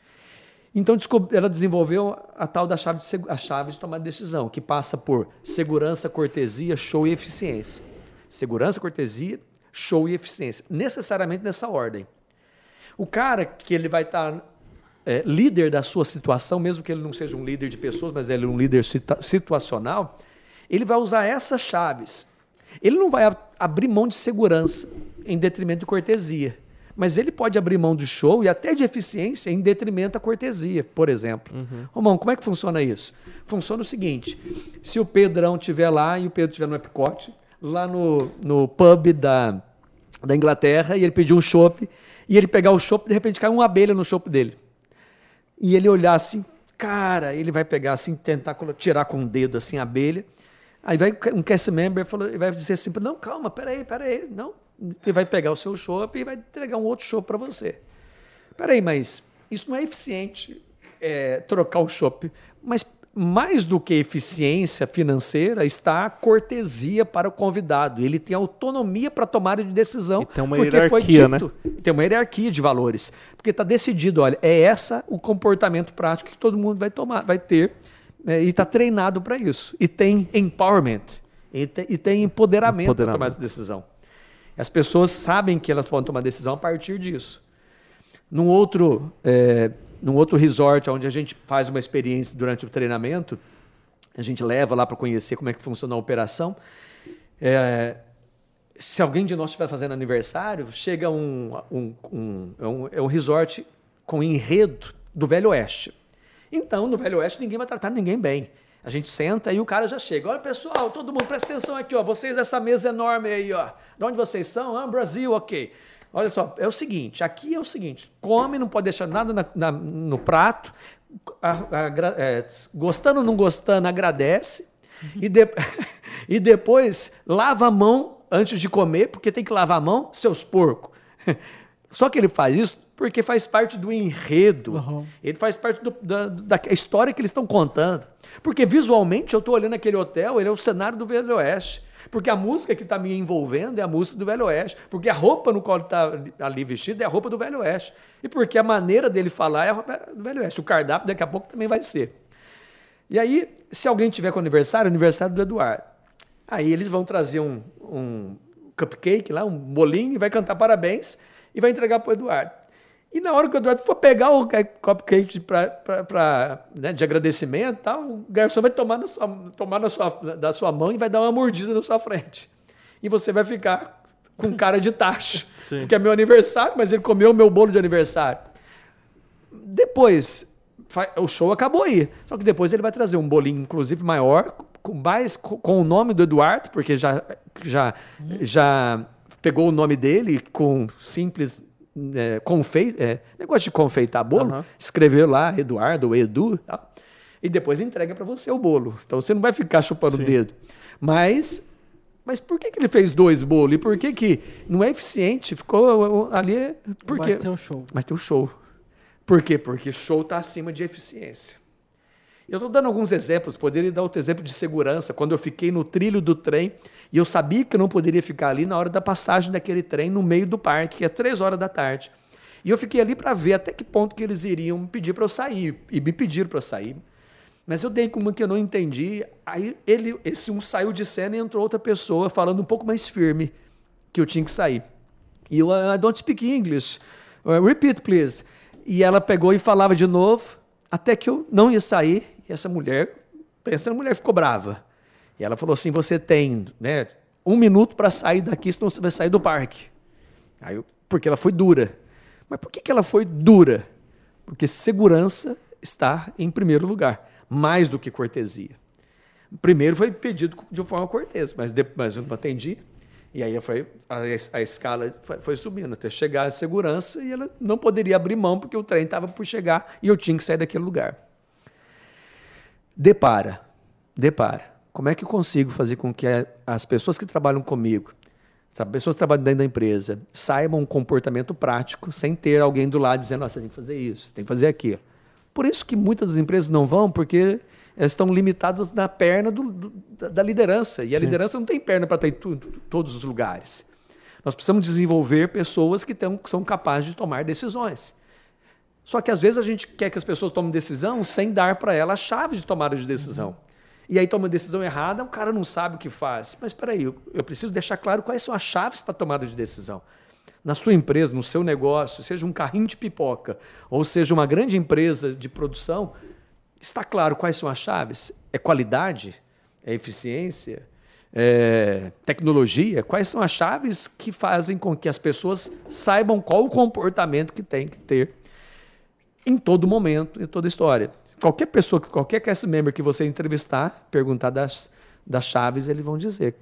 Speaker 3: Então ela desenvolveu a tal da chave de, a chave de tomar decisão, que passa por segurança, cortesia, show e eficiência. Segurança, cortesia, show e eficiência. Necessariamente nessa ordem. O cara que ele vai estar é, líder da sua situação, mesmo que ele não seja um líder de pessoas, mas ele é um líder situa- situacional, ele vai usar essas chaves. Ele não vai ab- abrir mão de segurança em detrimento de cortesia, mas ele pode abrir mão de show e até de eficiência em detrimento da cortesia, por exemplo. Romão, como é que funciona isso? Funciona o seguinte: se o Pedrão estiver lá e o Pedro estiver no Epicote, lá no, no pub da, da Inglaterra, e ele pedir um chopp, e ele pegar o chopp, de repente cai uma abelha no chopp dele e ele olhar assim, cara, ele vai pegar assim, tentar tirar com o dedo assim a abelha. Aí vai um cast member falou, ele vai dizer assim, não, calma, peraí, peraí, não. Ele vai pegar o seu chopp e vai entregar um outro chopp para você. Peraí, mas isso não é eficiente é, trocar o chopp. Mas mais do que eficiência financeira está a cortesia para o convidado. Ele tem autonomia para tomar de decisão.
Speaker 1: E tem uma
Speaker 3: porque foi
Speaker 1: hierarquia, né?
Speaker 3: dito, e tem uma hierarquia de valores. Porque está decidido, olha, é essa o comportamento prático que todo mundo vai tomar, vai ter, né, e está treinado para isso. E tem empowerment, e tem, e tem empoderamento, para
Speaker 1: Empoderamento.
Speaker 3: tomar essa decisão. As pessoas sabem que elas podem tomar decisão a partir disso. Num outro, é, num outro resort, onde a gente faz uma experiência durante o treinamento, a gente leva lá para conhecer como é que funciona a operação. É, se alguém de nós estiver fazendo aniversário, chega um, um, um, é um, é um resort com enredo do Velho Oeste. Então, no Velho Oeste, ninguém vai tratar ninguém bem. A gente senta e o cara já chega. Olha, pessoal, todo mundo presta atenção aqui, ó. Vocês dessa mesa enorme aí, ó. De onde vocês são? Ah, Brasil, ok. Olha só, é o seguinte: aqui é o seguinte: come, não pode deixar nada na- na- no prato. A- agra- é, gostando ou não gostando, agradece. E, de- e depois lava a mão antes de comer, porque tem que lavar a mão, seus porcos. Só que ele faz isso porque faz parte do enredo.
Speaker 2: Uhum.
Speaker 3: Ele faz parte do- da, da história que eles estão contando. Porque visualmente eu estou olhando aquele hotel, ele é o cenário do Velho Oeste. Porque a música que está me envolvendo é a música do Velho Oeste. Porque a roupa no qual ele está ali vestido é a roupa do Velho Oeste. E porque a maneira dele falar é a roupa do Velho Oeste. O cardápio daqui a pouco também vai ser. E aí, se alguém tiver com aniversário, aniversário do Eduardo. Aí eles vão trazer um, um cupcake lá, um bolinho, e vai cantar parabéns e vai entregar para o Eduardo. E na hora que o Eduardo for pegar o cupcake pra, pra, pra, né, de agradecimento, tal, o garçom vai tomar, na sua, tomar na sua, da sua mão e vai dar uma mordida na sua frente. E você vai ficar com cara de tacho.
Speaker 1: Sim.
Speaker 3: Porque é meu aniversário, mas ele comeu o meu bolo de aniversário. Depois, o show acabou aí. Só que depois ele vai trazer um bolinho, inclusive, maior, com, mais, com, com o nome do Eduardo, porque já, já, já pegou o nome dele com simples é, confei, é, negócio de confeitar bolo,
Speaker 1: Aham.
Speaker 3: escreveu lá Eduardo ou Edu. tal. e depois entrega para você o bolo. Então você não vai ficar chupando
Speaker 1: Sim.
Speaker 3: o dedo. Mas mas por que, que ele fez dois bolos? E por que que não é eficiente? Ficou ali é- por quê?
Speaker 2: Mas tem um show.
Speaker 3: Mas tem o show. Por quê? Porque show está acima de eficiência. Eu estou dando alguns exemplos, poderia dar outro exemplo de segurança, quando eu fiquei no trilho do trem e eu sabia que eu não poderia ficar ali na hora da passagem daquele trem no meio do parque, que é três horas da tarde. E eu fiquei ali para ver até que ponto que eles iriam pedir para eu sair. E me pediram para sair. Mas eu dei como que eu não entendi. Aí ele, esse um saiu de cena e entrou outra pessoa falando um pouco mais firme que eu tinha que sair. E eu, I don't speak English. Uh, repeat, please. E ela pegou e falava de novo, até que eu não ia sair. E essa mulher, pensando, a mulher ficou brava. E ela falou assim: você tem né, um minuto para sair daqui, senão você vai sair do parque. Aí eu, porque ela foi dura. Mas por que, que ela foi dura? Porque segurança está em primeiro lugar, mais do que cortesia. Primeiro foi pedido de forma cortês, mas depois eu não atendi. E aí foi, a, a escala foi, foi subindo até chegar a segurança e ela não poderia abrir mão porque o trem estava por chegar e eu tinha que sair daquele lugar. Depara, depara. Como é que eu consigo fazer com que as pessoas que trabalham comigo, as pessoas que trabalham dentro da empresa, saibam um comportamento prático sem ter alguém do lado dizendo, "Nossa, tem que fazer isso, tem que fazer aquilo. Por isso que muitas das empresas não vão, porque elas estão limitadas na perna do- do- da- liderança. E a
Speaker 1: Sim.
Speaker 3: liderança não tem perna para estar em tu- todos os lugares. Nós precisamos desenvolver pessoas que, tão- que são capazes de tomar decisões. Só que às vezes a gente quer que as pessoas tomem decisão sem dar para ela a chave de tomada de decisão. E aí toma uma decisão errada, o cara não sabe o que faz. Mas espera aí, eu, eu preciso deixar claro quais são as chaves para tomada de decisão. Na sua empresa, no seu negócio, seja um carrinho de pipoca ou seja uma grande empresa de produção, está claro quais são as chaves? É qualidade? É eficiência? É tecnologia? Quais são as chaves que fazem com que as pessoas saibam qual o comportamento que tem que ter em todo momento, em toda história. Qualquer pessoa, qualquer cast member que você entrevistar, perguntar das, das chaves, eles vão dizer.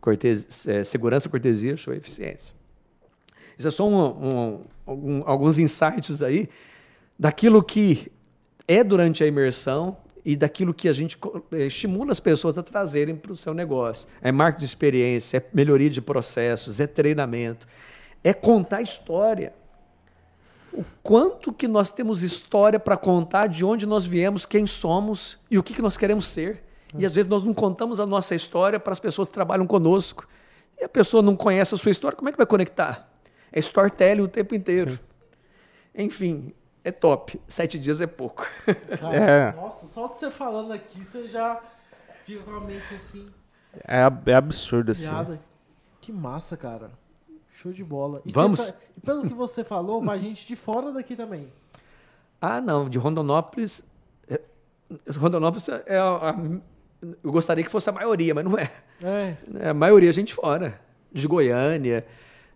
Speaker 3: Cortes, é, segurança, cortesia, show eficiência. Isso é só um- um- algum- alguns insights aí daquilo que é durante a imersão e daquilo que a gente eh, estimula as pessoas a trazerem para o seu negócio. É marketing de experiência, é melhoria de processos, é treinamento, é contar história o quanto que nós temos história para contar de onde nós viemos, quem somos e o que, que nós queremos ser. E às vezes nós não contamos a nossa história para as pessoas que trabalham conosco. E a pessoa não conhece a sua história, como é que vai conectar? É storytelling o tempo inteiro. Enfim, é top. Sete dias é pouco.
Speaker 2: Cara,
Speaker 1: É.
Speaker 2: Nossa, só de você falando aqui, você já fica com a mente assim,
Speaker 1: É, é absurdo, assim.
Speaker 2: piada. Que massa, cara. Show de bola. E
Speaker 3: Vamos?
Speaker 2: tá- pelo que você falou, vai gente de fora daqui também.
Speaker 3: ah, não, de Rondonópolis. é- Rondonópolis é a, a- Eu gostaria que fosse a maioria, mas não é.
Speaker 2: É.
Speaker 3: É a maioria gente fora. De Goiânia,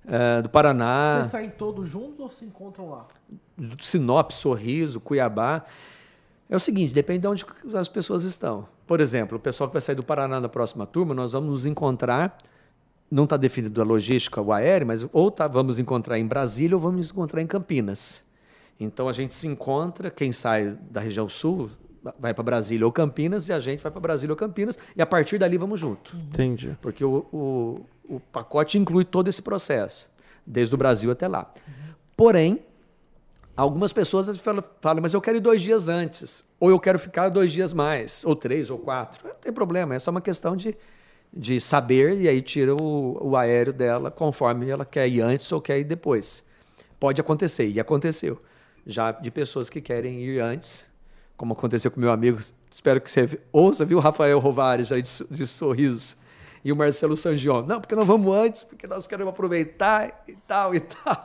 Speaker 3: é, do Paraná.
Speaker 2: Vocês saem todos juntos ou se encontram lá?
Speaker 3: Sinop, Sorriso, Cuiabá. É o seguinte, depende de onde as pessoas estão. Por exemplo, o pessoal que vai sair do Paraná na próxima turma, nós vamos nos encontrar, não está definido a logística, o aéreo, mas ou tá, vamos encontrar em Brasília ou vamos encontrar em Campinas. Então a gente se encontra, quem sai da região sul vai para Brasília ou Campinas e a gente vai para Brasília ou Campinas e a partir dali vamos junto.
Speaker 1: Entendi.
Speaker 3: Porque o, o, o pacote inclui todo esse processo, desde o Brasil até lá. Porém, algumas pessoas falam, falam, mas eu quero ir dois dias antes, ou eu quero ficar dois dias mais, ou três, ou quatro. Não tem problema, é só uma questão de, de saber e aí tira o, o aéreo dela conforme ela quer ir antes ou quer ir depois. Pode acontecer, e aconteceu. Já de pessoas que querem ir antes, como aconteceu com meu amigo, espero que você ouça, viu, Rafael Rovares, aí de, de Sorrisos, e o Marcelo Sangion. Não, porque não vamos antes, porque nós queremos aproveitar e tal e tal.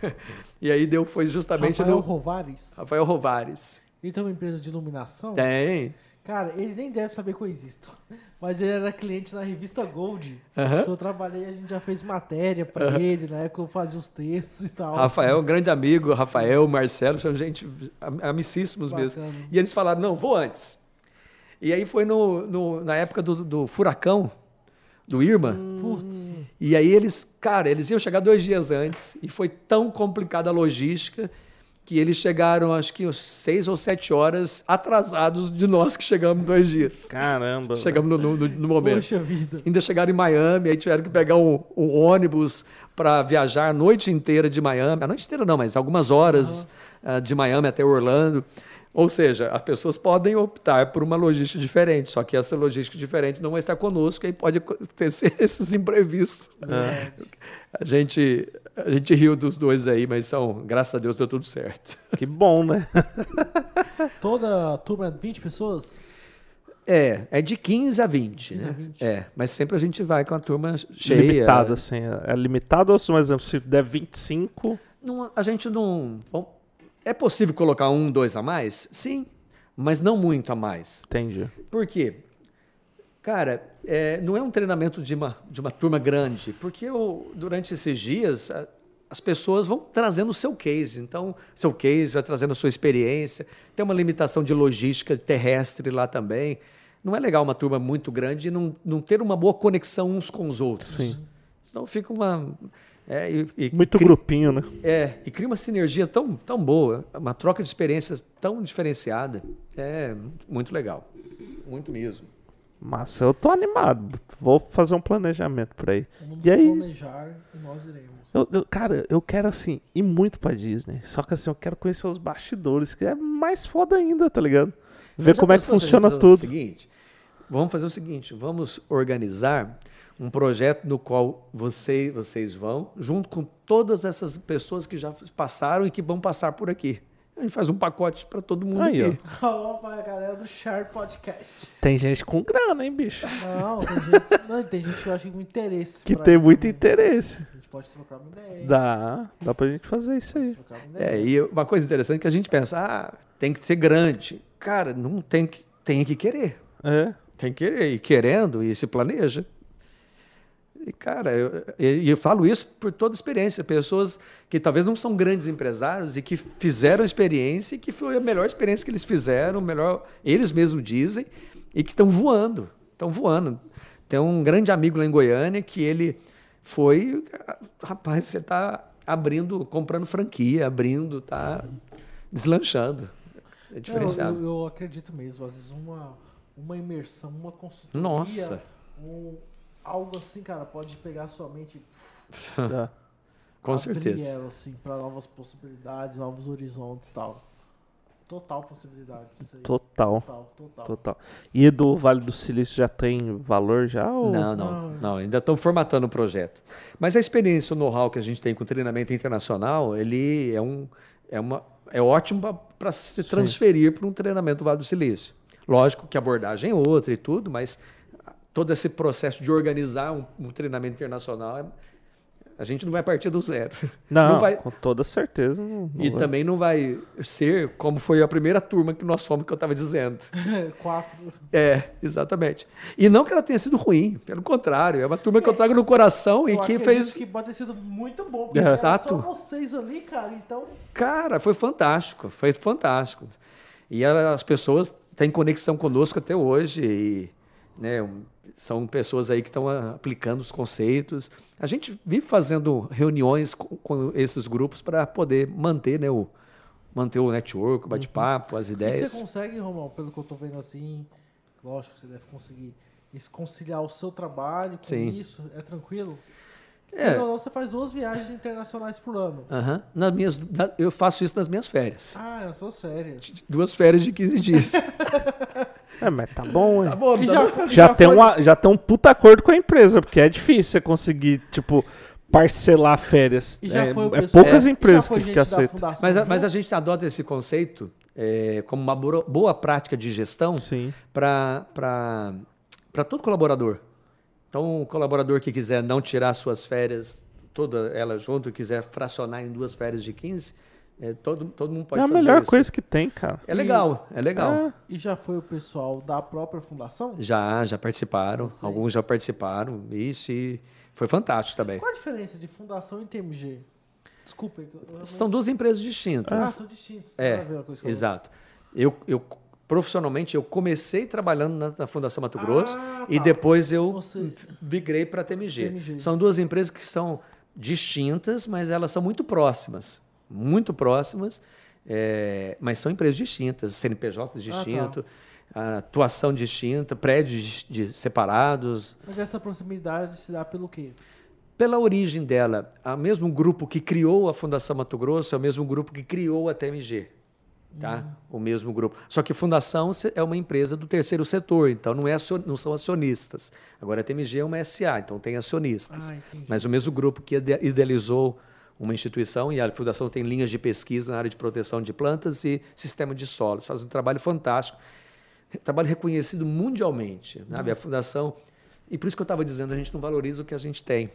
Speaker 3: e aí deu, foi justamente
Speaker 2: Rafael
Speaker 3: no
Speaker 2: Rovares,
Speaker 3: Rafael Rovares.
Speaker 2: ele tem uma empresa de iluminação.
Speaker 3: Tem.
Speaker 2: Cara, ele nem deve saber que eu existo. Mas ele era cliente na revista Gold.
Speaker 3: Aham.
Speaker 2: Que eu trabalhei, a gente já fez matéria pra ele, na época eu fazia os textos e tal.
Speaker 3: Rafael, grande amigo, Rafael, Marcelo, são gente am- amicíssimos mesmo.
Speaker 2: Bacana.
Speaker 3: E eles falaram, não, vou antes. E aí foi no, no- na época do, do furacão, do Irma.
Speaker 2: Putz.
Speaker 3: E aí eles, cara, eles iam chegar dois dias antes e foi tão complicada a logística que eles chegaram, acho que seis ou sete horas atrasados de nós que chegamos dois dias.
Speaker 1: Caramba.
Speaker 3: Chegamos no, no, no momento.
Speaker 2: Poxa vida.
Speaker 3: Ainda chegaram em Miami, aí tiveram que pegar um, um ônibus para viajar a noite inteira de Miami. A noite inteira não, mas algumas horas ah, de Miami até Orlando. Ou seja, as pessoas podem optar por uma logística diferente, só que essa logística diferente não vai estar conosco e pode acontecer esses imprevistos.
Speaker 1: É.
Speaker 3: A gente, a gente riu dos dois aí, mas são, graças a Deus deu tudo certo.
Speaker 1: Que bom, né?
Speaker 2: Toda a turma é 20 pessoas?
Speaker 3: É, é de 15 a 20,
Speaker 2: 15 a
Speaker 3: né?
Speaker 2: 20.
Speaker 3: É, mas sempre a gente vai com a turma cheia.
Speaker 1: Limitado, assim. É limitado ou, por exemplo, se der 25,
Speaker 3: Não, a gente não. bom, é possível colocar um, dois a mais? Sim, mas não muito a mais.
Speaker 1: entendi.
Speaker 3: Por quê? Cara, é, não é um treinamento de uma, de uma turma grande, porque eu, durante esses dias a- as pessoas vão trazendo o seu case. Então, seu case vai trazendo a sua experiência. Tem uma limitação de logística terrestre lá também. Não é legal uma turma muito grande e não, não ter uma boa conexão uns com os outros.
Speaker 1: Sim.
Speaker 3: Senão fica uma. é, e- e
Speaker 1: Muito
Speaker 3: cria-
Speaker 1: grupinho, né?
Speaker 3: é, e cria uma sinergia tão, tão boa, uma troca de experiência tão diferenciada. É muito legal. Muito mesmo.
Speaker 1: Massa, eu tô animado. Vou fazer um planejamento pra ir.
Speaker 2: Vamos
Speaker 1: E aí?
Speaker 2: planejar e nós iremos.
Speaker 1: Eu- eu- cara, eu quero assim, ir muito pra Disney. Só que assim, eu quero conhecer os bastidores, que é mais foda ainda, tá ligado? Ver como é que funciona
Speaker 3: fazer O
Speaker 1: tudo.
Speaker 3: seguinte, vamos fazer o seguinte, vamos organizar um projeto no qual você, vocês vão, junto com todas essas pessoas que já passaram e que vão passar por aqui. A gente faz um pacote para todo mundo
Speaker 1: Aí,
Speaker 3: aqui.
Speaker 2: Alô, pra galera do Share Podcast.
Speaker 1: Tem gente com grana, hein, bicho?
Speaker 2: Não, tem gente, não, tem gente que eu acho que com interesse.
Speaker 1: Que tem muito
Speaker 2: também.
Speaker 1: interesse.
Speaker 2: A gente pode trocar uma ideia.
Speaker 1: Dá, dá pra gente fazer isso aí.
Speaker 2: Trocar uma ideia.
Speaker 3: É, e uma coisa interessante é que a gente pensa, ah, tem que ser grande. Cara, não tem que, tem que querer.
Speaker 1: É.
Speaker 3: Tem que querer, e querendo, e se planeja. E, cara, eu, e eu falo isso por toda experiência. Pessoas que talvez não são grandes empresários e que fizeram a experiência e que foi a melhor experiência que eles fizeram, melhor, eles mesmos dizem, e que estão voando. Estão voando. Tem um grande amigo lá em Goiânia que ele foi. Rapaz, você está abrindo, comprando franquia, abrindo, tá deslanchando. É diferenciado.
Speaker 2: eu, eu acredito mesmo. Às vezes uma, uma imersão, uma consultoria.
Speaker 3: Nossa.
Speaker 2: um- algo assim, cara, pode pegar sua mente
Speaker 1: dá.
Speaker 3: Com
Speaker 2: abrir
Speaker 3: certeza.
Speaker 2: ela, assim, para novas possibilidades, novos horizontes e tal. Total possibilidade.
Speaker 1: Total,
Speaker 2: Total, total.
Speaker 1: total. E do Vale do Silício já tem valor já? Ou...
Speaker 3: Não, não,
Speaker 2: Não.
Speaker 3: Ainda estão formatando o projeto. Mas a experiência, o know-how que a gente tem com treinamento internacional, ele é um, é uma, é ótimo para se transferir para um treinamento do Vale do Silício. Lógico que a abordagem é outra e tudo, mas todo esse processo de organizar um, um treinamento internacional, é- a gente não vai partir do zero.
Speaker 1: Não,
Speaker 3: Não vai-
Speaker 1: com toda certeza. Não, não
Speaker 3: E
Speaker 1: vai.
Speaker 3: também não vai ser como foi a primeira turma que nós fomos, que eu estava dizendo.
Speaker 2: Quatro.
Speaker 3: É, exatamente. E não que ela tenha sido ruim, pelo contrário, é uma turma que eu trago no coração e que fez.
Speaker 2: que pode ter sido muito bom. porque
Speaker 3: Exato.
Speaker 2: Só vocês ali, cara, então.
Speaker 3: Cara, foi fantástico, foi fantástico. E as pessoas têm conexão conosco até hoje, e, né, são pessoas aí que estão aplicando os conceitos. A gente vive fazendo reuniões com, com esses grupos para poder manter, né, o, manter o network, o bate-papo, as
Speaker 2: E
Speaker 3: ideias.
Speaker 2: você consegue, Romão, pelo que eu tô vendo assim, lógico que você deve conseguir conciliar o seu trabalho com
Speaker 3: Sim.
Speaker 2: isso, é tranquilo?
Speaker 3: É.
Speaker 2: Não, não, você faz duas viagens internacionais por ano.
Speaker 3: Aham. Nas minhas, eu faço isso nas minhas férias.
Speaker 2: Ah, eu sou sério.
Speaker 3: Duas férias de 15 dias.
Speaker 1: É, mas tá bom, hein?
Speaker 3: Tá bom,
Speaker 2: E
Speaker 3: tá
Speaker 2: já-
Speaker 3: bom.
Speaker 2: e
Speaker 1: Já, tem
Speaker 2: foi-
Speaker 1: uma, já tem um puta acordo com a empresa, porque é difícil você conseguir, tipo, parcelar férias.
Speaker 2: E já
Speaker 1: é,
Speaker 2: foi o
Speaker 1: é poucas
Speaker 2: já
Speaker 1: empresas que, que aceitam.
Speaker 3: Mas, a- mas a gente adota esse conceito é, como uma boa, prática de gestão para todo colaborador. Então, o colaborador que quiser não tirar suas férias, toda ela junto, quiser fracionar em duas férias de 15, é, todo, todo mundo pode
Speaker 1: é a
Speaker 3: fazer
Speaker 1: melhor
Speaker 3: isso.
Speaker 1: coisa que tem, cara.
Speaker 3: É legal, é legal.
Speaker 1: É.
Speaker 2: E já foi o pessoal da própria fundação?
Speaker 3: Já, já participaram, alguns já participaram, isso e foi fantástico também.
Speaker 2: Qual a diferença de fundação e TMG? Desculpa. eu- eu-
Speaker 3: São duas empresas
Speaker 2: Ah,
Speaker 3: distintas.
Speaker 2: são distintos.
Speaker 3: É,
Speaker 2: outra.
Speaker 3: Exato. Eu, eu profissionalmente eu comecei trabalhando na, na Fundação Mato Grosso
Speaker 2: Ah,
Speaker 3: e
Speaker 2: tá.
Speaker 3: depois eu migrei para a TMG.
Speaker 2: TMG.
Speaker 3: São duas empresas que são distintas, mas elas são muito próximas, muito próximas. É, mas são empresas distintas, CNPJs
Speaker 2: Ah, tá.
Speaker 3: atuação distinta, prédios de- separados.
Speaker 2: Mas essa proximidade se dá pelo quê?
Speaker 3: Pela origem dela, o mesmo grupo que criou a Fundação Mato Grosso é o mesmo grupo que criou a TMG. Tá? O mesmo grupo. Só que Fundação é uma empresa do terceiro setor, então não, é não são acionistas. Agora a TMG é uma SA, então tem acionistas.
Speaker 2: Ah.
Speaker 3: Mas o mesmo grupo que ide- idealizou uma instituição e a Fundação tem linhas de pesquisa na área de proteção de plantas e sistema de solos. Faz um trabalho fantástico. Trabalho reconhecido mundialmente. Sabe? A Fundação. E por isso que eu estava dizendo, a gente não valoriza o que a gente tem.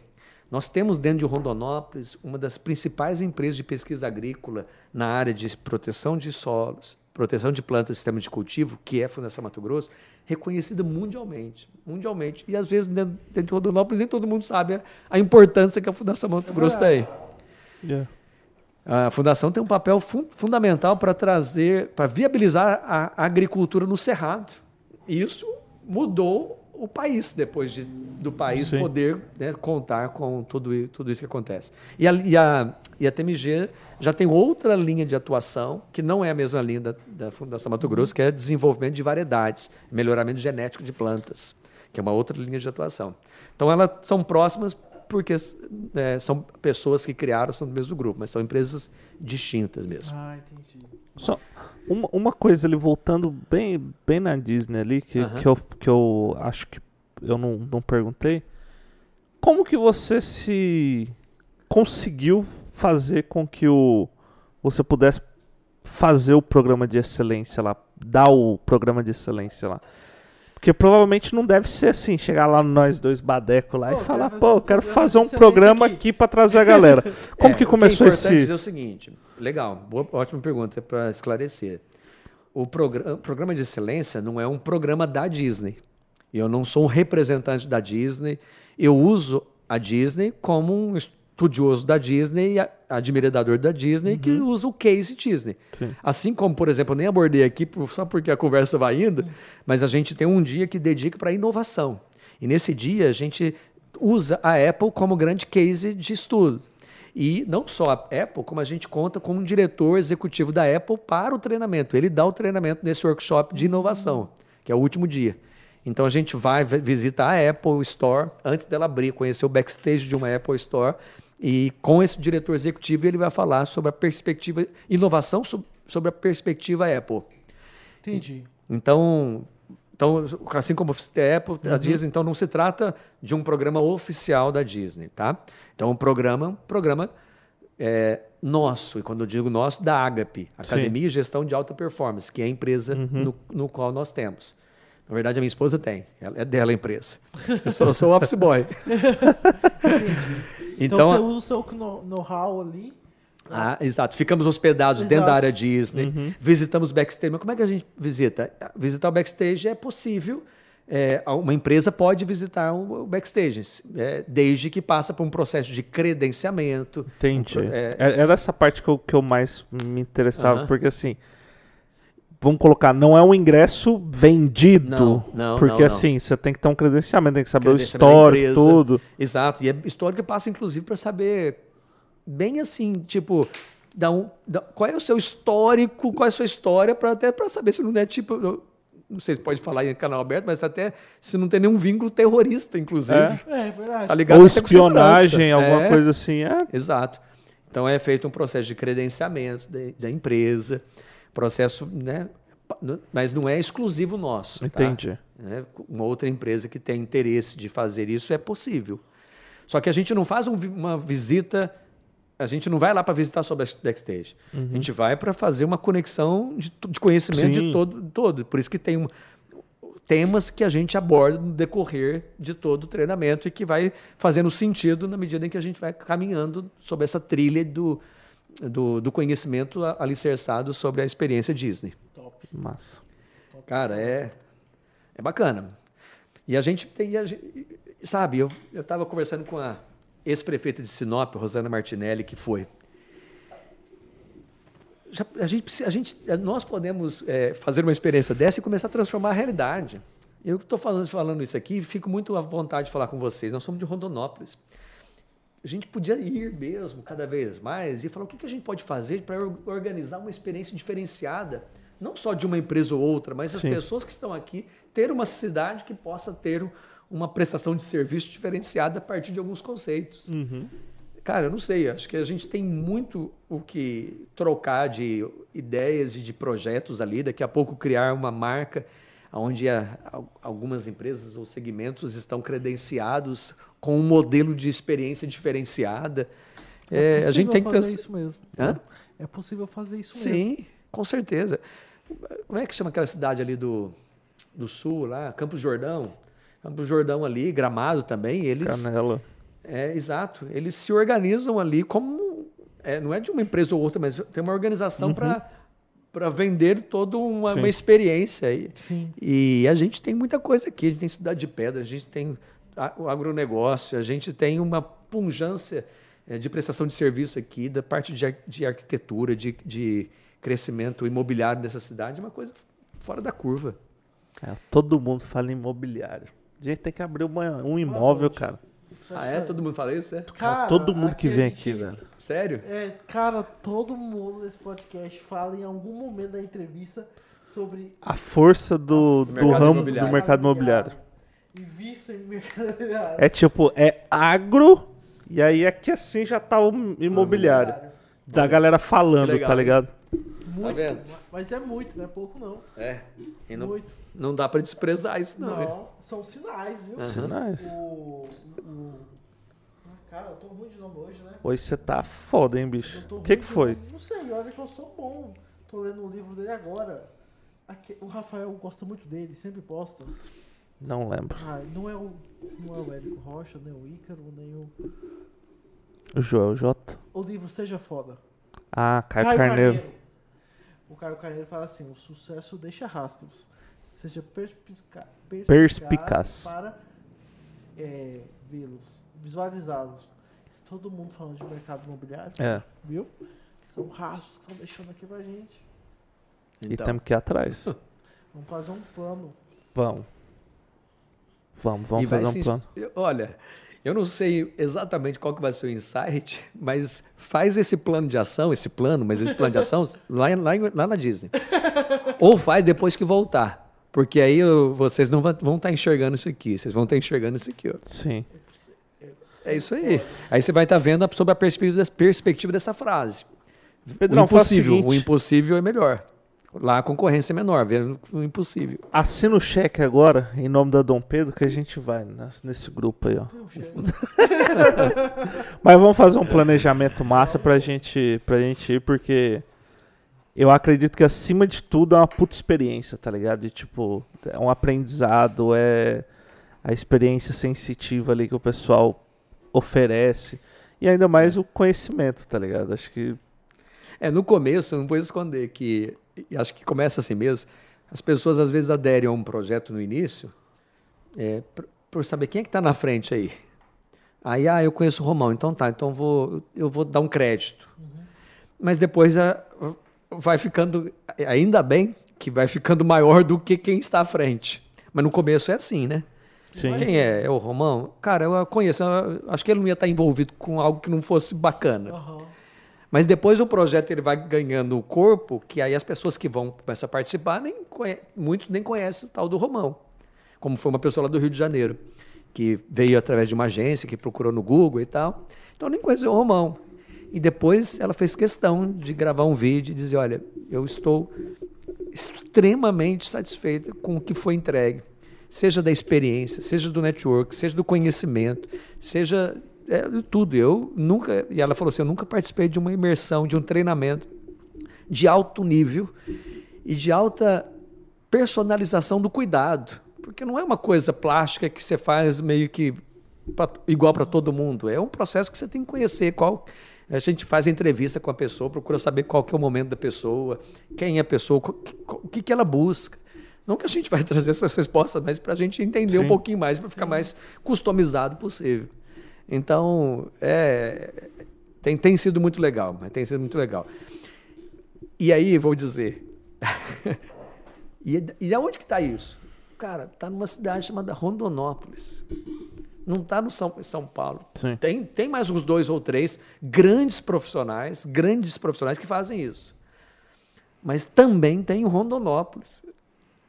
Speaker 3: Nós temos dentro de Rondonópolis uma das principais empresas de pesquisa agrícola na área de proteção de solos, proteção de plantas e sistema de cultivo, que é a Fundação Mato Grosso, reconhecida mundialmente. Mundialmente. E às vezes dentro, dentro de Rondonópolis nem todo mundo sabe a, a importância que a Fundação Mato Grosso tem.
Speaker 1: Yeah.
Speaker 3: A fundação tem um papel fun- fundamental para trazer, para viabilizar a, agricultura no cerrado. E isso mudou o país depois de, do país
Speaker 1: Sim.
Speaker 3: poder né, contar com tudo, tudo isso que acontece. E a, e, a, e a TMG já tem outra linha de atuação, que não é a mesma linha da, da Fundação Mato Grosso, que é desenvolvimento de variedades, melhoramento genético de plantas, que é uma outra linha de atuação. Então, elas são próximas porque é, são pessoas que criaram, são do mesmo grupo, mas são empresas distintas mesmo.
Speaker 2: Ah, entendi.
Speaker 1: Só uma, uma coisa ali, voltando bem, bem na Disney ali, que,
Speaker 3: Aham.
Speaker 1: que, eu, que eu acho que eu não, não perguntei. Como que você se conseguiu fazer com que o você pudesse fazer o programa de excelência lá, dar o programa de excelência lá? Porque provavelmente não deve ser assim, chegar lá nós dois badeco lá
Speaker 2: Pô,
Speaker 1: e falar, pô, eu
Speaker 2: um
Speaker 1: quero fazer um programa
Speaker 2: aqui."
Speaker 1: aqui pra trazer a galera. Como
Speaker 3: É,
Speaker 1: que
Speaker 3: o
Speaker 1: começou
Speaker 3: é importante
Speaker 1: esse
Speaker 3: dizer o seguinte, legal, boa, ótima pergunta para esclarecer. O programa, programa de excelência não é um programa da Disney. Eu não sou um representante da Disney. Eu uso a Disney como um estudioso da Disney admirador da Disney que usa o case Disney.
Speaker 1: Sim.
Speaker 3: Assim como, por exemplo, eu nem abordei aqui só porque a conversa vai indo, mas a gente tem um dia que dedica para inovação. E nesse dia a gente usa a Apple como grande case de estudo. E não só a Apple, como a gente conta com um diretor executivo da Apple para o treinamento. Ele dá o treinamento nesse workshop de inovação, que é o último dia. Então a gente vai vi- visitar a Apple Store antes dela abrir, conhecer o backstage de uma Apple Store e com esse diretor executivo ele vai falar sobre a perspectiva inovação sob- sobre a perspectiva Apple.
Speaker 2: Entendi.
Speaker 3: Então, então assim como a Apple,
Speaker 1: Uhum.
Speaker 3: a Disney, então não se trata de um programa oficial da Disney, tá? Então um programa, um programa é, nosso, e quando eu digo nosso, da Agape, Academia e Gestão de Alta Performance, que é a empresa
Speaker 1: Uhum.
Speaker 3: no, no qual nós temos. Na verdade, a minha esposa tem, ela é dela a empresa. Eu sou, eu sou office boy.
Speaker 2: Então,
Speaker 3: então,
Speaker 2: você usa o seu know- know-how ali.
Speaker 3: Ah, exato. Ficamos hospedados dentro
Speaker 2: Exato.
Speaker 3: da área Disney, visitamos backstage. Mas como é que a gente visita? Visitar o backstage é possível. É, uma empresa pode visitar o backstage, é, desde que passa por um processo de credenciamento.
Speaker 1: Entendi.
Speaker 3: Um pro- é-
Speaker 1: É- Era essa parte que eu, que eu mais me interessava, porque assim, vamos colocar, não é um ingresso vendido.
Speaker 3: Não, não,
Speaker 1: Porque
Speaker 3: não, não.
Speaker 1: assim, você tem que ter um credenciamento, tem que saber o
Speaker 3: da
Speaker 1: histórico, tudo.
Speaker 3: Exato. E é história que passa, inclusive, para saber bem assim, tipo, dar um, dar- qual é o seu histórico, qual é a sua história, para até para saber se não é tipo. eu Não sei se pode falar em canal aberto, mas até se não tem nenhum vínculo terrorista, inclusive.
Speaker 2: É, é verdade.
Speaker 3: Tá ligado?
Speaker 1: Ou espionagem, alguma
Speaker 3: É.
Speaker 1: coisa assim. É,
Speaker 3: Exato. Então é feito um processo de credenciamento da, da empresa, processo, né? Mas não é exclusivo nosso. tá?
Speaker 1: entendi.
Speaker 3: Né? Uma outra empresa que tem interesse de fazer isso é possível. Só que a gente não faz um uma visita, a gente não vai lá para visitar só backstage. A gente vai para fazer uma conexão de, de conhecimento
Speaker 1: Sim.
Speaker 3: de todo, todo. Por isso que tem um, temas que a gente aborda no decorrer de todo o treinamento e que vai fazendo sentido na medida em que a gente vai caminhando sobre essa trilha do, do, do conhecimento alicerçado sobre a experiência Disney.
Speaker 1: Massa.
Speaker 3: Cara, é, é bacana. E a gente tem. a gente- sabe, eu estava conversando com a ex-prefeita de Sinop, Rosana Martinelli, que foi. Já- a gente, a gente, nós podemos é, fazer uma experiência dessa e começar a transformar a realidade. Eu estou falando, falando isso aqui, fico muito à vontade de falar com vocês. Nós somos de Rondonópolis. A gente podia ir mesmo cada vez mais e falar o que, que a gente pode fazer para organizar uma experiência diferenciada, não só de uma empresa ou outra, mas as
Speaker 1: Sim.
Speaker 3: pessoas que estão aqui ter uma cidade que possa ter uma prestação de serviço diferenciada a partir de alguns conceitos.
Speaker 1: Uhum.
Speaker 3: Cara, eu não sei, acho que a gente tem muito o que trocar de ideias e de projetos ali, daqui a pouco criar uma marca onde algumas empresas ou segmentos estão credenciados com um modelo de experiência diferenciada. É, a gente
Speaker 2: possível
Speaker 3: tem que
Speaker 2: fazer
Speaker 3: pensar.
Speaker 2: isso mesmo.
Speaker 3: Hã?
Speaker 2: É possível fazer isso mesmo.
Speaker 3: Sim, com certeza. Como é que chama aquela cidade ali do, do sul, lá? Campos Jordão. Campos Jordão ali, Gramado também, eles.
Speaker 1: Canela.
Speaker 3: É, exato. Eles se organizam ali como. é, não é de uma empresa ou outra, mas tem uma organização para vender toda uma,
Speaker 1: Sim.
Speaker 3: uma experiência. E,
Speaker 2: Sim.
Speaker 3: e a gente tem muita coisa aqui. A gente tem Cidade de Pedra, a gente tem o agronegócio, a gente tem uma punjância eh, de prestação de serviço aqui, da parte de, de arquitetura, de, de crescimento imobiliário dessa cidade, uma coisa fora da curva.
Speaker 1: É, todo mundo fala em imobiliário. A gente tem que abrir uma- um imóvel, cara.
Speaker 3: Ah, é? Todo mundo fala isso? É?
Speaker 1: Cara, todo mundo que vem aqui, velho.
Speaker 3: Sério?
Speaker 2: É, cara, todo mundo nesse podcast fala em algum momento da entrevista sobre
Speaker 1: A força do,
Speaker 3: Do
Speaker 1: ramo
Speaker 3: imobiliário.
Speaker 1: do mercado imobiliário.
Speaker 2: Invista em mercado imobiliário.
Speaker 1: É tipo, é agro, e aí aqui assim já tá o imobiliário. Da galera falando,
Speaker 3: Que legal,
Speaker 1: tá ligado?
Speaker 2: Muito,
Speaker 3: vendo?
Speaker 2: mas é muito, não é pouco não.
Speaker 3: É. E não,
Speaker 2: Muito.
Speaker 3: não dá para desprezar isso, não.
Speaker 2: Não,
Speaker 3: hein?
Speaker 2: são sinais, viu?
Speaker 1: Sinais.
Speaker 2: O, o... Ah, Cara, eu tô ruim de nome hoje, né?
Speaker 1: Hoje você tá foda, hein, bicho? O que que foi?
Speaker 2: Não sei, olha que eu sou bom. Tô lendo o livro dele agora. Aqui- o Rafael gosta muito dele, sempre posta.
Speaker 1: Não lembro.
Speaker 2: Ah, não é o, não é o Érico Rocha, nem o Ícaro, nem o.
Speaker 1: O Joel J.
Speaker 2: O livro Seja Foda.
Speaker 1: Ah, Caio, Carneiro.
Speaker 2: O Caio Carneiro fala assim: o sucesso deixa rastros. Seja perspica-
Speaker 1: Perspicaz.
Speaker 2: para é, vê-los, visualizá-los. Todo mundo falando de mercado imobiliário,
Speaker 1: É.
Speaker 2: viu? São rastros que estão deixando aqui pra gente.
Speaker 1: E
Speaker 3: Então,
Speaker 1: temos que ir atrás.
Speaker 2: Vamos fazer um plano.
Speaker 1: Vamos. Vamos, vamos
Speaker 3: E
Speaker 1: fazer um plano.
Speaker 3: Olha, eu não sei exatamente qual que vai ser o insight, mas faz esse plano de ação, esse plano, mas esse plano de ação lá, lá, lá na Disney. Ou faz depois que voltar. Porque aí eu- vocês não vão estar enxergando isso aqui, vocês vão estar enxergando isso aqui. Ó.
Speaker 1: Sim.
Speaker 3: É isso aí. Aí você vai estar vendo sobre a perspectiva, perspectiva dessa frase.
Speaker 1: Pedrão,
Speaker 3: o
Speaker 1: o
Speaker 3: impossível, o
Speaker 1: seguinte.
Speaker 3: impossível é melhor. Lá a concorrência é menor, vendo o impossível.
Speaker 1: Assina o cheque agora, em nome da Dom Pedro, que a gente vai nesse, grupo aí, ó. Mas vamos fazer um planejamento massa pra gente, pra gente ir, porque eu acredito que acima de tudo é uma puta experiência, tá ligado? E, tipo, é um aprendizado, é a experiência sensitiva ali que o pessoal oferece. E ainda mais o conhecimento, tá ligado? Acho que.
Speaker 3: É, no começo, eu não vou esconder que, e acho que começa assim mesmo, as pessoas às vezes aderem a um projeto no início, é, por, saber quem é que está na frente aí. Aí, ah, eu conheço o Romão, então tá, então vou, eu vou dar um crédito. Mas depois a- vai ficando, ainda bem que vai ficando maior do que quem está à frente. Mas no começo é assim, né?
Speaker 1: Sim.
Speaker 3: Quem é? É o Romão? Cara, eu conheço, eu acho que ele não ia estar envolvido com algo que não fosse bacana.
Speaker 2: Aham.
Speaker 3: Mas depois o projeto ele vai ganhando o corpo, que aí as pessoas que vão começar a participar, nem muitos nem conhecem o tal do Romão. Como foi uma pessoa lá do Rio de Janeiro, que veio através de uma agência, que procurou no Google e tal. Então nem conheceu o Romão. E depois ela fez questão de gravar um vídeo e dizer: olha, eu estou extremamente satisfeita com o que foi entregue. Seja da experiência, seja do network, seja do conhecimento, seja é, tudo. Eu nunca, e ela falou assim: eu nunca participei de uma imersão, de um treinamento de alto nível e de alta personalização do cuidado. Porque não é uma coisa plástica que você faz meio que pra- igual para todo mundo. É um processo que você tem que conhecer qual. A gente faz entrevista com a pessoa, procura saber qual que é o momento da pessoa, quem é a pessoa, o que, que ela busca. Não que a gente vai trazer essas respostas, mas para a gente entender um
Speaker 1: Sim.
Speaker 3: pouquinho mais, para ficar mais customizado possível. Então, é, tem, tem sido muito legal, tem sido muito legal. E aí, vou dizer, e, e aonde que está isso? Cara, está numa cidade chamada Rondonópolis. Não está no São, São Paulo.
Speaker 1: Sim.
Speaker 3: Tem, tem mais uns dois ou três grandes profissionais, grandes profissionais que fazem isso. Mas também tem o Rondonópolis.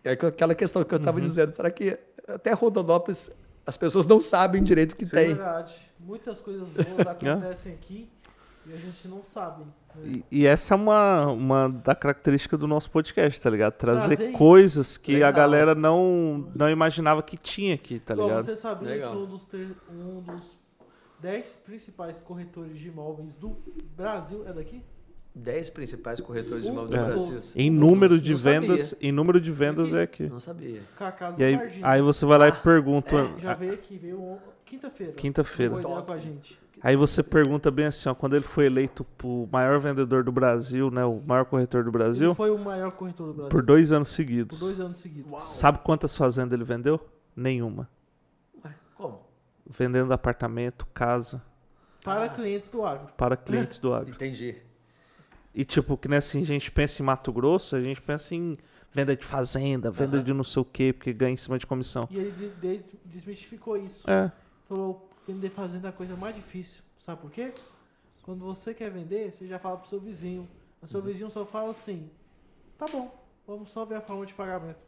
Speaker 3: É aquela questão que eu estava dizendo. Será que até Rondonópolis as pessoas não sabem direito o que
Speaker 2: É
Speaker 3: tem?
Speaker 2: verdade. Muitas coisas boas acontecem aqui e a gente não sabe. né?
Speaker 1: E, e essa é uma, uma da característica do nosso podcast, tá ligado? Trazer,
Speaker 2: Trazer isso.
Speaker 1: coisas que
Speaker 3: Legal.
Speaker 1: a galera não, não imaginava que tinha aqui, tá ligado?
Speaker 2: você sabia
Speaker 3: Legal.
Speaker 2: que um dos, ter- um dos 10 principais corretores de imóveis do Brasil é daqui?
Speaker 3: Dez principais corretores de imóvel do
Speaker 1: É.
Speaker 3: Brasil.
Speaker 2: dos-
Speaker 1: Em número
Speaker 3: Não
Speaker 1: de
Speaker 3: sabia.
Speaker 1: vendas, em número de vendas é aqui.
Speaker 3: Não sabia.
Speaker 2: Com a casa
Speaker 1: E aí, aí você vai lá e pergunta.
Speaker 2: Já veio aqui, veio quinta-feira.
Speaker 1: Quinta-feira.
Speaker 2: Com a gente.
Speaker 1: Aí você pergunta bem assim, ó, quando ele foi eleito o maior vendedor do Brasil, né, o maior corretor do Brasil,
Speaker 2: Ele foi o maior corretor do Brasil.
Speaker 1: por dois anos
Speaker 2: por
Speaker 1: seguidos.
Speaker 2: dois anos seguidos.
Speaker 1: Sabe quantas fazendas ele vendeu? Nenhuma.
Speaker 3: Ué, como?
Speaker 1: Vendendo apartamento, casa,
Speaker 2: Para clientes do agro.
Speaker 1: para clientes do agro.
Speaker 3: Entendi.
Speaker 1: E tipo, que nem assim, a gente pensa em Mato Grosso, a gente pensa em venda de fazenda, venda
Speaker 3: Aham.
Speaker 1: de não sei o quê, porque ganha em cima de comissão.
Speaker 2: E ele de- des- desmistificou isso.
Speaker 1: É,
Speaker 2: Falou, vender fazenda é a coisa mais difícil. Sabe por quê? Quando você quer vender, você já fala pro seu vizinho. O
Speaker 1: Uhum.
Speaker 2: seu vizinho só fala assim, tá bom, vamos só ver a forma de pagamento.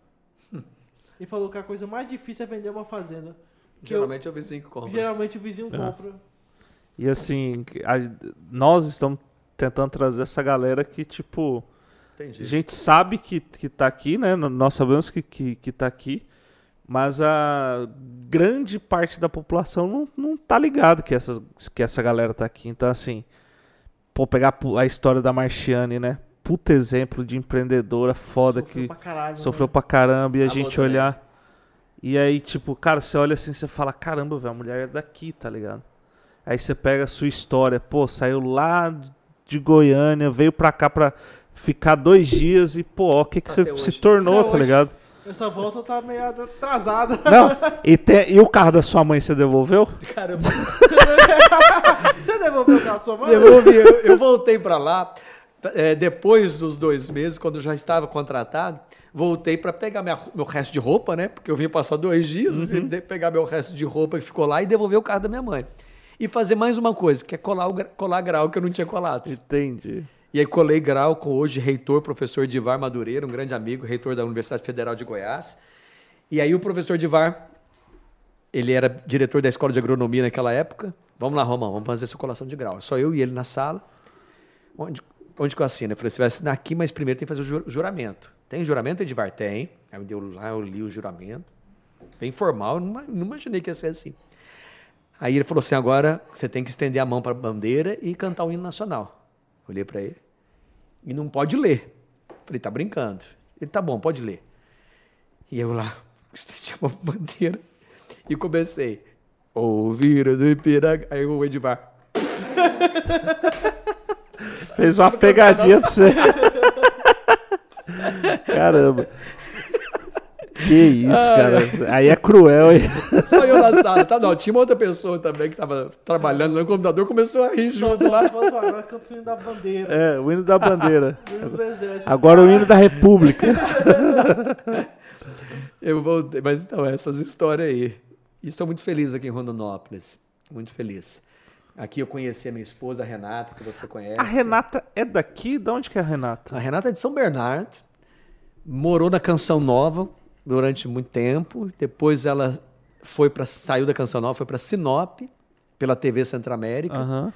Speaker 2: Ele falou que a coisa mais difícil é vender uma fazenda. Que eu-
Speaker 3: Geralmente é o vizinho que compra.
Speaker 2: geralmente o vizinho
Speaker 1: É.
Speaker 2: compra.
Speaker 1: e assim, a- nós estamos tentando trazer essa galera que, tipo,
Speaker 3: Entendi.
Speaker 1: A gente sabe que, que tá aqui, né? Nós sabemos que, que, que tá aqui, mas a grande parte da população não, não tá ligado que essa, que essa galera tá aqui. Então, assim, pô, pegar a história da Marchiane, né? Puta exemplo de empreendedora foda
Speaker 2: Sofreu
Speaker 1: que
Speaker 2: pra caralho.
Speaker 1: sofreu
Speaker 2: né?
Speaker 1: pra caramba e a
Speaker 3: Alô
Speaker 1: gente
Speaker 3: também.
Speaker 1: olhar. E aí, tipo, cara, você olha assim, você fala, caramba, velho, a mulher é daqui, tá ligado? Aí você pega a sua história, pô, saiu lá de Goiânia, veio pra cá pra ficar dois dias e, pô, o que, que você
Speaker 3: Até
Speaker 1: se
Speaker 3: hoje.
Speaker 1: tornou,
Speaker 2: Até
Speaker 1: tá
Speaker 2: hoje.
Speaker 1: ligado?
Speaker 2: Essa volta tá meio atrasada.
Speaker 1: Não, e, tem- e o carro da sua mãe você devolveu?
Speaker 3: Caramba,
Speaker 2: Você devolveu o carro da sua mãe?
Speaker 3: devolvi. Eu, eu voltei para lá é, depois dos dois meses, quando eu já estava contratado. Voltei para pegar minha, meu resto de roupa, né? Porque eu vim passar dois dias, de- pegar meu resto de roupa que ficou lá e devolver o carro da minha mãe. E fazer mais uma coisa, que é colar, gra- colar grau que eu não tinha colado.
Speaker 1: Entendi.
Speaker 3: E aí colei grau com hoje reitor, professor Divar Madureira, um grande amigo, reitor da Universidade Federal de Goiás. E aí o professor Divar, ele era diretor da escola de agronomia naquela época. Vamos lá, Romão, vamos fazer sua colação de grau. Só eu e ele na sala. Onde, onde que eu assino? Eu falei, você vai assinar aqui, mas primeiro tem que fazer o ju- juramento. Tem juramento, Edivar? Tem. Aí me deu lá, eu li o juramento. Bem formal, não, não imaginei que ia ser assim. Aí ele falou assim: agora você tem que estender a mão para a bandeira e cantar o hino nacional. Olhei para ele. E não pode ler. Falei, tá brincando. Ele, tá bom, pode ler. E eu lá, estendi a mão pra bandeira e comecei. Ouvir do Ipiranga. Aí o Edivar.
Speaker 1: Fez uma pegadinha pra você. Caramba. Que isso, cara. Aí é cruel, hein?
Speaker 3: Só eu na sala, tá? Não, tinha uma outra pessoa também que tava trabalhando no computador, começou a rir junto lá.
Speaker 2: Agora canto o hino da bandeira.
Speaker 1: É, o hino da bandeira.
Speaker 2: O hino do exército.
Speaker 1: Agora o hino da República.
Speaker 3: Eu voltei, mas então, essas histórias aí. E estou muito feliz aqui em Rondonópolis. Muito feliz. Aqui eu conheci a minha esposa, a Renata, que você conhece.
Speaker 1: A Renata é daqui? De onde que é a Renata?
Speaker 3: A Renata é de São Bernardo, morou na Canção Nova durante muito tempo. Depois ela foi para saiu da Canção Nova, foi para Sinop pela TV Centro-América.
Speaker 1: Aham.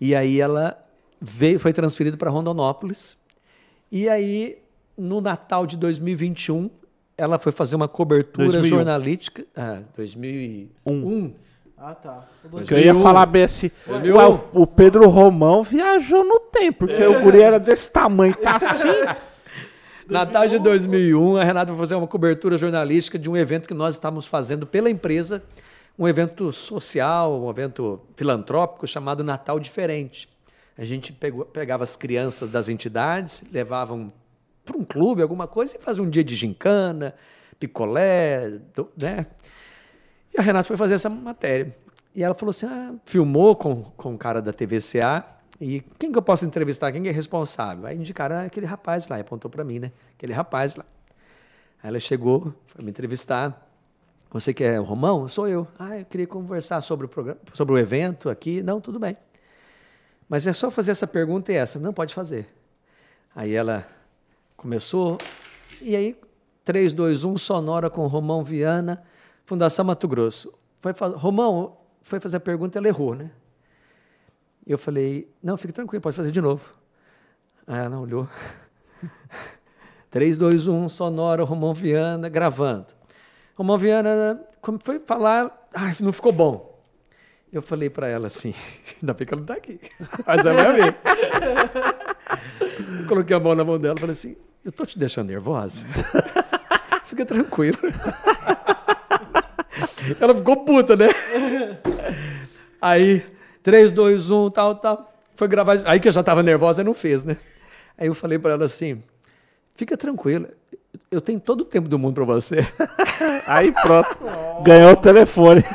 Speaker 3: E aí ela veio, foi transferida para Rondonópolis. E aí no Natal de 2021 ela foi fazer uma cobertura
Speaker 1: 2001.
Speaker 3: jornalística. Ah, 2001.
Speaker 2: Ah, tá.
Speaker 1: Eu
Speaker 2: 2000.
Speaker 1: ia falar bem assim. O- o Pedro Romão viajou no tempo, porque o guri era desse tamanho, tá assim.
Speaker 3: Natal de 2001, a Renata foi fazer uma cobertura jornalística de um evento que nós estávamos fazendo pela empresa, um evento social, um evento filantrópico chamado Natal Diferente. A gente pegou- pegava as crianças das entidades, levavam para um clube, alguma coisa, e fazia um dia de gincana, picolé, né? E a Renata foi fazer essa matéria. E ela falou assim: ah, filmou com, com o cara da TVCA. E quem que eu posso entrevistar? Quem que é responsável? Aí indicaram "Ah, aquele rapaz lá, apontou para mim, né? Aquele rapaz lá. Aí ela chegou, foi me entrevistar. Você que é o Romão? Sou eu. Ah, eu queria conversar sobre o programa, sobre o evento aqui. Não, tudo bem. Mas é só fazer essa pergunta e essa. Não pode fazer. Aí ela começou, e aí, 3, 2, 1, sonora com Romão Viana, Fundação Mato Grosso. Foi Romão foi fazer a pergunta, ela errou, né? Eu falei, não, fique tranquilo, pode fazer de novo. Aí ela olhou. 3, 2, 1, sonora, Romão Viana, gravando. Romão Viana, como foi falar, ai, não ficou bom. Eu falei para ela assim, ainda bem que ela não está aqui, mas ela vai ver. Coloquei a mão na mão dela e falei assim, eu tô te deixando nervosa? Fica tranquilo. Ela ficou puta, né? Aí, 3, 2, 1, tal, tal. Foi gravar. Aí que eu já tava nervosa, não fez, né? Aí eu falei para ela assim: fica tranquila, eu tenho todo o tempo do mundo para você.
Speaker 1: Aí pronto. Ganhou o telefone.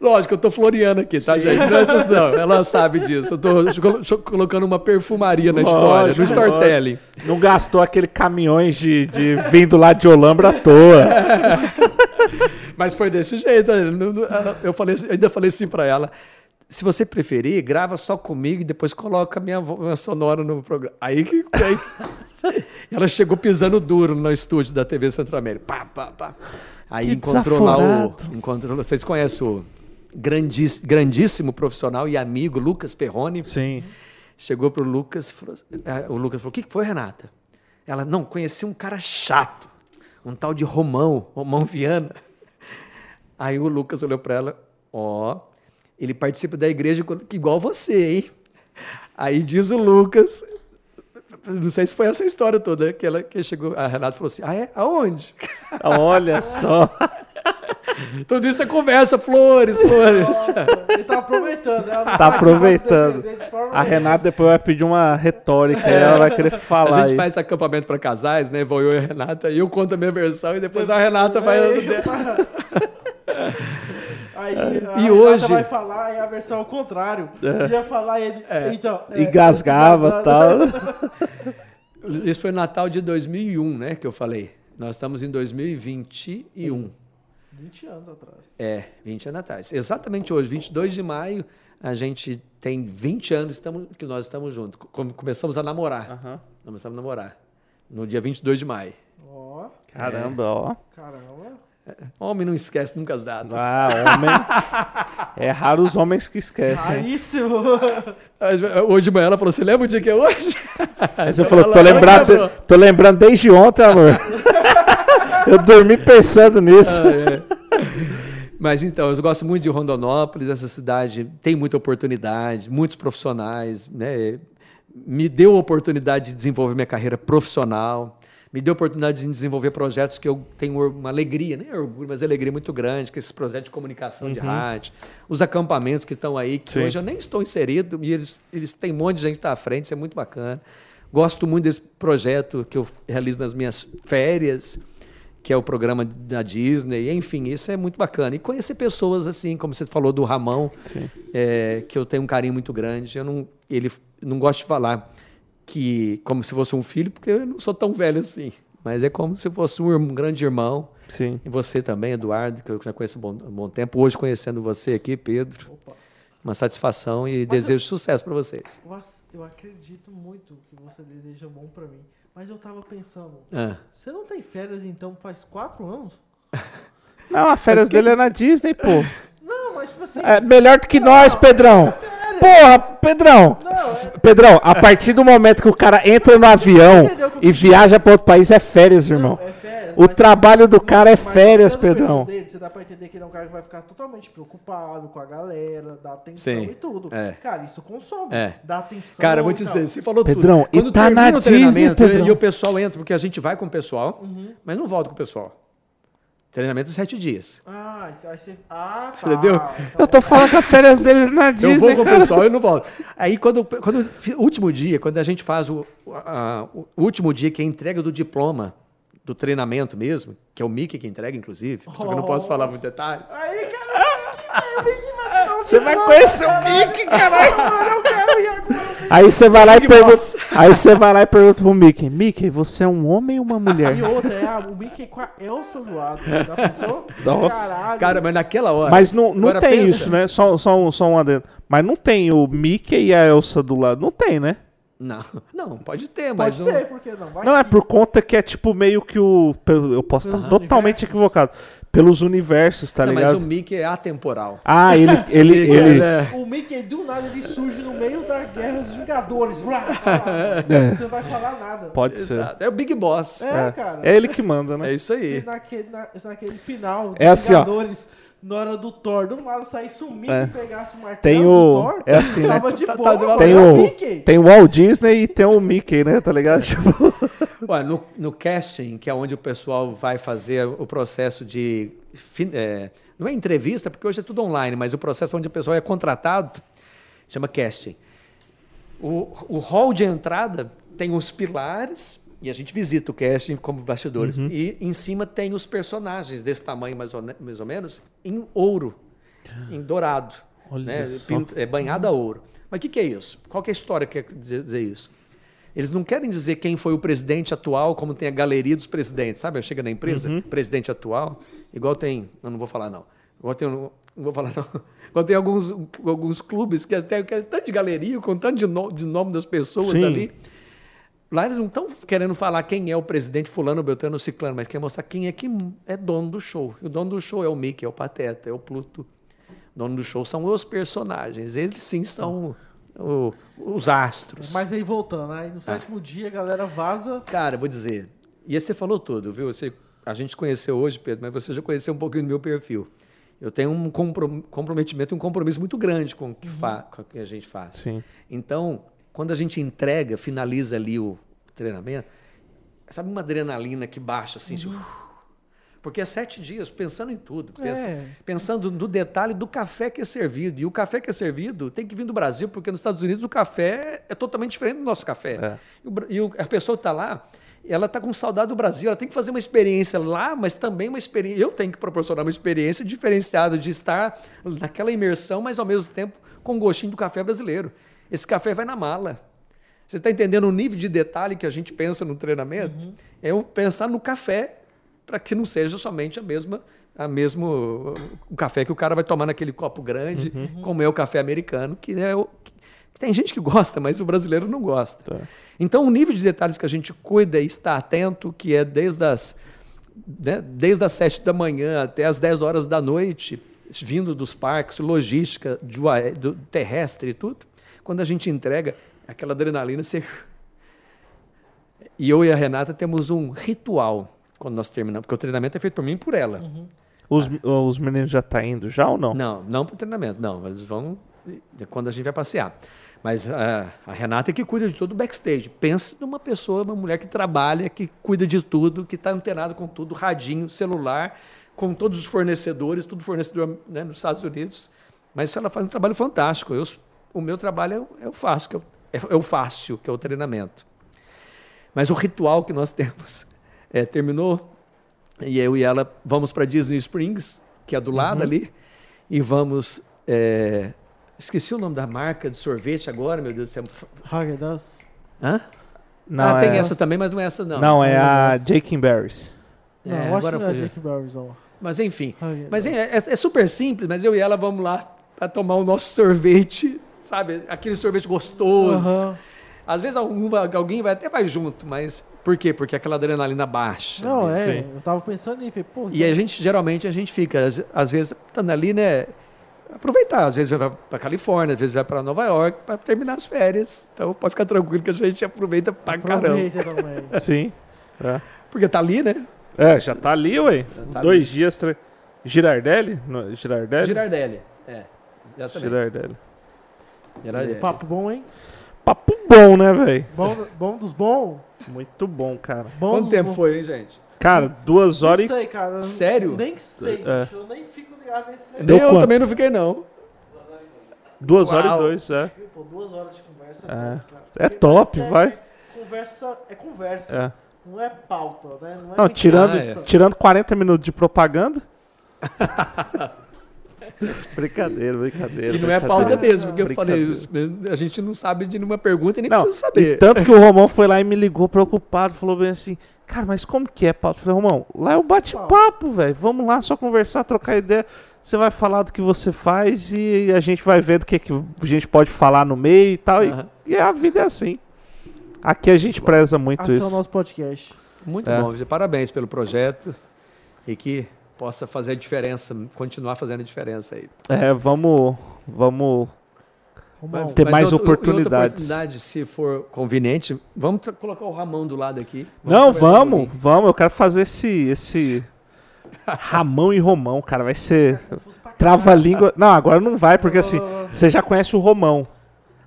Speaker 2: É.
Speaker 3: Lógico, eu tô floreando aqui, tá, gente? Não, é essas não, ela sabe disso. Eu tô colo- tô colocando uma perfumaria na história, no
Speaker 1: Lógico,
Speaker 3: storytelling.
Speaker 1: Não gastou aquele caminhões de, de vindo lá de Olambra à toa.
Speaker 3: Mas foi desse jeito. né? Eu falei, assim- ainda falei assim pra ela: se você preferir, grava só comigo e depois coloca minha, vo- minha sonora no programa. Aí que. Aí, ela chegou pisando duro no estúdio da TV Centro América. Pá, pá, pá. Aí
Speaker 1: Que
Speaker 3: encontrou lá o.
Speaker 1: desaforado.
Speaker 3: Encontrou, vocês conhecem o grandis- grandíssimo profissional e amigo Lucas Perrone?
Speaker 1: Sim.
Speaker 3: Chegou pro Lucas, falou- eh, o Lucas falou: O que foi, Renata? Ela, não, conheci um cara chato, um tal de Romão, Romão Viana. Aí o Lucas olhou para ela: Ó, ele participa da igreja igual você, hein? Aí diz o Lucas, não sei se foi essa história toda, que ela que chegou, a Renata falou assim: Ah, é? Aonde?
Speaker 1: Olha só.
Speaker 3: Tudo isso é conversa, flores, flores.
Speaker 2: Ele tá aproveitando. Ela não
Speaker 1: Tá aproveitando. A. Renata depois vai pedir uma retórica e ela vai querer
Speaker 3: A
Speaker 1: falar.
Speaker 3: gente
Speaker 1: aí.
Speaker 3: faz acampamento para casais, né? Vou eu e a Renata, e eu conto a minha versão e depois a Renata vai.
Speaker 2: Aí,
Speaker 3: E
Speaker 2: a Renata
Speaker 3: hoje-
Speaker 2: vai falar e a versão ao contrário. Ia falar ele. Então, é,
Speaker 1: Engasgava e tal.
Speaker 3: Isso foi Natal de 2001, né? Que eu falei. Nós estamos em 2021.
Speaker 2: 20 anos atrás.
Speaker 3: É, 20 anos atrás. Exatamente hoje, 22 de maio, a gente tem 20 anos que, nós estamos juntos. Come- Começamos a namorar.
Speaker 1: Aham.
Speaker 3: Começamos a namorar. No dia 22 de maio.
Speaker 2: Ó,
Speaker 1: Caramba, ó.
Speaker 2: caramba.
Speaker 3: Homem não esquece nunca as datas.
Speaker 1: Ah, homem. É raro os homens que esquecem.
Speaker 2: Raríssimo.
Speaker 3: Hoje de manhã ela falou: Você lembra o dia que é hoje?
Speaker 1: Aí você falou, tô
Speaker 3: lembrou.
Speaker 1: tô lembrando desde ontem, amor. Eu dormi pensando nisso.
Speaker 3: Ah, é. Mas então, eu gosto muito de Rondonópolis, essa cidade tem muita oportunidade, muitos profissionais, né? Me deu a oportunidade de desenvolver minha carreira profissional, me deu a oportunidade de desenvolver projetos que eu tenho uma alegria, nem orgulho, mas alegria muito grande, que é esses projetos de comunicação de rádio, os acampamentos que estão aí, que
Speaker 1: Sim.
Speaker 3: hoje eu nem estou inserido, e eles, eles têm um monte de gente que está à frente, isso é muito bacana. Gosto muito desse projeto que eu realizo nas minhas férias, que é o programa da Disney, enfim, isso é muito bacana. E conhecer pessoas assim, como você falou do Ramão, é, que eu tenho um carinho muito grande. Eu não, ele não gosto de falar que como se fosse um filho, porque eu não sou tão velho assim. Mas é como se fosse um, um grande irmão.
Speaker 1: Sim.
Speaker 3: E você também, Eduardo, que eu já conheço há bom, bom tempo. Hoje conhecendo você aqui, Pedro.
Speaker 2: Opa.
Speaker 3: Uma satisfação e desejo sucesso para vocês.
Speaker 2: Eu, ac- eu acredito muito que você deseja bom pra mim. Mas eu tava pensando,
Speaker 3: Ah,
Speaker 2: você não tem férias então faz quatro anos?
Speaker 1: Não, a férias dele é na Disney, pô.
Speaker 2: Não, mas tipo assim.
Speaker 1: É melhor do que nós, Pedrão. Porra, Pedrão.
Speaker 2: Não, é,
Speaker 1: Pedrão, a partir do momento que o cara entra no avião e viaja pra outro país, é férias, irmão.
Speaker 2: não, é férias.
Speaker 1: O trabalho do cara é férias, Pedrão.
Speaker 2: Dele, você dá pra entender que ele é um cara que vai ficar totalmente preocupado com a galera, dá atenção
Speaker 3: Sim,
Speaker 2: e tudo.
Speaker 3: é.
Speaker 2: Cara, isso consome.
Speaker 3: É.
Speaker 2: Dá atenção.
Speaker 3: Cara, eu vou te
Speaker 2: e
Speaker 3: dizer, você falou
Speaker 1: Pedrão,
Speaker 3: tudo.
Speaker 1: e
Speaker 3: Quando
Speaker 1: tá
Speaker 3: termina
Speaker 1: na
Speaker 3: o treinamento
Speaker 1: Disney, Pedrão.
Speaker 3: e o pessoal entra, porque a gente vai com o pessoal,
Speaker 2: Uhum.
Speaker 3: mas não volta com o pessoal. Treinamento é sete dias.
Speaker 2: Ah, então aí você. Ah, tá.
Speaker 3: Entendeu?
Speaker 2: Então-
Speaker 1: Eu tô falando que a férias dele é na Disney,
Speaker 3: eu vou com o pessoal e não volto. Aí, quando, quando último dia, quando a gente faz o, a- o último dia, que é a entrega do diploma, do treinamento mesmo, que é o Mickey que entrega, inclusive, só que eu não posso
Speaker 2: Oh.
Speaker 3: falar muitos detalhes.
Speaker 2: Aí, cara,
Speaker 1: Você vai conhecer o Mickey, caralho.
Speaker 2: eu quero ir agora.
Speaker 1: Aí você vai lá e pergunta.
Speaker 3: Boss.
Speaker 1: Aí você vai lá e pergunta pro Mickey, Mickey, você é um homem ou uma mulher?
Speaker 2: E outra, é a, o Mickey com a Elsa do lado. Já pensou?
Speaker 1: Não.
Speaker 2: Caralho.
Speaker 3: Cara, mas naquela hora.
Speaker 1: Mas não, não tem
Speaker 3: pensa.
Speaker 1: isso, né? Só, só, um, só um adendo. Mas não tem o Mickey e a Elsa do lado. Não tem, né?
Speaker 3: Não, não, pode ter, mas
Speaker 2: Pode
Speaker 3: não.
Speaker 2: ter, por que não? Vai
Speaker 1: Não, é por conta que é tipo meio que o. Eu posso estar totalmente
Speaker 2: universos.
Speaker 1: equivocado. Pelos universos, tá
Speaker 3: Não, mas
Speaker 1: ligado?
Speaker 3: o Mickey é atemporal.
Speaker 1: Ah, ele. ele, ele...
Speaker 3: É.
Speaker 2: O Mickey do nada ele surge no meio da guerra dos Vingadores.
Speaker 1: É.
Speaker 2: blá. Você não vai falar nada.
Speaker 1: Pode ser.
Speaker 3: Exato. É o Big Boss.
Speaker 2: É,
Speaker 1: É.
Speaker 2: cara.
Speaker 1: É ele que manda, né?
Speaker 3: É isso aí.
Speaker 2: Se naquele, na- se naquele final dos
Speaker 1: É assim, ó.
Speaker 2: Na hora do Thor, do nada saísse um Mickey
Speaker 1: É.
Speaker 2: e pegasse o martelo
Speaker 1: Tem
Speaker 2: do
Speaker 1: o-
Speaker 2: Thor,
Speaker 1: é assim, né?
Speaker 2: tava de
Speaker 3: Tá-
Speaker 2: boa,
Speaker 3: tá de
Speaker 2: mano,
Speaker 1: Tem o,
Speaker 2: Mickey.
Speaker 1: tem o Walt Disney e tem o Mickey, né? Tá ligado? Tipo,
Speaker 3: Ué, no, no casting, que é onde o pessoal vai fazer o processo de. é, não é entrevista, porque hoje é tudo online, mas o processo onde o pessoal é contratado chama casting. O, o hall de entrada tem os pilares, e a gente visita o casting como bastidores.
Speaker 1: Uhum.
Speaker 3: E em cima tem os personagens desse tamanho, mais ou, mais ou menos, em ouro, em dourado.
Speaker 1: Olha
Speaker 3: né?
Speaker 1: só.
Speaker 3: Pint- é, banhado a ouro. Mas o que, que é isso? Qual que é a história que quer dizer isso? Eles não querem dizer quem foi o presidente atual, como tem a galeria dos presidentes, sabe? Chega na empresa,
Speaker 1: Uhum.
Speaker 3: presidente atual, igual tem. Não, não vou falar, não. Igual tem. Não vou falar, não. Igual tem alguns, alguns clubes que até que é tanto de galeria, com tanto de, no- de nome das pessoas
Speaker 1: Sim.
Speaker 3: ali. Lá eles não estão querendo falar quem é o presidente fulano, beltrano, ciclano, mas quer mostrar quem é que é dono do show. E o dono do show é o Mickey, é o Pateta, é o Pluto. O dono do show são os personagens. Eles sim são o- os astros.
Speaker 2: Mas aí voltando, aí no sétimo dia a galera vaza.
Speaker 3: Cara, vou dizer. E aí você falou tudo, viu? Você, a gente conheceu hoje, Pedro, mas você já conheceu um pouquinho do meu perfil. Eu tenho um comprom- comprometimento, um compromisso muito grande com o que, fa- com o que a gente faz.
Speaker 1: Sim.
Speaker 3: Então, quando a gente entrega, finaliza ali o treinamento, sabe uma adrenalina que baixa assim? assim, porque é sete dias pensando em tudo,
Speaker 2: É.
Speaker 3: pensando no detalhe do café que é servido. E o café que é servido tem que vir do Brasil, porque nos Estados Unidos o café é totalmente diferente do nosso café.
Speaker 1: É.
Speaker 3: E, o e a pessoa que está lá, ela está com saudade do Brasil, ela tem que fazer uma experiência lá, mas também uma experiência. Eu tenho que proporcionar uma experiência diferenciada de estar naquela imersão, mas ao mesmo tempo com o gostinho do café brasileiro. Esse café vai na mala. Você está entendendo o nível de detalhe que a gente pensa no treinamento? É eu pensar no café para que não seja somente a mesma, a mesmo o café que o cara vai tomar naquele copo grande, como é o café americano, que é o tem gente que gosta, mas o brasileiro não gosta.
Speaker 1: Tá.
Speaker 3: Então o nível de detalhes que a gente cuida e está atento, que é desde as né, desde as 7 da manhã até as 10 horas da noite, vindo dos parques, logística do terrestre e tudo, quando a gente entrega aquela adrenalina, você... E eu e a Renata temos um ritual quando nós terminamos, porque o treinamento é feito por mim e por ela.
Speaker 1: Os, os meninos já tá indo já ou não?
Speaker 3: Não, não para o treinamento, não. Eles vão quando a gente vai passear. Mas ah, a Renata é que cuida de todo o backstage. Pensa numa pessoa, uma mulher que trabalha, que cuida de tudo, que está antenada com tudo, radinho, celular, com todos os fornecedores, tudo fornecedor né, nos Estados Unidos. Mas ela faz um trabalho fantástico. Eu, o meu trabalho é, o fácil, que o- é, é o fácil, que é o treinamento. Mas o ritual que nós temos é, terminou e eu e ela vamos para Disney Springs, que é do lado ali, e vamos. é, esqueci o nome da marca de sorvete agora, meu Deus do céu.
Speaker 2: Haagen-Dazs.
Speaker 3: Hã?
Speaker 1: Não,
Speaker 3: ah, tem
Speaker 1: é,
Speaker 3: essa também, mas não é essa não.
Speaker 1: não, é a
Speaker 2: Haagen-Dazs.
Speaker 1: Jake Berries.
Speaker 3: É,
Speaker 2: Não, eu acho
Speaker 3: agora
Speaker 2: não é
Speaker 3: foi-
Speaker 2: Jake Barris, não.
Speaker 3: Mas enfim. Mas é, é- é super simples, mas eu e ela vamos lá para tomar o nosso sorvete, sabe? Aquele sorvete gostoso.
Speaker 2: Aham.
Speaker 3: Às vezes algum vai- alguém vai até mais junto, mas por quê? Porque aquela adrenalina baixa.
Speaker 2: Não,
Speaker 3: mesmo.
Speaker 2: é.
Speaker 1: Sim.
Speaker 2: Eu tava pensando em, falei, pô,
Speaker 3: E a gente, geralmente, a gente fica, às, às vezes, estando ali, né? Aproveitar, às vezes vai para Califórnia, às vezes vai para Nova York para terminar as férias. Então pode ficar tranquilo que a gente aproveita pra caramba.
Speaker 2: aproveita também.
Speaker 1: Sim. É.
Speaker 3: Porque tá ali, né?
Speaker 1: É, já tá ali, ué.
Speaker 3: tá
Speaker 1: Dois dias. Tre... Girardelli? No- Girardelli?
Speaker 3: Girardelli. É, exatamente.
Speaker 1: Girardelli.
Speaker 3: Girardelli.
Speaker 2: Papo bom, hein?
Speaker 1: Papo bom, né, velho?
Speaker 2: Bom, bom dos bons.
Speaker 1: Muito bom, cara.
Speaker 2: Bom
Speaker 3: Quanto tempo
Speaker 2: bons.
Speaker 3: foi, hein, gente?
Speaker 1: Cara, duas
Speaker 2: Não
Speaker 1: horas e.
Speaker 2: sei, cara.
Speaker 3: Sério?
Speaker 2: Nem sei,
Speaker 1: É.
Speaker 2: bicho. Eu nem fico ligado nesse.
Speaker 1: Deu
Speaker 3: Nem eu
Speaker 1: quanto?
Speaker 3: também não fiquei, não.
Speaker 1: Duas horas
Speaker 3: Uau.
Speaker 1: e dois, é.
Speaker 2: Pô, duas horas de conversa
Speaker 1: É.
Speaker 2: é, top, cara.
Speaker 1: É top,
Speaker 2: é-
Speaker 1: vai.
Speaker 2: é Conversa é conversa.
Speaker 1: É.
Speaker 2: Não é pauta, né? Não é
Speaker 1: Não, tirando,
Speaker 3: Ah, é.
Speaker 1: tirando 40 minutos de propaganda. Brincadeira, brincadeira.
Speaker 3: E não é pauta mesmo, porque eu falei, a gente não sabe de nenhuma pergunta e nem
Speaker 1: Não,
Speaker 3: precisa
Speaker 1: E
Speaker 3: saber.
Speaker 1: tanto que o Romão foi lá e me ligou preocupado, falou bem assim, cara, mas como que é pauta? Eu falei, Romão, lá é o bate-papo, velho. Vamos lá só conversar, trocar ideia. Você vai falar do que você faz e a gente vai vendo o que, que a gente pode falar no meio e tal. e-
Speaker 3: Aham.
Speaker 1: E, a vida é assim. Aqui a gente preza muito
Speaker 2: Assim é o
Speaker 1: isso.
Speaker 2: nosso podcast.
Speaker 3: Muito
Speaker 1: É.
Speaker 3: bom, parabéns pelo projeto e que possa fazer a diferença, continuar fazendo a diferença aí.
Speaker 1: É, vamos, vamos
Speaker 2: Romão,
Speaker 1: Ter mais
Speaker 3: outra-
Speaker 1: oportunidades.
Speaker 3: Oportunidade, se for conveniente, vamos colocar o Ramon do lado aqui.
Speaker 1: Não,
Speaker 3: conversar um
Speaker 1: vamos, vamos. Eu quero fazer esse, esse Ramão e Romão, cara. Vai ser trava-língua. Não, agora não vai, porque assim, você já conhece o Romão.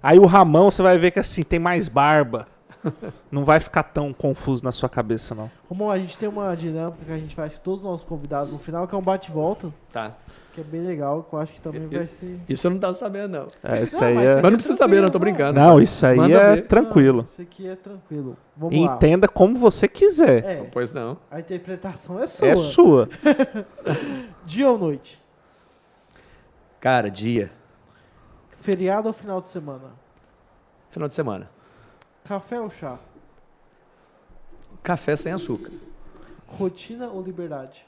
Speaker 1: Aí o Ramão, você vai ver que assim, tem mais barba. Não vai ficar tão confuso na sua cabeça, não.
Speaker 2: Romão, a gente tem uma dinâmica que a gente faz com todos os nossos convidados no final, que é um bate-volta,
Speaker 3: Tá.
Speaker 2: que é bem legal, que eu acho que também
Speaker 3: Eu-
Speaker 2: vai ser...
Speaker 3: Isso eu não tava sabendo, não.
Speaker 1: É, isso
Speaker 2: Não,
Speaker 1: aí
Speaker 2: mas
Speaker 1: é...
Speaker 3: Mas não precisa saber, não, tô brincando.
Speaker 1: Não, isso aí
Speaker 3: Manda
Speaker 1: é
Speaker 3: ver.
Speaker 1: tranquilo.
Speaker 2: Não, isso aqui é tranquilo. Vamos lá.
Speaker 1: Entenda como você quiser.
Speaker 2: É,
Speaker 3: Pois não.
Speaker 2: a interpretação é sua.
Speaker 1: É sua.
Speaker 2: Dia ou noite?
Speaker 3: Cara, dia,
Speaker 2: Feriado ou final de semana?
Speaker 3: final de semana.
Speaker 2: Café ou chá?
Speaker 3: Café sem açúcar.
Speaker 2: Rotina ou liberdade?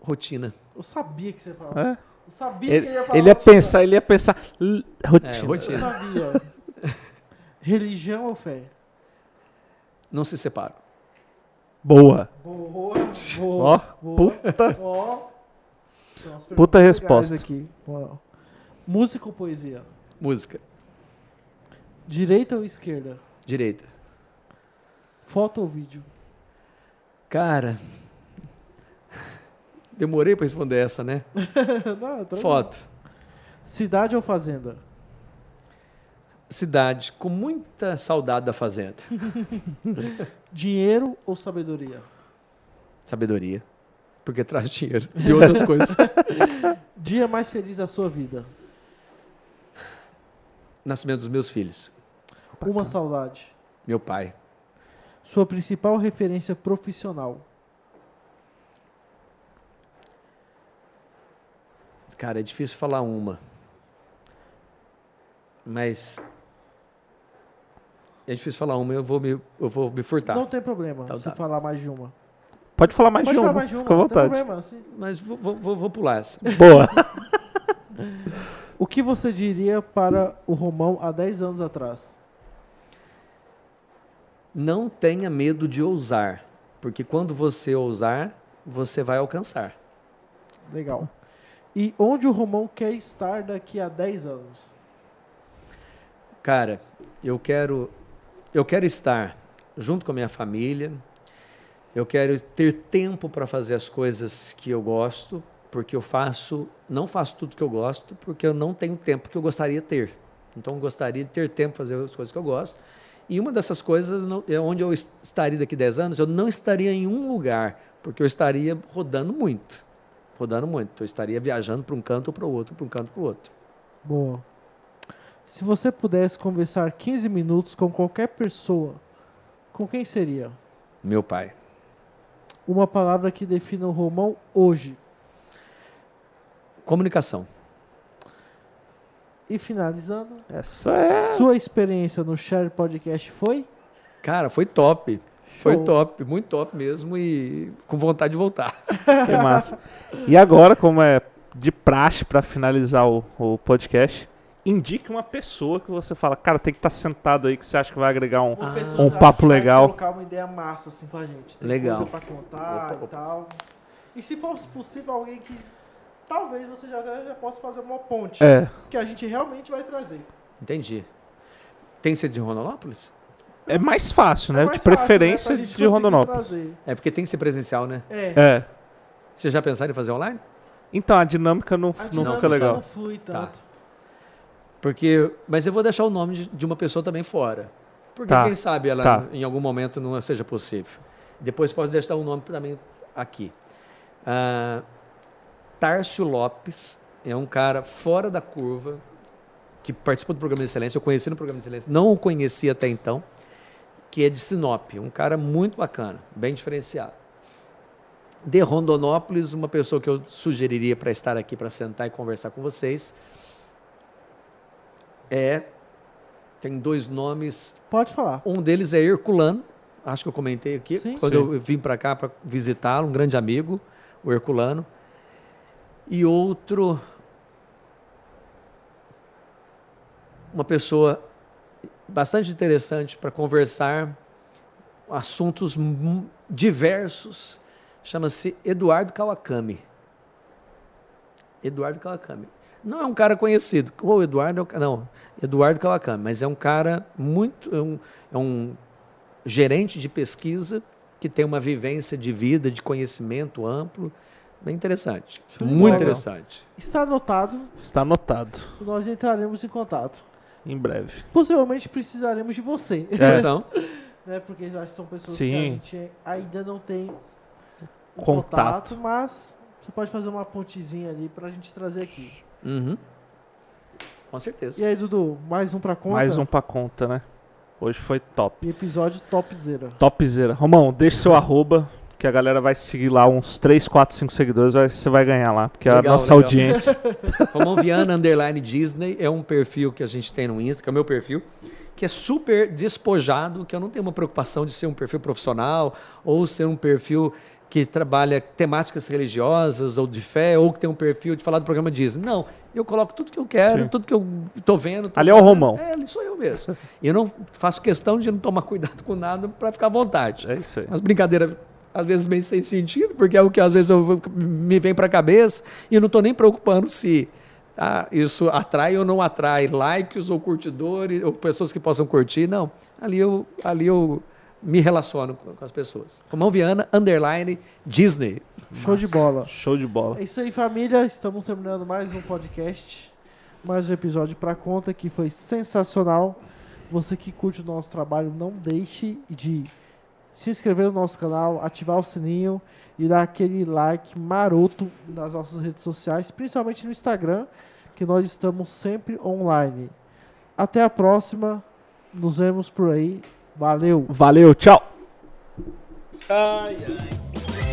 Speaker 3: Rotina.
Speaker 2: Eu sabia que você ia falar.
Speaker 1: É.
Speaker 2: Eu sabia que ele
Speaker 1: Ele,
Speaker 2: ia falar.
Speaker 1: ele ia
Speaker 2: rotina.
Speaker 1: pensar, ele ia pensar. "L-
Speaker 3: É,
Speaker 1: Rotina.
Speaker 2: Eu
Speaker 3: rotina.
Speaker 2: sabia. Religião ou fé?
Speaker 3: Não se separa.
Speaker 1: Boa.
Speaker 2: Boa,
Speaker 1: Ó,
Speaker 2: boa, boa.
Speaker 1: puta.
Speaker 2: Ó.
Speaker 1: Puta
Speaker 2: legais
Speaker 1: resposta.
Speaker 2: Aqui. Música ou poesia?
Speaker 3: Música.
Speaker 2: Direita ou esquerda?
Speaker 3: Direita.
Speaker 2: Foto ou vídeo?
Speaker 3: Cara. Demorei pra responder essa, né?
Speaker 2: Não, tranquilo.
Speaker 3: Foto.
Speaker 2: Cidade ou fazenda?
Speaker 3: Cidade com muita saudade da fazenda.
Speaker 2: Dinheiro ou sabedoria?
Speaker 3: Sabedoria. Porque traz dinheiro e outras coisas.
Speaker 2: Dia mais feliz da sua vida?
Speaker 3: Nascimento dos meus filhos.
Speaker 2: Uma saudade.
Speaker 3: Meu pai.
Speaker 2: Sua principal referência profissional?
Speaker 3: Cara, é difícil falar uma. Mas. É difícil falar uma, eu vou me, eu vou me furtar.
Speaker 2: Não tem problema
Speaker 3: Então
Speaker 2: se
Speaker 3: tá.
Speaker 2: falar mais de uma.
Speaker 1: Pode falar mais
Speaker 2: Pode
Speaker 1: de
Speaker 2: falar
Speaker 1: uma.
Speaker 2: mais de uma,
Speaker 1: Fica à
Speaker 2: não tem
Speaker 1: vontade.
Speaker 2: problema. assim.
Speaker 3: Mas vou, vou- vou- vou pular essa.
Speaker 1: Boa.
Speaker 2: O que você diria para o Romão há 10 anos atrás?
Speaker 3: Não tenha medo de ousar. Porque quando você ousar, você vai alcançar.
Speaker 2: Legal. E onde o Romão quer estar daqui a 10 anos?
Speaker 3: Cara, eu quero eu quero estar junto com a minha família. Eu quero ter tempo para fazer as coisas que eu gosto, porque eu faço, não faço tudo que eu gosto, porque eu não tenho tempo que eu gostaria de ter. Então eu gostaria de ter tempo para fazer as coisas que eu gosto. E uma dessas coisas é onde eu est- estaria daqui a 10 anos, eu não estaria em um lugar, porque eu estaria rodando muito. Rodando muito. Eu estaria viajando para um canto ou para o outro, para um canto para o outro.
Speaker 2: Boa. Se você pudesse conversar 15 minutos com qualquer pessoa, com quem seria?
Speaker 3: Meu pai.
Speaker 2: Uma palavra que defina o Romão hoje.
Speaker 3: Comunicação.
Speaker 2: E finalizando,
Speaker 1: Essa é.
Speaker 2: sua experiência no Share Podcast foi?
Speaker 3: Cara, foi top. Foi top, muito top mesmo e com vontade de voltar.
Speaker 1: Que massa. E agora, como é de praxe pra finalizar o, o podcast, indique uma pessoa que você fala, cara, tem que estar sentado aí que você acha que vai agregar um.
Speaker 3: Ah.
Speaker 1: Um papo
Speaker 2: vai
Speaker 1: legal.
Speaker 2: trocar uma ideia massa assim com a gente. Tem
Speaker 3: Legal.
Speaker 2: coisa pra contar
Speaker 3: Opa,
Speaker 2: e
Speaker 3: opa.
Speaker 2: tal. E se fosse possível alguém que talvez você já, já possa fazer uma ponte.
Speaker 1: É.
Speaker 2: Que a gente realmente vai trazer.
Speaker 3: Entendi. Tem que ser de Rondonópolis?
Speaker 1: É mais fácil, né?
Speaker 2: É mais
Speaker 1: de
Speaker 2: fácil, né,
Speaker 1: preferência
Speaker 2: gente
Speaker 1: de
Speaker 2: conseguir
Speaker 1: Rondonópolis.
Speaker 2: trazer.
Speaker 3: É porque tem que ser presencial, né?
Speaker 2: É.
Speaker 1: É.
Speaker 3: Você já pensaram em fazer online?
Speaker 1: Então, a dinâmica não,
Speaker 2: A
Speaker 1: não
Speaker 2: dinâmica
Speaker 1: fica legal.
Speaker 2: Não flui tanto.
Speaker 3: Porque, mas eu vou deixar o nome de, de uma pessoa também fora. Porque
Speaker 1: Tá,
Speaker 3: quem sabe ela
Speaker 1: tá.
Speaker 3: em algum momento não seja possível. Depois posso deixar o nome também aqui. Ah, Tárcio Lopes é um cara fora da curva que participou do programa de excelência. Eu conheci no programa de excelência, não o conhecia até então, que é de Sinop, um cara muito bacana, bem diferenciado. de Rondonópolis, uma pessoa que eu sugeriria para estar aqui para sentar e conversar com vocês é tem dois nomes.
Speaker 2: Pode falar.
Speaker 3: Um deles é Herculano, acho que eu comentei aqui
Speaker 2: Sim.
Speaker 3: quando
Speaker 1: Sim.
Speaker 3: eu vim para cá para visitá-lo, um grande amigo, o Herculano. E outro uma pessoa bastante interessante para conversar assuntos diversos. Chama-se Eduardo Kawakami. Eduardo Kawakami. Não é um cara conhecido. O Eduardo é não, Eduardo Kawakami, mas é um cara muito é um, é um gerente de pesquisa que tem uma vivência de vida, de conhecimento amplo, bem interessante.
Speaker 2: Show
Speaker 3: Muito
Speaker 2: bola.
Speaker 3: interessante.
Speaker 2: Está anotado,
Speaker 1: Está anotado.
Speaker 2: nós entraremos em contato.
Speaker 1: Em breve.
Speaker 2: Possivelmente precisaremos de você,
Speaker 1: É.
Speaker 3: Então,
Speaker 2: né? Porque já são pessoas
Speaker 1: Sim.
Speaker 2: que a gente ainda não tem
Speaker 1: Contato.
Speaker 2: contato, mas você pode fazer uma pontezinha ali pra gente trazer aqui.
Speaker 3: uhum. com certeza.
Speaker 2: E aí, Dudu, mais um pra conta?
Speaker 1: Mais um pra conta, né? Hoje foi top.
Speaker 2: E episódio topzera.
Speaker 1: Topzera. Romão, deixa seu arroba, que a galera vai seguir lá uns 3, 4, 5 seguidores, vai- você vai ganhar lá, porque é a
Speaker 3: Legal,
Speaker 1: nossa
Speaker 3: legal.
Speaker 1: audiência.
Speaker 3: Romão Viana Underline Disney é um perfil que a gente tem no Insta, que é o meu perfil, que é super despojado, que eu não tenho uma preocupação de ser um perfil profissional ou ser um perfil que trabalha temáticas religiosas ou de fé, ou que tem um perfil de falar do programa Disney. Não, eu coloco tudo que eu quero,
Speaker 1: Sim.
Speaker 3: tudo que eu tô vendo.
Speaker 1: Ali é o Romão.
Speaker 3: É, ali sou eu mesmo. E eu não faço questão de não tomar cuidado com nada para ficar à vontade.
Speaker 1: É isso aí.
Speaker 3: As brincadeiras, às vezes, meio sem sentido, porque é o que às vezes eu, me vem para a cabeça e eu não estou nem preocupando se ah, isso atrai ou não atrai likes ou curtidores ou pessoas que possam curtir. Não. Ali eu, ali eu me relaciono com, com as pessoas. Romão Viana, underline, Disney.
Speaker 2: Show de bola.
Speaker 1: Show de bola.
Speaker 2: É isso aí, família. Estamos terminando mais um podcast. Mais um episódio pra conta que foi sensacional. Você que curte o nosso trabalho, não deixe de se inscrever no nosso canal, ativar o sininho e dar aquele like maroto nas nossas redes sociais, principalmente no Instagram, que nós estamos sempre online. Até a próxima. Nos vemos por aí. Valeu!
Speaker 1: Valeu, tchau.
Speaker 3: Ai, ai.